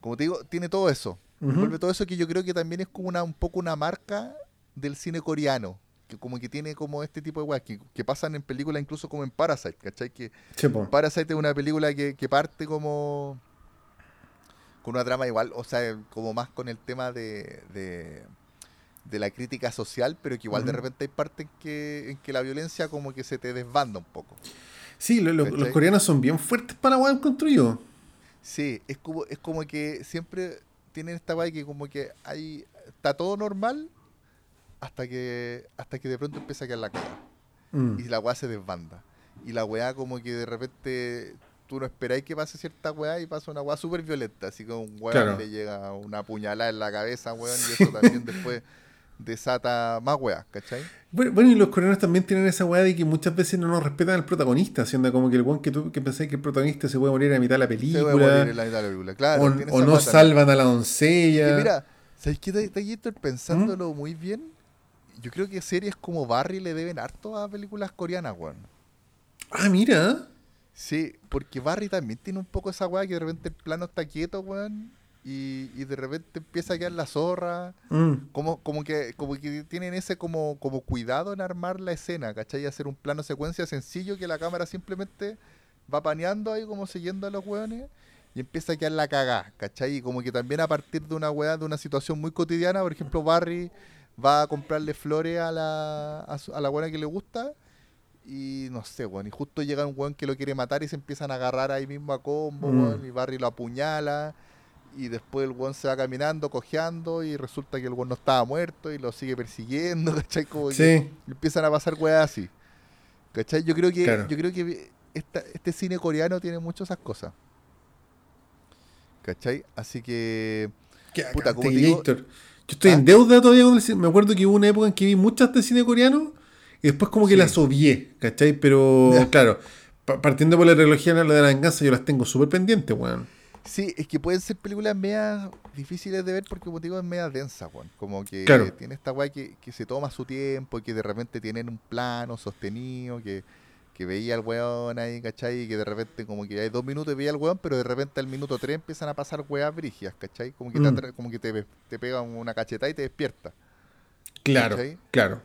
como te digo, tiene todo eso. Vuelve todo eso que yo creo que también es como una, un poco una marca del cine coreano que como que tiene como este tipo de weas que, pasan en películas incluso como en Parasite, ¿cachai? Que Parasite es una película que, parte como con una trama igual, o sea, como más con el tema de, de, la crítica social, pero que igual de repente hay partes en que, en que la violencia como que se te desbanda un poco. Sí, los coreanos son bien fuertes para la construido. Sí, es como, es como que siempre tienen esta wea que como que hay, está todo normal hasta que hasta que de pronto empieza a quedar la cara. Mm. Y la weá se desbanda. Y la weá como que de repente tú no esperáis que pase cierta weá y pasa una weá súper violenta. Así como un weá le llega una puñalada en la cabeza, weón, y eso también después desata más weá, ¿cachai? Bueno, y los coreanos también tienen esa weá de que muchas veces no nos respetan al protagonista, siendo como que el weón que tú que pensáis que el protagonista se puede morir a mitad de la película. Se puede morir en la mitad de la película, claro. O, no salvan a la doncella. mira, ¿sabes qué? Está pensándolo ¿Mm? muy bien yo creo que series como Barry le deben harto a películas coreanas, weón. Ah, mira. Sí, porque Barry también tiene un poco esa weá que de repente el plano está quieto, weón. Y, y de repente empieza a quedar la zorra. Mm. Como, como, que, como que tienen ese como, como cuidado en armar la escena, ¿cachai? Y hacer un plano secuencia sencillo que la cámara simplemente va paneando ahí como siguiendo a los weones y empieza a quedar la cagá, ¿cachai? Y como que también a partir de una weá, de una situación muy cotidiana, por ejemplo, Barry va a comprarle flores a la, a, la buena que le gusta y no sé, weón, y justo llega un weón que lo quiere matar y se empiezan a agarrar ahí mismo a combo, mm. y Barry lo apuñala y después el weón se va caminando, cojeando y resulta que el weón no estaba muerto y lo sigue persiguiendo, ¿cachai? Como sí. empiezan a pasar weas así. ¿Cachai? Yo creo que, yo creo que este cine coreano tiene muchas esas cosas. ¿Cachai? Así que... Puta, como digo, yo estoy en deuda todavía con el cine. Me acuerdo que hubo una época en que vi muchas de cine coreano y después como que las obvié, ¿cachai? Pero claro, partiendo por la trilogía de la venganza, yo las tengo súper pendientes, weón. Sí, es que pueden ser películas medias difíciles de ver porque, como te digo, es media densa, weón. Como que tiene esta weá que, que se toma su tiempo y que de repente tienen un plano sostenido, que que veía al weón ahí, ¿cachai? Y que de repente como que hay dos minutos y veía al weón, pero de repente al minuto tres empiezan a pasar weas brigias, ¿cachai? Como que, te, mm. como que te, te pegan una cachetada y te despierta. Claro, claro.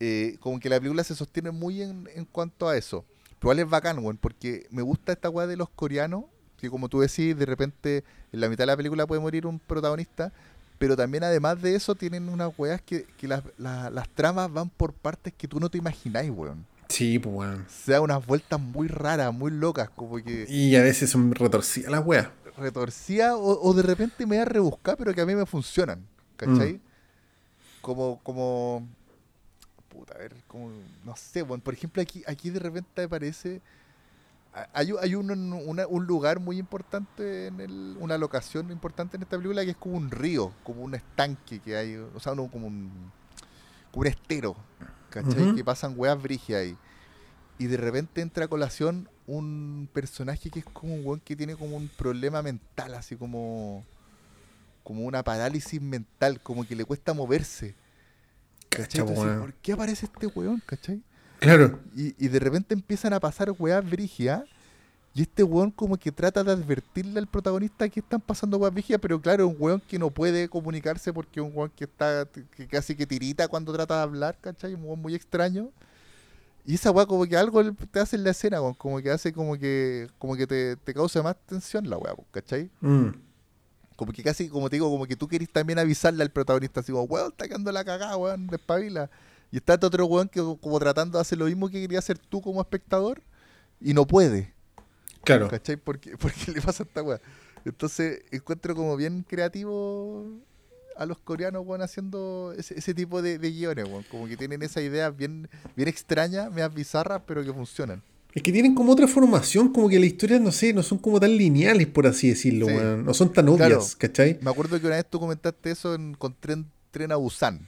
Eh, como que la película se sostiene muy en, en cuanto a eso. Pero igual es bacán, weón, porque me gusta esta wea de los coreanos, que como tú decís, de repente en la mitad de la película puede morir un protagonista, Pero también además de eso tienen unas weas que, las, las tramas van por partes que tú no te imagináis, weón. Sí, pues weón. Se da unas vueltas muy raras, muy locas, como que... Y a veces son retorcidas las weas. Retorcidas o, de repente me da a rebuscar, pero que a mí me funcionan, ¿cachai? Mm. Como, como... Puta, a ver, como... No sé, weón. Por ejemplo, aquí, aquí de repente aparece hay, hay un, un, lugar muy importante, en el, una locación importante en esta película que es como un río, como un estanque que hay, o sea, como, un, como un estero, ¿cachai? Que pasan weas brigias ahí. Y de repente entra a colación un personaje que es como un weón que tiene como un problema mental, así como, como una parálisis mental, como que le cuesta moverse. ¿Cachai? ¿por qué aparece este weón, cachai? Claro. Y, de repente empiezan a pasar weas brigias. Y este weón como que trata de advertirle al protagonista que están pasando weas brigias, pero claro, es un weón que no puede comunicarse porque es un weón que está que casi que tirita cuando trata de hablar, ¿cachai? Un weón muy extraño. Y esa wea como que algo te hace en la escena, weón, como que hace como que como que te, te causa más tensión la wea, ¿cachai? Mm. Como que casi, como te digo, como que tú querís también avisarle al protagonista, así como, weón, está quedando la cagada, weón, despabila. Y está este otro weón que como tratando de hacer lo mismo que quería hacer tú como espectador y no puede. Claro. ¿Cachai? Porque, porque le pasa a esta weá. Entonces encuentro como bien creativo a los coreanos, weón, haciendo ese, tipo de, guiones, weón. Como que tienen esas ideas bien, bien extrañas, medias bizarras, pero que funcionan. Es que tienen como otra formación, como que las historias, no sé, no son como tan lineales, por así decirlo, weón. No son tan obvias, ¿cachai? Me acuerdo que una vez tú comentaste eso en, con Tren, Tren a Busan.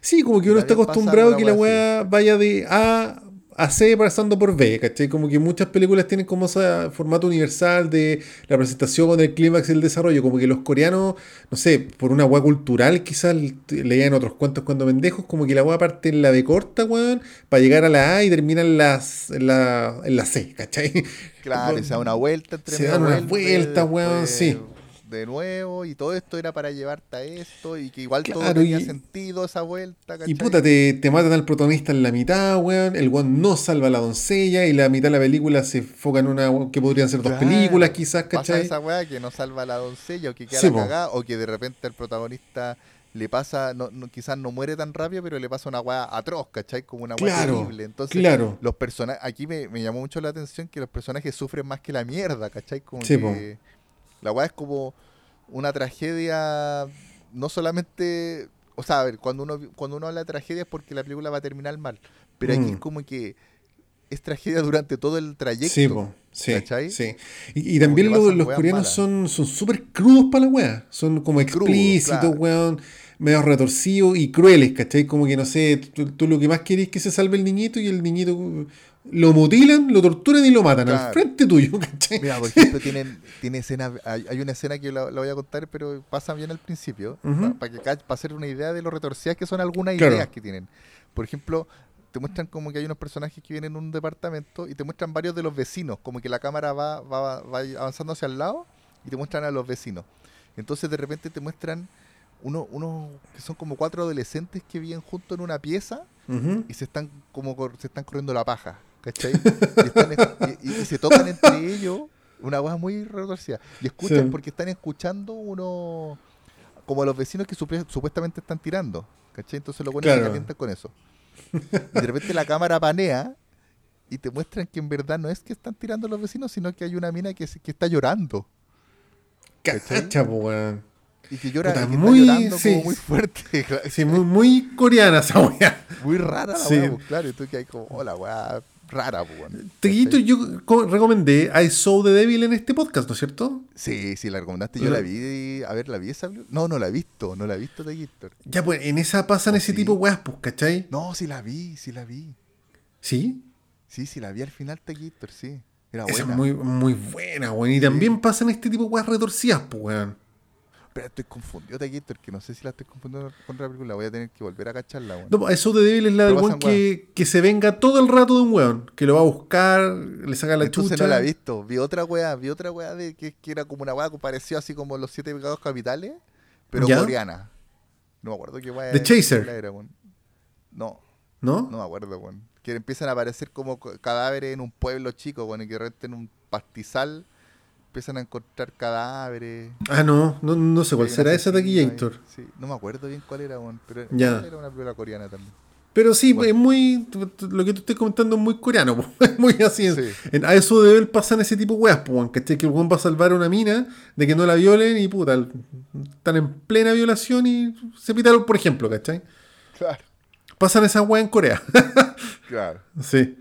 Sí, como que uno está acostumbrado a que la weá vaya de A a C pasando por B, ¿cachai? Como que muchas películas tienen como ese formato universal de la presentación, el clímax y el desarrollo. Como que los coreanos, no sé, por una weá cultural quizás leían otros cuentos cuando pendejos, como que la weá parte en la B corta, weón, para llegar a la A y termina en, las, en, la, en la C, ¿cachai? Claro, se da una vuelta entre Se dan una vuelta, weón, sí de nuevo y todo esto era para llevarte a esto y que igual todo tenía sentido esa vuelta. Y puta, te, te, matan al protagonista en la mitad, weón. El weón no salva a la doncella y la mitad de la película se enfoca en una que podrían ser dos películas quizás, ¿cachai? Pasa esa weá que no salva a la doncella o que queda cagada o que de repente el protagonista le pasa, no, quizás no muere tan rápido, pero le pasa una weá atroz, ¿cachai? Como una weá terrible. Entonces, los personajes, aquí me, me, llamó mucho la atención que los personajes sufren más que la mierda, ¿cachai? Como que, la weá es como una tragedia, no solamente, o sea, a ver, cuando uno, cuando uno habla de tragedia es porque la película va a terminar mal, pero aquí es mm. como que es tragedia durante todo el trayecto. Sí, sí, sí. Y, también los coreanos son súper crudos para la weá, son como explícitos, weón medio retorcidos y crueles, ¿cachai? Como que no sé, tú, lo que más quieres es que se salve el niñito y el niñito lo mutilan, lo torturan y lo matan al frente tuyo, ¿cachai? Mira, por ejemplo, tienen, tiene escena, hay, una escena que la, voy a contar, pero pasa bien al principio, para, que, para hacer una idea de lo retorcidas que son algunas ideas que tienen. Por ejemplo, te muestran como que hay unos personajes que vienen en un departamento y te muestran varios de los vecinos, como que la cámara va, va, va avanzando hacia el lado y te muestran a los vecinos. Entonces de repente te muestran unos uno que son como cuatro adolescentes que viven juntos en una pieza y se están como se están corriendo la paja. ¿Cachai? y, se tocan entre ellos una voz muy retorcida. Y escuchan porque están escuchando uno como los vecinos que supuestamente están tirando. ¿Cachai? Entonces lo ponen claro. con eso. Y de repente la cámara panea y te muestran que en verdad no es que están tirando los vecinos, sino que hay una mina que, que está llorando. Cacha, weón. Y que llora y muy, llorando como muy fuerte. Sí, muy, muy coreana esa weá. Muy rara la weá, pues, claro. Y tú que hay como, hola weá, rara, pues. Teguito, yo recomendé I Saw the Devil en este podcast, ¿no es cierto? Sí, sí, la recomendaste. Yo la vi. A ver, ¿la vi esa? No, no la he visto. No la he visto, Teguito. Ya, pues, en esa pasan oh, ese tipo de weas, pues, ¿cachai? No, sí la vi, sí la vi. ¿Sí? Sí, sí la vi al final, Teguito, sí. Era buena. Esa es muy, muy buena, weón. Y también pasan este tipo de weas retorcidas, pues, weón. Pero estoy confundido, Taquito, que no sé si la estoy confundiendo con otra película. Voy a tener que volver a cacharla, weón. No, eso de débil es la del weón que, que, se venga todo el rato de un weón. Que lo va a buscar, le saca la Entonces chucha. no la he visto. Vi otra weá, vi otra weá de que, que era como una weá que pareció así como los siete pecados capitales, pero coreana. No me acuerdo qué weá The Chaser. Era, no. ¿No? No me acuerdo, weón. Que empiezan a aparecer como cadáveres en un pueblo chico, weón, y que renten un pastizal empiezan a encontrar cadáveres. Ah, no, no, no sé cuál será esa Taquillator. Sí, no me acuerdo bien cuál era, pero ya. era una película coreana también. Pero sí, es muy. Lo que tú estás comentando es muy coreano, es muy así. a eso de él pasan ese tipo de weas, ¿cachai? Que el weón va a salvar a una mina de que no la violen y puta, están en plena violación y se pitaron, por ejemplo, ¿cachai? Claro. Pasan esas weas en Corea. claro. Sí.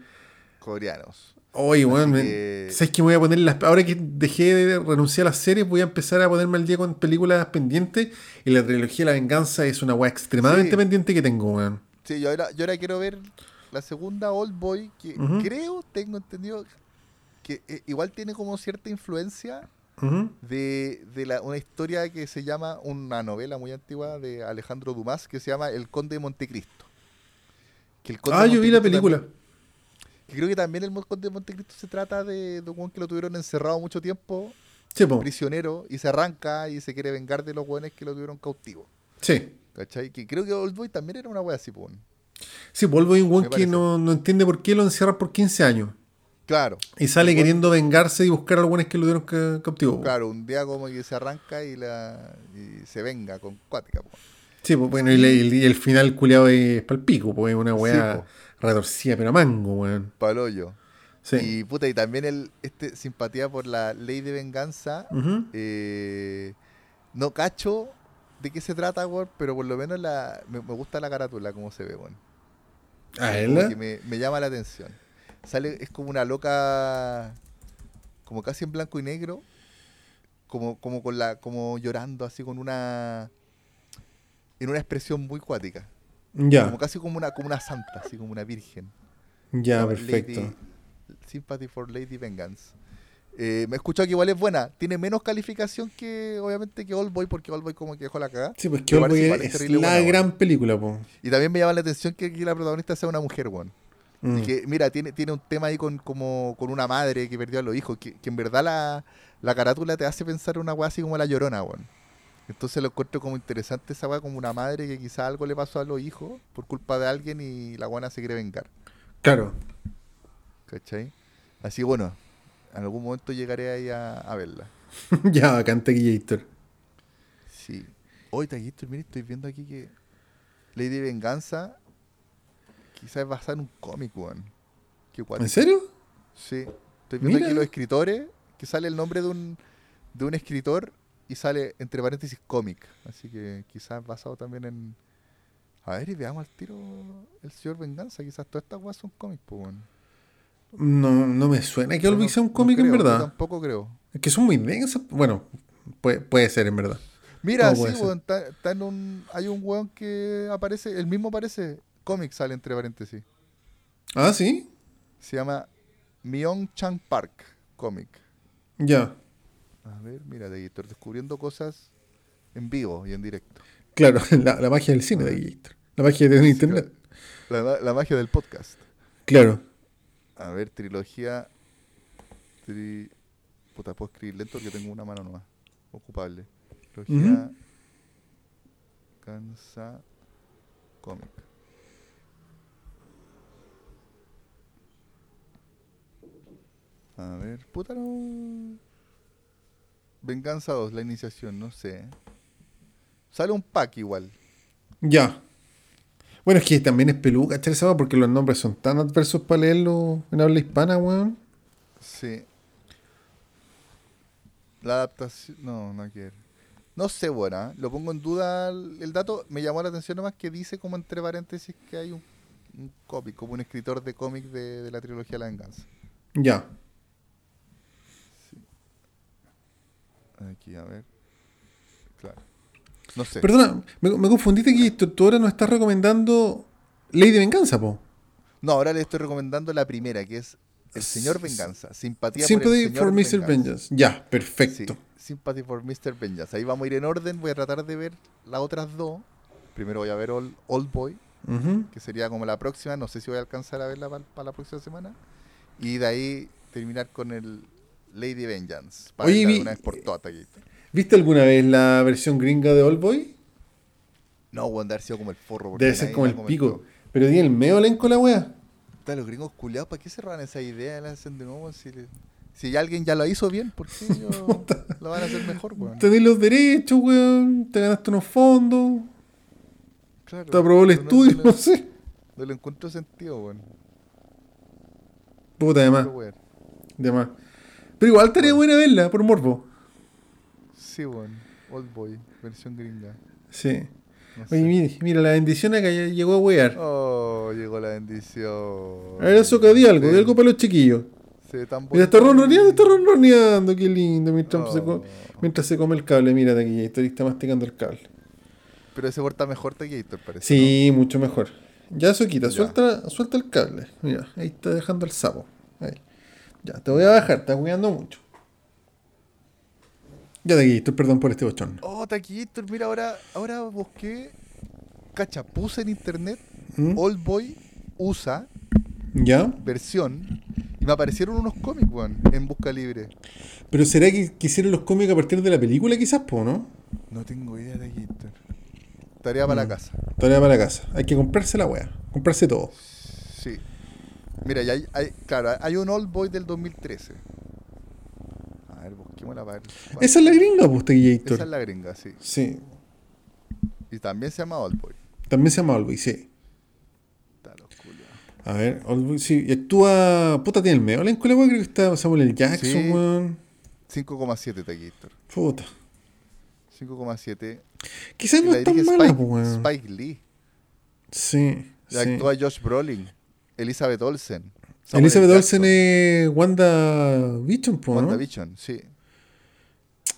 Coreanos. Oye, weón, ¿sabes que voy a poner las... Ahora que dejé de renunciar a las series, voy a empezar a ponerme al día con películas pendientes. Y la trilogía de la venganza es una wea extremadamente pendiente que tengo, weón. Sí, yo ahora, yo ahora quiero ver la segunda Old Boy, que creo, tengo entendido, que eh, igual tiene como cierta influencia de, de una historia que se llama, una novela muy antigua de Alejandro Dumas, que se llama El Conde de Montecristo. ah, yo vi la película creo que también el Conde de Montecristo se trata de, de un que lo tuvieron encerrado mucho tiempo, prisionero, y se arranca y se quiere vengar de los buenos que lo tuvieron cautivo. Sí. ¿Cachai? Que creo que Oldboy también era una wea así, pues. Sí, Oldboy es un weón que no, no, entiende por qué lo encierran por 15 años. Claro. Y sale queriendo vengarse y buscar a los buenos que lo dieron cautivo. Claro, un día como que se arranca y, la, y se venga con cuática. Sí, pues bueno, y, el final culiado es palpico, pues una weá retorcida, pero mango, weón. Paloyo. Sí. Y puta, y también el este simpatía por la ley de venganza. eh, no cacho de qué se trata, weón, pero por lo menos la, me, gusta la carátula, como se ve, weón. ¿Ah, él? Me, me llama la atención. Sale, es como una loca, como casi en blanco y negro, como, como con la, como llorando así con una, en una expresión muy cuática. Ya. Como casi como una, como una santa, así como una virgen. Ya, perfecto. Sympathy for Lady Vengeance. Eh, me he escuchado que igual es buena. Tiene menos calificación que, obviamente, que All Boy, porque All Boy como que dejó la cagada. Sí, pues que All Boy es, la gran película, po. Y también me llama la atención que aquí la protagonista sea una mujer, weón. Mm. que, mira, tiene, tiene un tema ahí con, como, con una madre que perdió a los hijos, que, en verdad la, la carátula te hace pensar en una weá así como la llorona, weón. Entonces lo encuentro como interesante esa weá, como una madre que quizá algo le pasó a los hijos por culpa de alguien y la buena se quiere vengar. Claro. ¿Cachai? Así bueno, en algún momento llegaré ahí a, verla. ya, bacán Taquillator. Sí. Hoy Taquillator, mire, estoy viendo aquí que Lady Venganza quizás es basada en un cómic, weón. ¿En serio? Sí. Estoy viendo aquí los escritores, que sale el nombre de un, de un escritor y sale entre paréntesis cómic. Así que quizás basado también en. A ver, y veamos al tiro el señor Venganza. Quizás todas estas cosas son cómics, pues No, no me suena que Olvix sea un cómic en verdad. tampoco creo. Es que son muy densas. Bueno, puede, puede ser en verdad. Mira, sí, weón, está, en un, hay un weón que aparece, el mismo aparece, cómic sale entre paréntesis. Ah, sí. Se llama Myung Chang Park, cómic. Ya. A ver, mira, de descubriendo cosas en vivo y en directo. Claro, la, magia del cine de Gator. La magia de internet. La, magia del podcast. Claro. A ver, trilogía. Puta, puedo escribir lento porque tengo una mano nueva. Ocupable. Trilogía. Cansa. Cómic. A ver, puta no. Venganza 2, la iniciación, no sé. Sale un pack igual. Ya. Bueno, es que también es peluca, ¿sabes? Porque los nombres son tan adversos para leerlo en habla hispana, weón. Sí. La adaptación. No, no quiero. No sé, buena. Lo pongo en duda el dato. Me llamó la atención nomás que dice como entre paréntesis que hay un, un cómic, como un escritor de cómic de, de la trilogía La Venganza. Ya. Aquí, a ver. Claro. No sé. Perdona, me, confundiste que tú, ahora nos estás recomendando Ley de Venganza, po. No, ahora le estoy recomendando la primera, que es El Señor Venganza. Simpatía Sympathy por, Mr. Vengeance. Ya, perfecto. Sympathy for Mr. Vengeance. Ahí vamos a ir en orden. Voy a tratar de ver las otras dos. Primero voy a ver Old, Boy, que sería como la próxima. No sé si voy a alcanzar a verla para la próxima semana. Y de ahí terminar con el Lady Vengeance. Para Oye, una vez por todas, ¿Viste alguna vez la versión gringa de Old Boy? No, weón, debe sido como el forro. Debe ser como el pico. Pero di el medio elenco la wea. Los gringos culiados, ¿para qué se roban esa idea? La hacen de nuevo si, Si alguien ya lo hizo bien, ¿por qué lo van a hacer mejor, weón? Tenés los derechos, weón. Te ganaste unos fondos. Claro, Te aprobó el estudio, no, sé. no le encuentro sentido, weón. Puta, además. Pero, weón. Además. Pero igual estaría buena verla, por morbo. Sí, weón. Old Boy, versión gringa. Sí. No sé. Oye, mira, mira, la bendición acá ya llegó a wear. Oh, llegó la bendición. A ver, que di algo, Sí, di algo para los chiquillos. Se tan Mira, está ronroneando, está ronroneando, qué lindo. Mientras, se, co- Oh. mientras se come el cable, mira de ahí está masticando el cable. Pero ese porta mejor Gator, parece. Sí, mucho mejor. Ya eso quita, Ya. suelta, suelta el cable. Mira, ahí está dejando el sapo. Ya, te voy a bajar, estás cuidando mucho. Ya estoy perdón por este bochón. Oh, Taquillator, mira, ahora, ahora busqué cachapuz en internet. ¿Mm? Old Boy usa ¿Ya? versión. Y me aparecieron unos cómics, weón, en busca libre. Pero será que, que hicieron los cómics a partir de la película, quizás, po, ¿no? No tengo idea de Gator. Tarea para Mm. la casa. Tarea para la casa. Hay que comprarse la wea, comprarse todo. Sí. Mira, ya hay, hay- claro, hay un Old Boy del 2013. A ver, busquémosla para ver. Esa es la gringa, pues, Tequillator. Esa es la gringa, sí. Sí. Y también se llama Old Boy. También se llama Olboy, sí. Está. A ver, Oldboy, sí. Y actúa. Puta, tiene el medio la wea. Creo que está Samuel L. Jackson, Sí. weón. 5,7 Taquillator. Puta. 5,7. Quizás Y no es tan mala, Spike, pues, weón. Spike Lee. Sí. Y sí. actúa Josh Brolin. Elizabeth Olsen. Samuel Elizabeth. Olsen es Wanda Vision, ¿no? WandaVision, sí.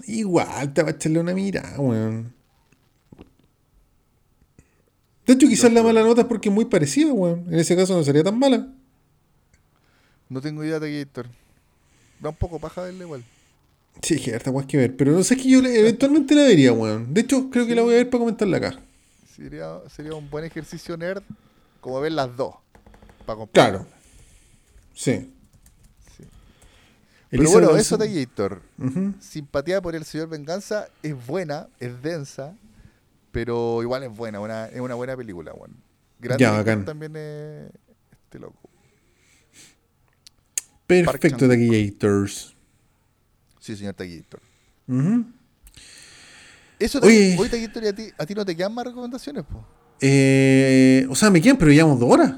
Igual te va a echarle una mirada, weón. De hecho, quizás la mala nota es porque es muy parecida, weón. En ese caso no sería tan mala. No tengo idea de Gator. Da un poco paja verle igual. Sí, que harta que ver. Pero no sé es que yo eventualmente la vería, weón. De hecho, creo que la voy a ver para comentarla acá. Sería, sería un buen ejercicio nerd como ver las dos. Para comprar. Claro. Sí. Sí. Pero bueno, eso de Gator. Ujú. Simpatía por el señor Venganza es buena, es densa, pero igual es buena, una, es una buena película, weón. Grande Ya, bacán. también es este loco. Perfecto, Taquillators. Sí, señor Taquillator. Ujú. Eso Oye. te, oye, Taquillator, ¿y a ti, a ti no te quedan más recomendaciones, po? Eh, o sea, me quedan, pero llevamos dos horas.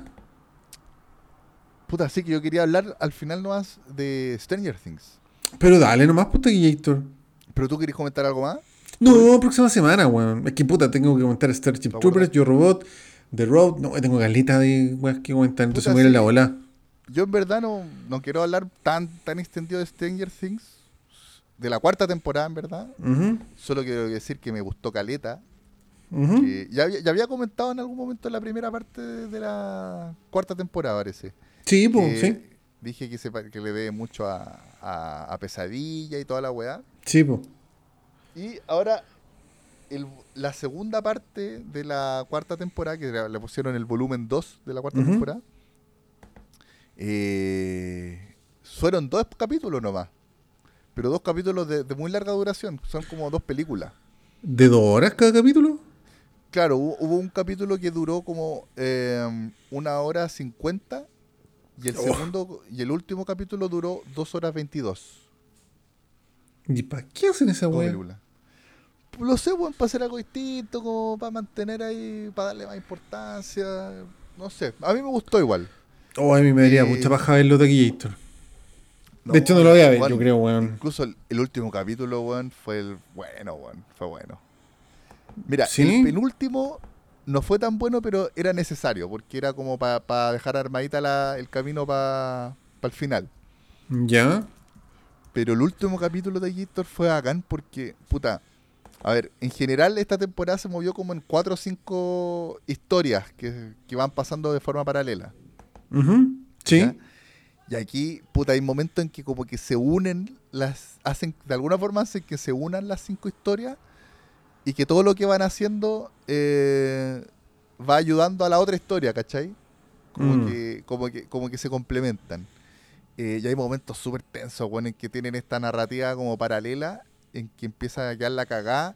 Puta, sí que yo quería hablar al final nomás de Stranger Things. Pero dale nomás, puta Taquillator. ¿Pero tú querés comentar algo más? No, próxima semana, weón. Es que puta, tengo que comentar Starship ¿Te Troopers? Yo Robot, The Road. No, tengo caleta de weas que comentar, entonces Puta, me voy a ir a la sí. bola. Yo en verdad no, no quiero hablar tan, tan extendido de Stranger Things, de la cuarta temporada en verdad. Solo quiero decir que me gustó Caleta. que ya, había, ya había comentado en algún momento en la primera parte de, de la cuarta temporada, parece. Sí, pues, sí. Dije que, se, que le debe mucho a, a- a Pesadilla y toda la weá. Sí, pues. Y ahora, el- la segunda parte de la cuarta temporada, que le pusieron el volumen 2 de la cuarta temporada, eh, fueron dos capítulos nomás. Pero dos capítulos de, de muy larga duración. Son como dos películas. ¿De dos horas cada capítulo? Claro, hubo, hubo un capítulo que duró como eh, una hora cincuenta y el Oh. segundo y el último capítulo duró dos horas veintidós. ¿Y para qué hacen esa películas. Lo sé, bueno, para hacer algo distinto, como para mantener ahí, para darle más importancia. No sé, a mí me gustó igual. Oh, a mí me daría Eh, mucha paja ver los Taquillator. De hecho, no lo voy a ver, weón, yo creo, weón. Incluso el, el último capítulo, weón, fue el bueno, weón, fue bueno. Mira, ¿Sí? el penúltimo no fue tan bueno, pero era necesario, porque era como para dejar armadita la- el camino para el final. ¿Ya? Pero el último capítulo de Gator fue bacán porque, puta, a ver, en general esta temporada se movió como en cuatro o cinco historias que, que van pasando de forma paralela. Ujú, Sí. ¿ya? Y aquí, puta, hay momentos en que como que se unen las, hacen, de alguna forma hacen que se unan las cinco historias y que todo lo que van haciendo eh, va ayudando a la otra historia, ¿cachai? Como, Mm. que, como, que, como que se complementan. Eh, y hay momentos súper tensos, bueno, en que tienen esta narrativa como paralela, en que empieza a quedar la cagada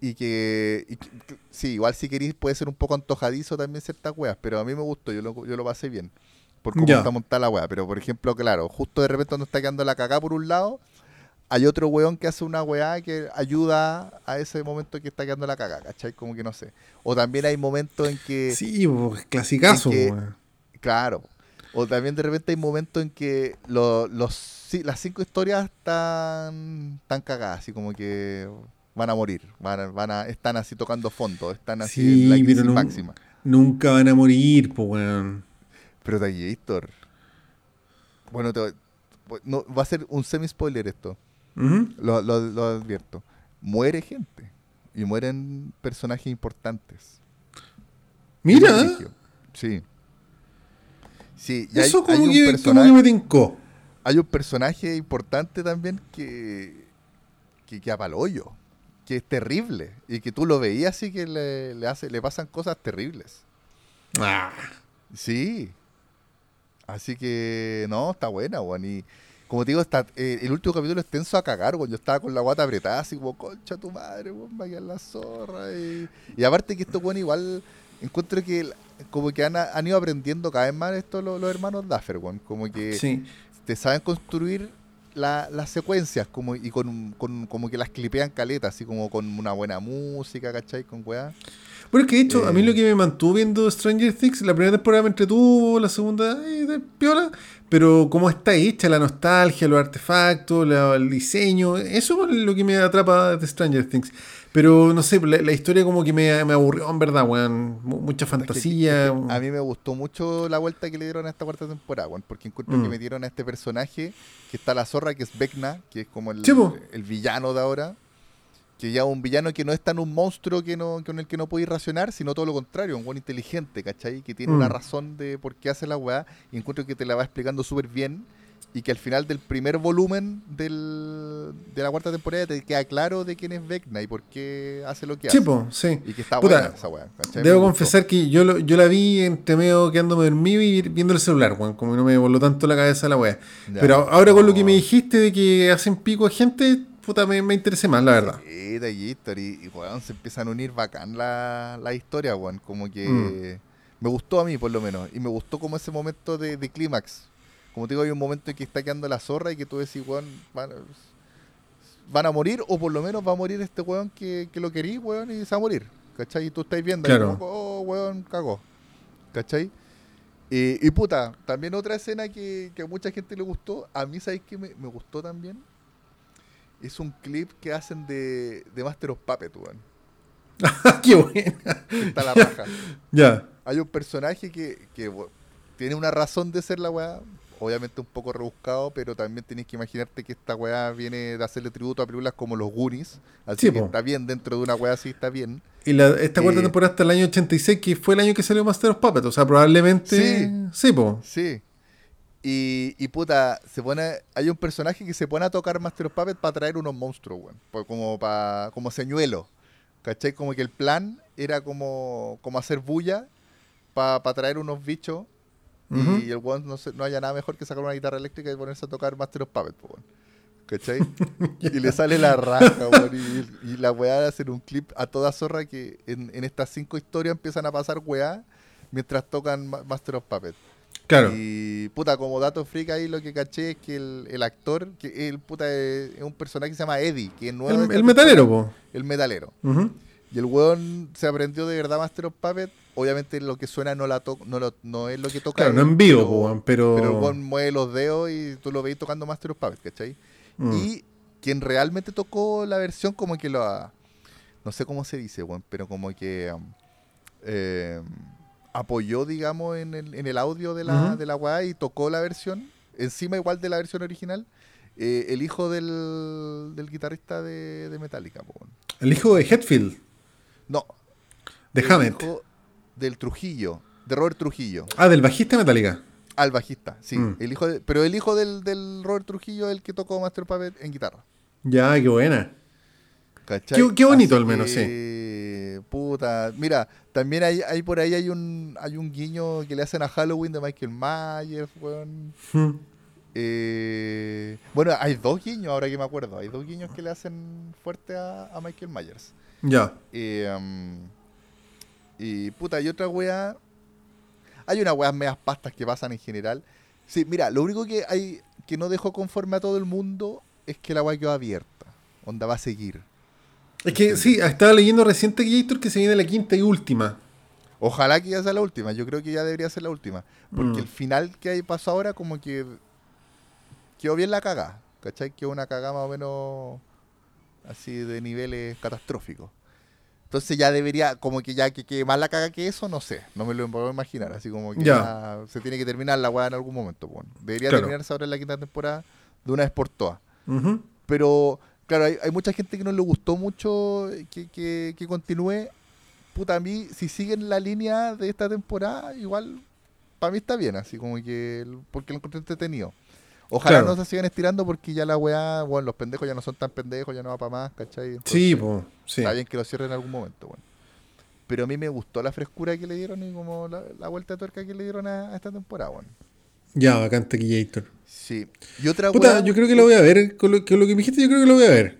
y que, y que- sí, igual si queréis puede ser un poco antojadizo también ciertas weas, pero a mí me gustó, yo lo, yo lo pasé bien. por cómo está montada la weá. Pero por ejemplo, claro, justo de repente cuando está quedando la cagada por un lado, hay otro weón que hace una weá que ayuda a ese momento que está quedando la cagada, ¿cachai? Como que no sé. O también hay momentos en que. Sí, clasicazo, Claro. O también de repente hay momentos en que los, las cinco historias están, están cagadas, así como que van a morir, van van a, están así tocando fondo, están así en la crisis máxima. Nunca van a morir, pues weón. Pero Héctor. Bueno, no, va a ser un semi-spoiler esto. Lo, lo, advierto. Muere gente. Y mueren personajes importantes. Mira. Sí. Sí, Eso como, que, me tincó. Hay un personaje importante también que, que, que hoyo que es terrible. Y que tú lo veías y que le, hace, le pasan cosas terribles. Ah. Sí. Así que, no, está buena, Juan. Y como te digo, está, eh, el último capítulo es tenso a cagar, Yo estaba con la guata apretada, así como, concha tu madre, weón, vaya a la zorra. Y, y aparte que esto, bueno, igual encuentro que como que han, han, ido aprendiendo cada vez más esto los, hermanos Duffer, weón. Como que te saben construir las secuencias como y con, con, como que las clipean caletas, así como con una buena música, ¿cachai? Con weá. Bueno, es que de hecho, a mí lo eh. que me mantuvo viendo Stranger Things, la primera temporada me entretuvo, la segunda, eh, de piola, pero cómo está hecha la nostalgia, los artefactos, el diseño, eso es lo que me atrapa de Stranger Things. Pero no sé, la, historia como que me, aburrió en verdad, weón. Mucha fantasía. a mí me gustó mucho la vuelta que le dieron a esta cuarta temporada, weón. Porque encuentro que mm. metieron a este personaje, que está la zorra, que es Vecna, que es como el, el villano de ahora que ya un villano que no es tan un monstruo que no, con el que no puede racionar, sino todo lo contrario, un buen inteligente, ¿cachai? Que tiene una mm. razón de por qué hace la weá y encuentro que te la va explicando súper bien y que al final del primer volumen del, de la cuarta temporada te queda claro de quién es Vecna y por qué hace lo que hace. sí. Y que está buena esa weá. Debo confesar que yo, yo la vi entre medio quedándome dormido y viendo el celular, weón, como no me voló tanto la cabeza la weá. Pero ahora con lo que me dijiste de que hacen pico a gente, puta, me, me interesé más, la verdad. Sí, de y, weón, se empiezan a unir bacán la, la historia, weón, como que... Mm. Me gustó a mí, por lo menos. Y me gustó como ese momento de, de clímax como te digo, hay un momento en que está quedando la zorra y que tú decís, weón, van, a morir, o por lo menos va a morir este weón que, lo querís, weón, y se va a morir. ¿Cachai? Y tú estás viendo, claro. oh, weón, cagó. ¿Cachai? Y, puta, también otra escena que, a mucha gente le gustó, a mí, ¿sabéis que me, gustó también? Es un clip que hacen de, de Master of Puppet, weón. ¡Qué buena! Está la raja. Ya. Hay un personaje que, que tiene una razón de ser la weá, obviamente un poco rebuscado, pero también tenés que imaginarte que esta weá viene de hacerle tributo a películas como los Goonies, así que está bien dentro de una weá así, está bien. Y la, esta cuarta eh, temporada hasta el año 86, que fue el año que salió Master of Puppets, o sea, probablemente... Sí, sí, po. Sí. Y, y, puta, se pone, hay un personaje que se pone a tocar Master of Puppets para traer unos monstruos, weón, como, para, como señuelo. ¿Cachai? Como que el plan era como, como hacer bulla para traer unos bichos y el weón no, no haya nada mejor que sacar una guitarra eléctrica y ponerse a tocar Master of Puppets, weón. ¿Cachai? y le sale la raja, weón. Y, la weá hacer un clip a toda zorra que en, en estas cinco historias empiezan a pasar weá mientras tocan Master of Puppets. Claro. Y puta, como dato freak ahí lo que caché es que el, el actor, que el puta es, un personaje que se llama Eddie, que es nuevo. El, metalero, po. El metalero. Y el weón se aprendió de verdad Master of Puppets obviamente lo que suena no la no, no es lo que toca. Claro, no en vivo, pero, pero... Pero mueve los dedos y tú lo veis tocando Master of Puppets, ¿cachai? Mm. Y quien realmente tocó la versión como que lo... No sé cómo se dice, bueno, pero como que... Eh, apoyó, digamos, en el, en el audio de la, de la weá y tocó la versión, encima igual de la versión original, eh, el hijo del, del guitarrista de, de Metallica. ¿El hijo de Hetfield? No. De Hammett del Trujillo, de Robert Trujillo. Ah, del bajista Metallica. Al bajista, sí. Mm. El hijo pero el hijo del, del, Robert Trujillo es el que tocó Master Puppet en guitarra. Ya, qué buena. Qué, bonito al menos, sí. Puta, mira, también hay, hay, por ahí hay un hay un guiño que le hacen a Halloween de Michael Myers, weón. Hmm. Eh, bueno, hay dos guiños ahora que me acuerdo. Hay dos guiños que le hacen fuerte a, Michael Myers. Ya. Eh, um, y puta, hay otra weá. Hay unas weas medias pastas que pasan en general. Sí, mira, lo único que hay que no dejó conforme a todo el mundo es que la wea quedó abierta. Onda va a seguir. Es que sí, estaba leyendo reciente Gator que se viene la quinta y última. Ojalá que ya sea la última. Yo creo que ya debería ser la última. Porque mm. el final que hay pasado ahora, como que quedó bien la cagada. ¿Cachai? Quedó una cagada más o menos así de niveles catastróficos. Entonces ya debería, como que ya que quede más la caga que eso, no sé, no me lo puedo imaginar. Así como que ya. se tiene que terminar la weá en algún momento. Bueno. Debería terminarse ahora en la quinta temporada de una vez por todas. Pero, claro, hay, mucha gente que no le gustó mucho que, que, que continúe. Puta, a mí, si siguen la línea de esta temporada, igual, para mí está bien, así como que, porque lo encontré entretenido. Ojalá no se sigan estirando porque ya la weá, bueno, los pendejos ya no son tan pendejos, ya no va para más, ¿cachai? sí, pues, sí. Está bien que lo cierren en algún momento, bueno. Pero a mí me gustó la frescura que le dieron y como la, vuelta de tuerca que le dieron a, esta temporada, bueno. Ya, bacán Tequillator. Sí. Y otra Puta, yo creo que lo voy a ver, con lo, que me dijiste yo creo que lo voy a ver.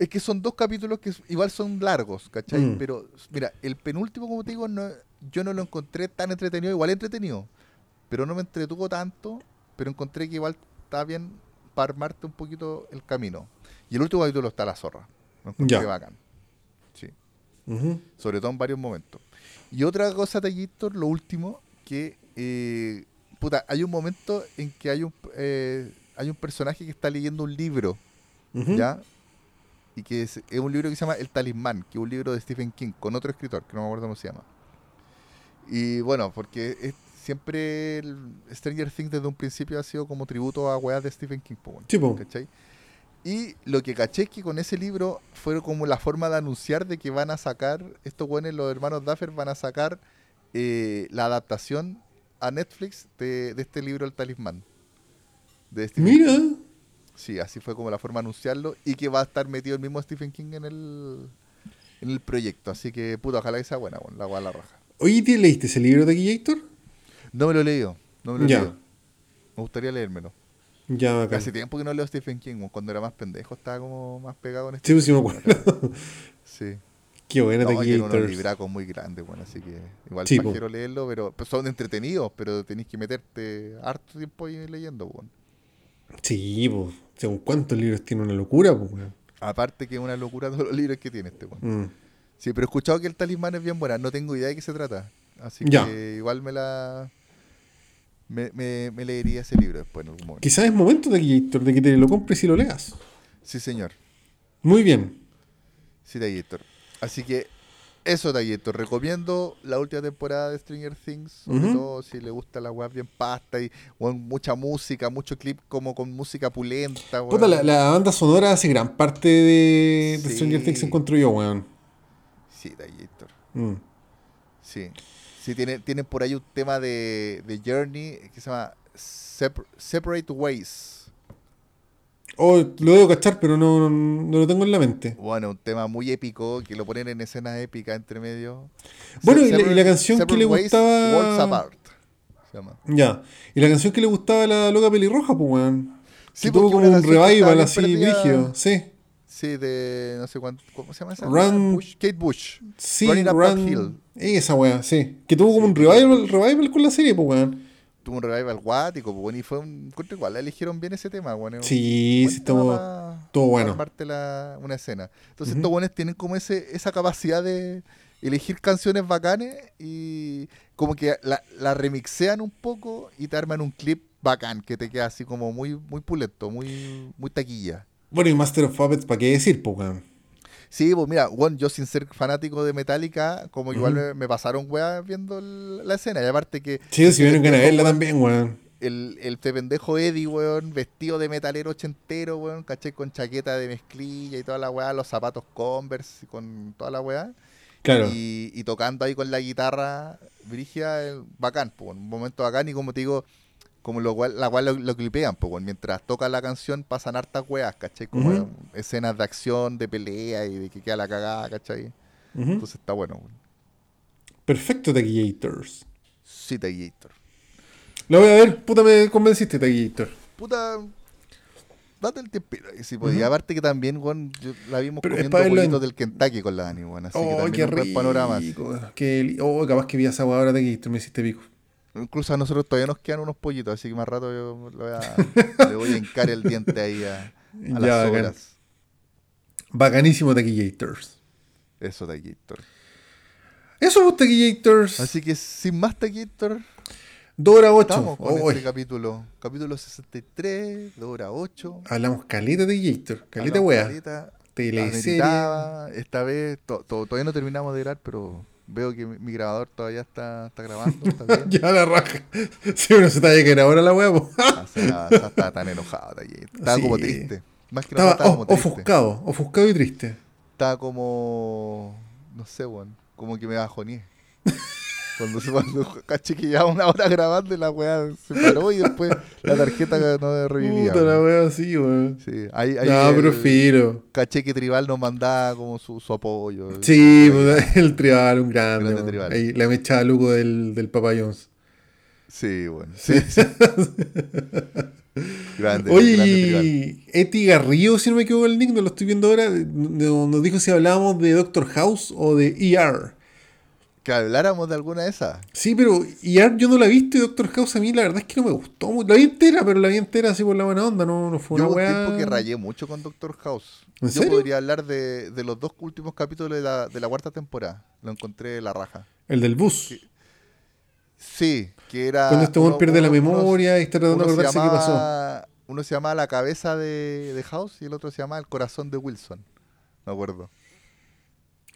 Es que son dos capítulos que igual son largos, ¿cachai? Mm. Pero, mira, el penúltimo, como te digo, no, yo no lo encontré tan entretenido, igual entretenido, pero no me entretuvo tanto, pero encontré que igual está bien para armarte un poquito el camino. Y el último capítulo está la zorra. Ya. bacán. Sí. Sobre todo en varios momentos. Y otra cosa, Tallito, lo último, que eh, puta, hay un momento en que hay un eh, hay un personaje que está leyendo un libro, ¿ya? Y que es, un libro que se llama El Talismán, que es un libro de Stephen King, con otro escritor, que no me acuerdo cómo se llama. Y bueno, porque es, siempre Stranger Things desde un principio ha sido como tributo a weas de Stephen King. ¿cachai? Y lo que caché es que con ese libro fue como la forma de anunciar de que van a sacar, estos buenos, los hermanos Duffer, van a sacar eh, la adaptación a Netflix de, este libro El Talismán. De Mira. Sí, así fue como la forma de anunciarlo y que va a estar metido el mismo Stephen King en el, en el proyecto. Así que, puto, ojalá que sea buena, bueno, la guay la raja. Oye, ¿te leíste ese libro de Héctor? No me lo he leído. No me lo he leído. Me gustaría leérmelo. Ya. Hace tiempo que no leo Stephen King. Cuando era más pendejo estaba como más pegado en este. Sí, pues sí me acuerdo. sí. Qué buena no, Tiene unos libracos muy grandes, bueno, así que igual sí, quiero leerlo, pero pues, son entretenidos, pero tenéis que meterte harto tiempo ahí leyendo, bueno. Sí, pues, según cuántos libros tiene una locura, pues, Aparte que es una locura todos los libros que tiene este, bueno. Mm. Sí, pero he escuchado que el talismán es bien buena, no tengo idea de qué se trata. Así que igual me la me, me, leería ese libro después en algún momento. Quizás es momento de que, de que te lo compres y lo leas. Sí, señor. Muy bien. Sí, Tallator. Así que eso, Tallator. Recomiendo la última temporada de Stranger Things. Sobre todo si le gusta la web bien pasta y mucha música, mucho clip como con música pulenta. la, banda sonora hace gran parte de, Stranger Things, se encontró yo, weón. Sí, Tallator. Mm. Sí. Sí, tienen, tienen por ahí un tema de, de Journey que se llama Separate Ways. Oh, lo debo cachar, pero no, no, lo tengo en la mente. Bueno, un tema muy épico, que lo ponen en escenas épicas entre medio. Bueno, y, la, canción que le gustaba... Worlds Apart. Se llama. Ya. Y la canción que le gustaba a la loca pelirroja, pues, weón. Sí, tuvo como un revival así, brígido. Sí. Sí, de no sé cuánto. ¿Cómo se llama esa? Run, Kate Bush. Sí, Running Up Run, Hill. Esa weá, sí. Que tuvo como un revival, revival con la serie, pues weón. Tuvo un revival guático, pues y fue un. Igual eligieron bien ese tema, weón. Sí, sí, estuvo, todo bueno. Para la, una escena. Entonces, estos weones tienen como ese, esa capacidad de elegir canciones bacanes y como que la, la remixean un poco y te arman un clip bacán que te queda así como muy, muy pulento, muy, muy taquilla. Bueno, y Master of Puppets, ¿para qué decir, po, Sí, pues mira, bueno, yo sin ser fanático de Metallica, como igual me, pasaron weas viendo la escena. Y aparte que. Sí, si vieron ganas verla también, weón. El, el pendejo Eddie, weón, vestido de metalero ochentero, weón, caché con chaqueta de mezclilla y toda la weá, los zapatos Converse con toda la weá. Claro. Y, tocando ahí con la guitarra, Brigia, bacán, pues, un momento bacán y como te digo, como lo la cual lo, clipean, pues, mientras toca la canción pasan hartas weas, ¿cachai? Como escenas de acción, de pelea y de que queda la cagada, ¿cachai? Entonces está bueno. Perfecto, Taquillators. Sí, Taquillator. Lo voy a ver, puta, me convenciste, Taquillator. Puta, date el tiempo. Si podía. Aparte que también, weón, la vimos comiendo poquitos del Kentucky con la Dani, weón. Así que oh, también qué rico. panoramas. oh, capaz que vi esa ahora de me hiciste pico. Incluso a nosotros todavía nos quedan unos pollitos, así que más rato yo le voy a, le voy a hincar el diente ahí a, a las horas. Bacanísimo Taquillators. Eso, Taquillator. Eso, pues, Taquillators. Así que sin más Taquillator. 2 horas 8. Estamos con este capítulo. Capítulo 63, 2 horas 8. Hablamos caleta de Taquillator. Caleta wea. Teleserie. Esta vez todavía no terminamos de grabar, pero veo que mi, grabador todavía está, está grabando. Está ya la raja. Si uno se está que ahora la wea, pues. Estaba tan enojado. Estaba como triste. Más que estaba, estaba como triste. ofuscado, ofuscado y triste. Estaba como. No sé, weón. Como que me bajoné. Cuando se cuando caché que ya una hora grabando y la weá se paró y después la tarjeta no revivía. Puta la weá así, weón. Sí, ahí, ahí no, prefiero. Caché que Tribal nos mandaba como su, su apoyo. Sí, el Tribal, un grande. grande tribal. Ahí le echaba lujo del, del Papa Jones. Sí, bueno. Sí, sí. grande. Oye, Eti Garrido, si no me equivoco el nick, no lo estoy viendo ahora, nos dijo si hablábamos de Doctor House o de ER. Que habláramos de alguna de esas. Sí, pero ER yo no la he visto y Doctor House a mí la verdad es que no me gustó. La vi entera, pero la vi entera así por la buena onda, no, no fue yo una weá. tiempo que rayé mucho con Doctor House. yo podría hablar de, de, los dos últimos capítulos de la, de la cuarta temporada. Lo encontré la raja. El del bus. Sí, que era. Cuando este hombre pierde la memoria y está tratando de acordarse qué pasó. Uno se llama La cabeza de, de, House y el otro se llama El corazón de Wilson. Me acuerdo.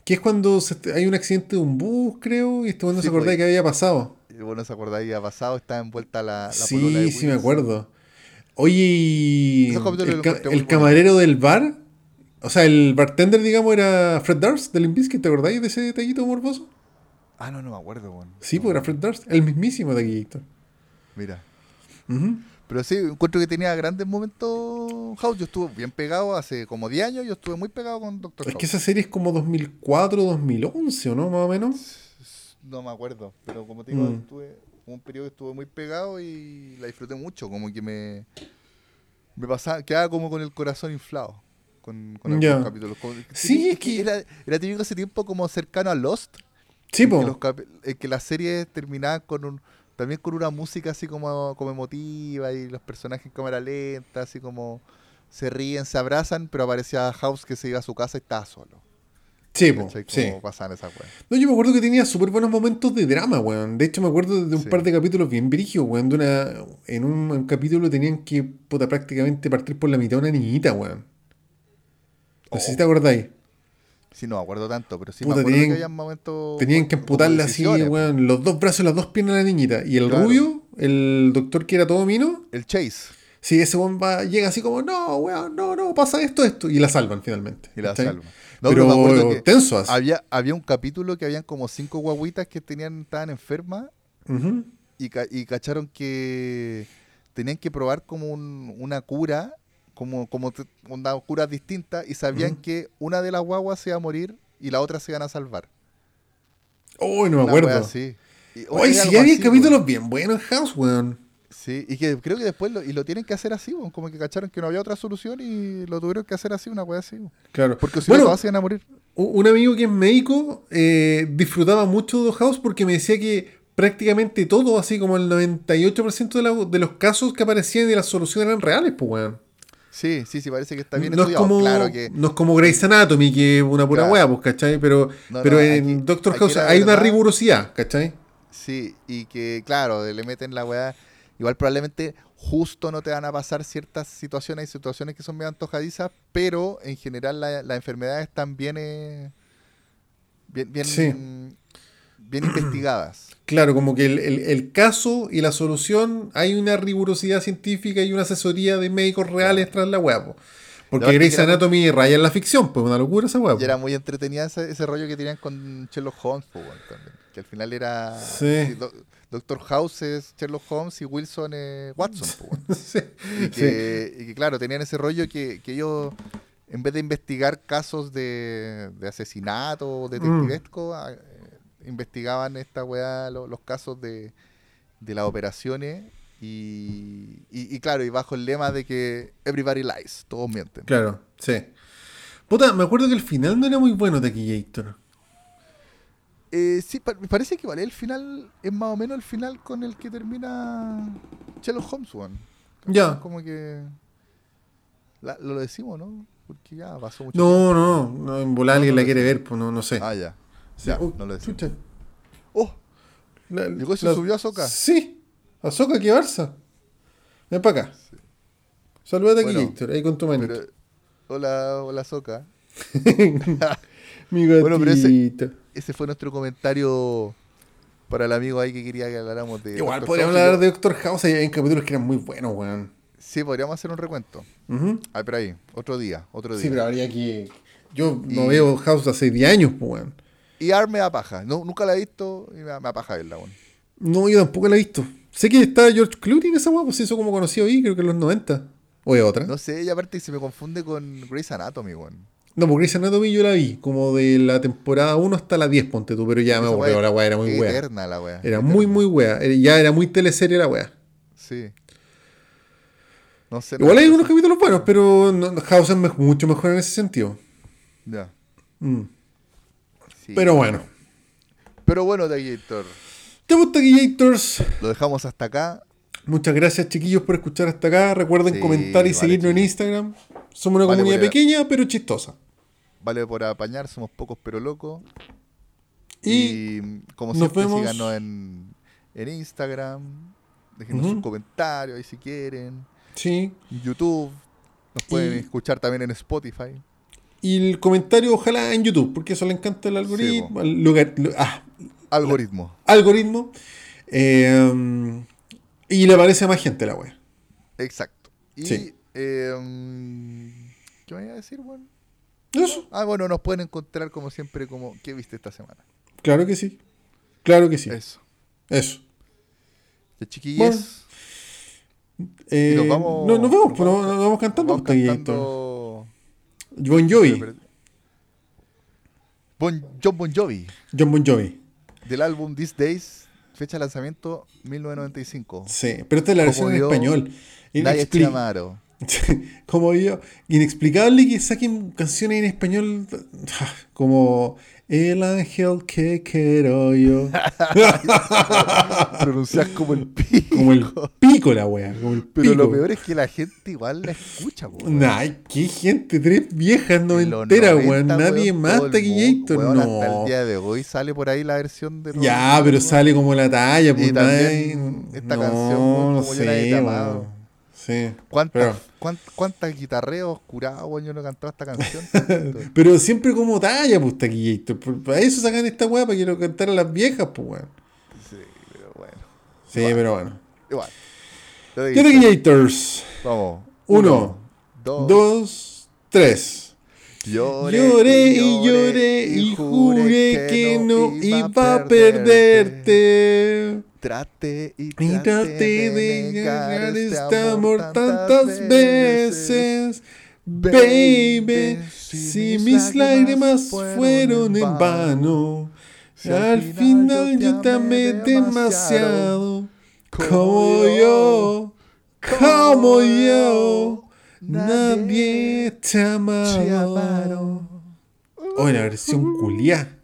Que es cuando hay un accidente de un bus, creo, y este hombre no se acordaba pues, que había pasado. Bueno, se acordaba que había pasado, estaba envuelta la, la Sí, sí, me acuerdo. Oye, el, camarero del bar, o sea, el bartender, digamos, era Fred Durst del Limbisky, ¿te acordáis de ese detallito morboso? Ah, no, no me acuerdo, bueno. Sí, porque era Fred Durst, el mismísimo de aquí, Mira. Pero sí, encuentro que tenía grandes momentos House. Yo estuve bien pegado hace como 10 años, yo estuve muy pegado con Doctor House. Es que esa serie es como 2004, 2011, ¿o no? Más o menos. No me acuerdo, pero como te digo, mm. estuve un periodo que estuve muy pegado y la disfruté mucho, como que me, me pasaba, quedaba como con el corazón inflado con, con algunos capítulos. sí, es que era, era típico ese tiempo como cercano a Lost, Sí, que, que las series terminaban con un también con una música así como, como emotiva y los personajes en cámara lenta, así como se ríen, se abrazan, pero aparecía House que se iba a su casa y estaba solo. Sí, po, sí. pasaban esas No, yo me acuerdo que tenía súper buenos momentos de drama, weón. De hecho, me acuerdo de un par de capítulos bien brígidos, weón. De una, en un, capítulo tenían que, puta, prácticamente partir por la mitad de una niñita, weón. No sé si te acordáis. Sí, no me acuerdo tanto, pero sí me acuerdo tenían, que había momentos. Tenían que amputarle así, weón, los dos brazos y las dos piernas de la niñita. Y el rubio, el doctor que era todo mino. El Chase. Sí, ese va, llega así como, no, weón, no, no, pasa esto, esto. Y la salvan finalmente. Y la salvan. No, pero, me acuerdo que tenso así. Había, había un capítulo que habían como cinco guaguitas que tenían, estaban enfermas y, y cacharon que tenían que probar como un, una cura como, como una cura distinta y sabían que una de las guaguas se iba a morir y la otra se iban a salvar. Uy, no me acuerdo. Sí. Oye, sí había capítulos bien buenos en House, weón. Sí, y que creo que después lo, y lo tienen que hacer así, weón. como que cacharon que no había otra solución y lo tuvieron que hacer así, una weá así. Claro. Porque si no, se iban a morir. Un amigo que es médico eh, disfrutaba mucho de House porque me decía que prácticamente todo, así como el 98% de, de los casos que aparecían y las soluciones eran reales, pues, weón. Sí, sí, sí, parece que está bien no estudiado. Es como, claro que... No es como Grey's Anatomy, que es una pura hueá, pues, ¿cachai? Pero, pero en Doctor House hay una rigurosidad, ¿cachai? Sí, y que, claro, le meten la weá. Igual probablemente justo no te van a pasar ciertas situaciones y situaciones que son medio antojadizas, pero en general las enfermedades están bien, eh, bien, bien, bien investigadas. Claro, como que el, caso y la solución hay una rigurosidad científica y una asesoría de médicos reales tras la web. Porque Grey's Anatomy raya en la ficción, pues una locura esa web. Y era muy entretenida ese, rollo que tenían con Sherlock Holmes, pues, también. Que al final era. Sí. Doctor House es Sherlock Holmes y Wilson es Watson. Pues, sí. y, que, claro, tenían ese rollo que, ellos, en vez de investigar casos de, de asesinato o detectivesco, mm investigaban esta weá, los casos de, de las operaciones y, y, claro, y bajo el lema de que everybody lies, todos mienten. Claro, sí. Puta, me acuerdo que el final no era muy bueno de Taquillator. Eh, sí, me parece que vale el final, es más o menos el final con el que termina Sherlock Holmes, one. Ya. Como que. lo decimos, ¿no? Porque ya pasó mucho No, no, no, en volar alguien la quiere ver, pues no, no sé. Ah, ya. Ya, oh, no lo. Chucha. Oh, La, ¿Llegó y se la- subió a Soca? Sí, a Soca, que Barça. Ven para acá. Saludate aquí, Bueno, Héctor, ahí con tu manito. Pero, hola, hola Soca. Mi gatito. Bueno, pero ese- Ese fue nuestro comentario para el amigo ahí que quería que habláramos de. Igual Dr. podríamos hablar de Doctor House, hay capítulos que eran muy buenos, weón. Sí, podríamos hacer un recuento. Ujú. Ah, pero ahí, otro día, otro día. Sí, pero habría que... Yo no veo House hace 10 años, pues, weón. Y Ar me da paja. No, nunca la he visto y me me da paja verla, weón. No, yo tampoco la he visto. Sé que está George Clooney en esa weá, pues hizo como conocido ahí, creo que en los 90. O es otra. No sé, y aparte se me confunde con Grey's Anatomy, weón. No, porque Grey's Anatomy yo la vi, como de la temporada 1 hasta la 10, ponte tú, pero ya me aburrió, la weá era muy wea. Eterna la weá. Era eterna. muy, muy wea. Ya era muy teleserie la wea. Sí. No sé. Igual hay unos capítulos buenos, pero no- House es mucho mejor en ese sentido. Ya. Mm. Sí. Pero bueno. Pero bueno, Dagator. Ya pues, Taquillators. Lo dejamos hasta acá. Muchas gracias, chiquillos, por escuchar hasta acá. Recuerden Sí, comentar y vale, seguirnos en. Instagram. Somos una Vale, comunidad pequeña, pero chistosa. Vale por apañar, somos pocos pero locos. Y, Y, como siempre, vemos- síganos en, en Instagram. Déjenos Ujú. sus comentarios ahí si quieren. sí. YouTube. Nos pueden Y- escuchar también en Spotify. Y el comentario, ojalá en YouTube, porque eso le encanta el algoritmo. el lugar- ah, Algoritmo. algoritmo. Eh, y le aparece a más gente la wea. Exacto. Y, Sí. eh, ¿qué me iba a decir, bueno? Eso. Ah, bueno, nos pueden encontrar como siempre, como ¿qué viste esta semana? Claro que sí. Claro que sí. Eso. Eso. De chiquillos. Eh, nos vamos- no, nos vamos, nos pues, vamos- nos, nos vamos cantando. Vamos pues, cantando... Bon Jovi. Bon, John Bon Jovi, John Bon Jovi. del álbum These Days, fecha de lanzamiento 1995. Sí, pero esta es la versión Como en yo, español. Nadie Inexpli-. como yo, inexplicable que saquen canciones en español como El ángel que quiero yo. Pronuncias como el pico. Como el pico la wea. Como el Pero lo peor es que la gente igual la escucha, weón. Nah, qué gente, tres viejas los noventeras, weón. 90, Nadie más mundo, weón, no. Hasta el día de hoy sale por ahí la versión de Ya, pero sale como la talla, pues esta no, canción, weón, no como yo la he sé. Sí. ¿Cuántas Pero- cuán- cuántas guitarreos curados, weón, yo no cantaba esta canción? Pero siempre como talla, pues taquillator. Para eso sacan esta weá, para que lo cantaran las viejas, pues weón. sí, pero bueno. Sí, Igual. pero bueno. Igual. Digo. taquillators. Vamos. Uno, dos, Dos, tres. Lloré, Lloré y lloré y juré que no iba a perderte. Traté y Y traté, traté de negar este amor tantas veces. Baby, si mis lágrimas fueron en vano, al final yo te amé demasiado. Como yo, como yo, nadie te ha amado. Oh, la versión culiá.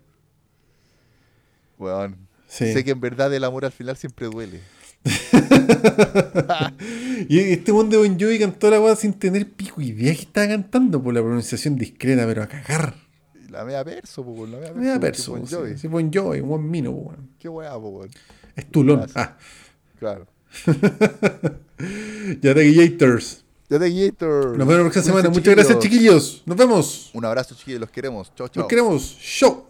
Weón, Sí. Sé que en verdad el amor al final siempre duele. Y este mundo de Bon Jovi cantó la weá sin tener pico idea que estaba cantando por la pronunciación discreta, pero a cagar. Y La media perso, po, la media perso. perso. Bon Jovi. Sí, sí, Bon Jovi, buen mino, po, weón. Qué weá, po, weón. Es tulón. Ah, Claro. ya te Gators. Ya te Gator. Nos vemos la próxima semana. Muchas gracias, chiquillos. Nos vemos. Un abrazo, chiquillos. Los queremos. Chao, chao. Los queremos. Show.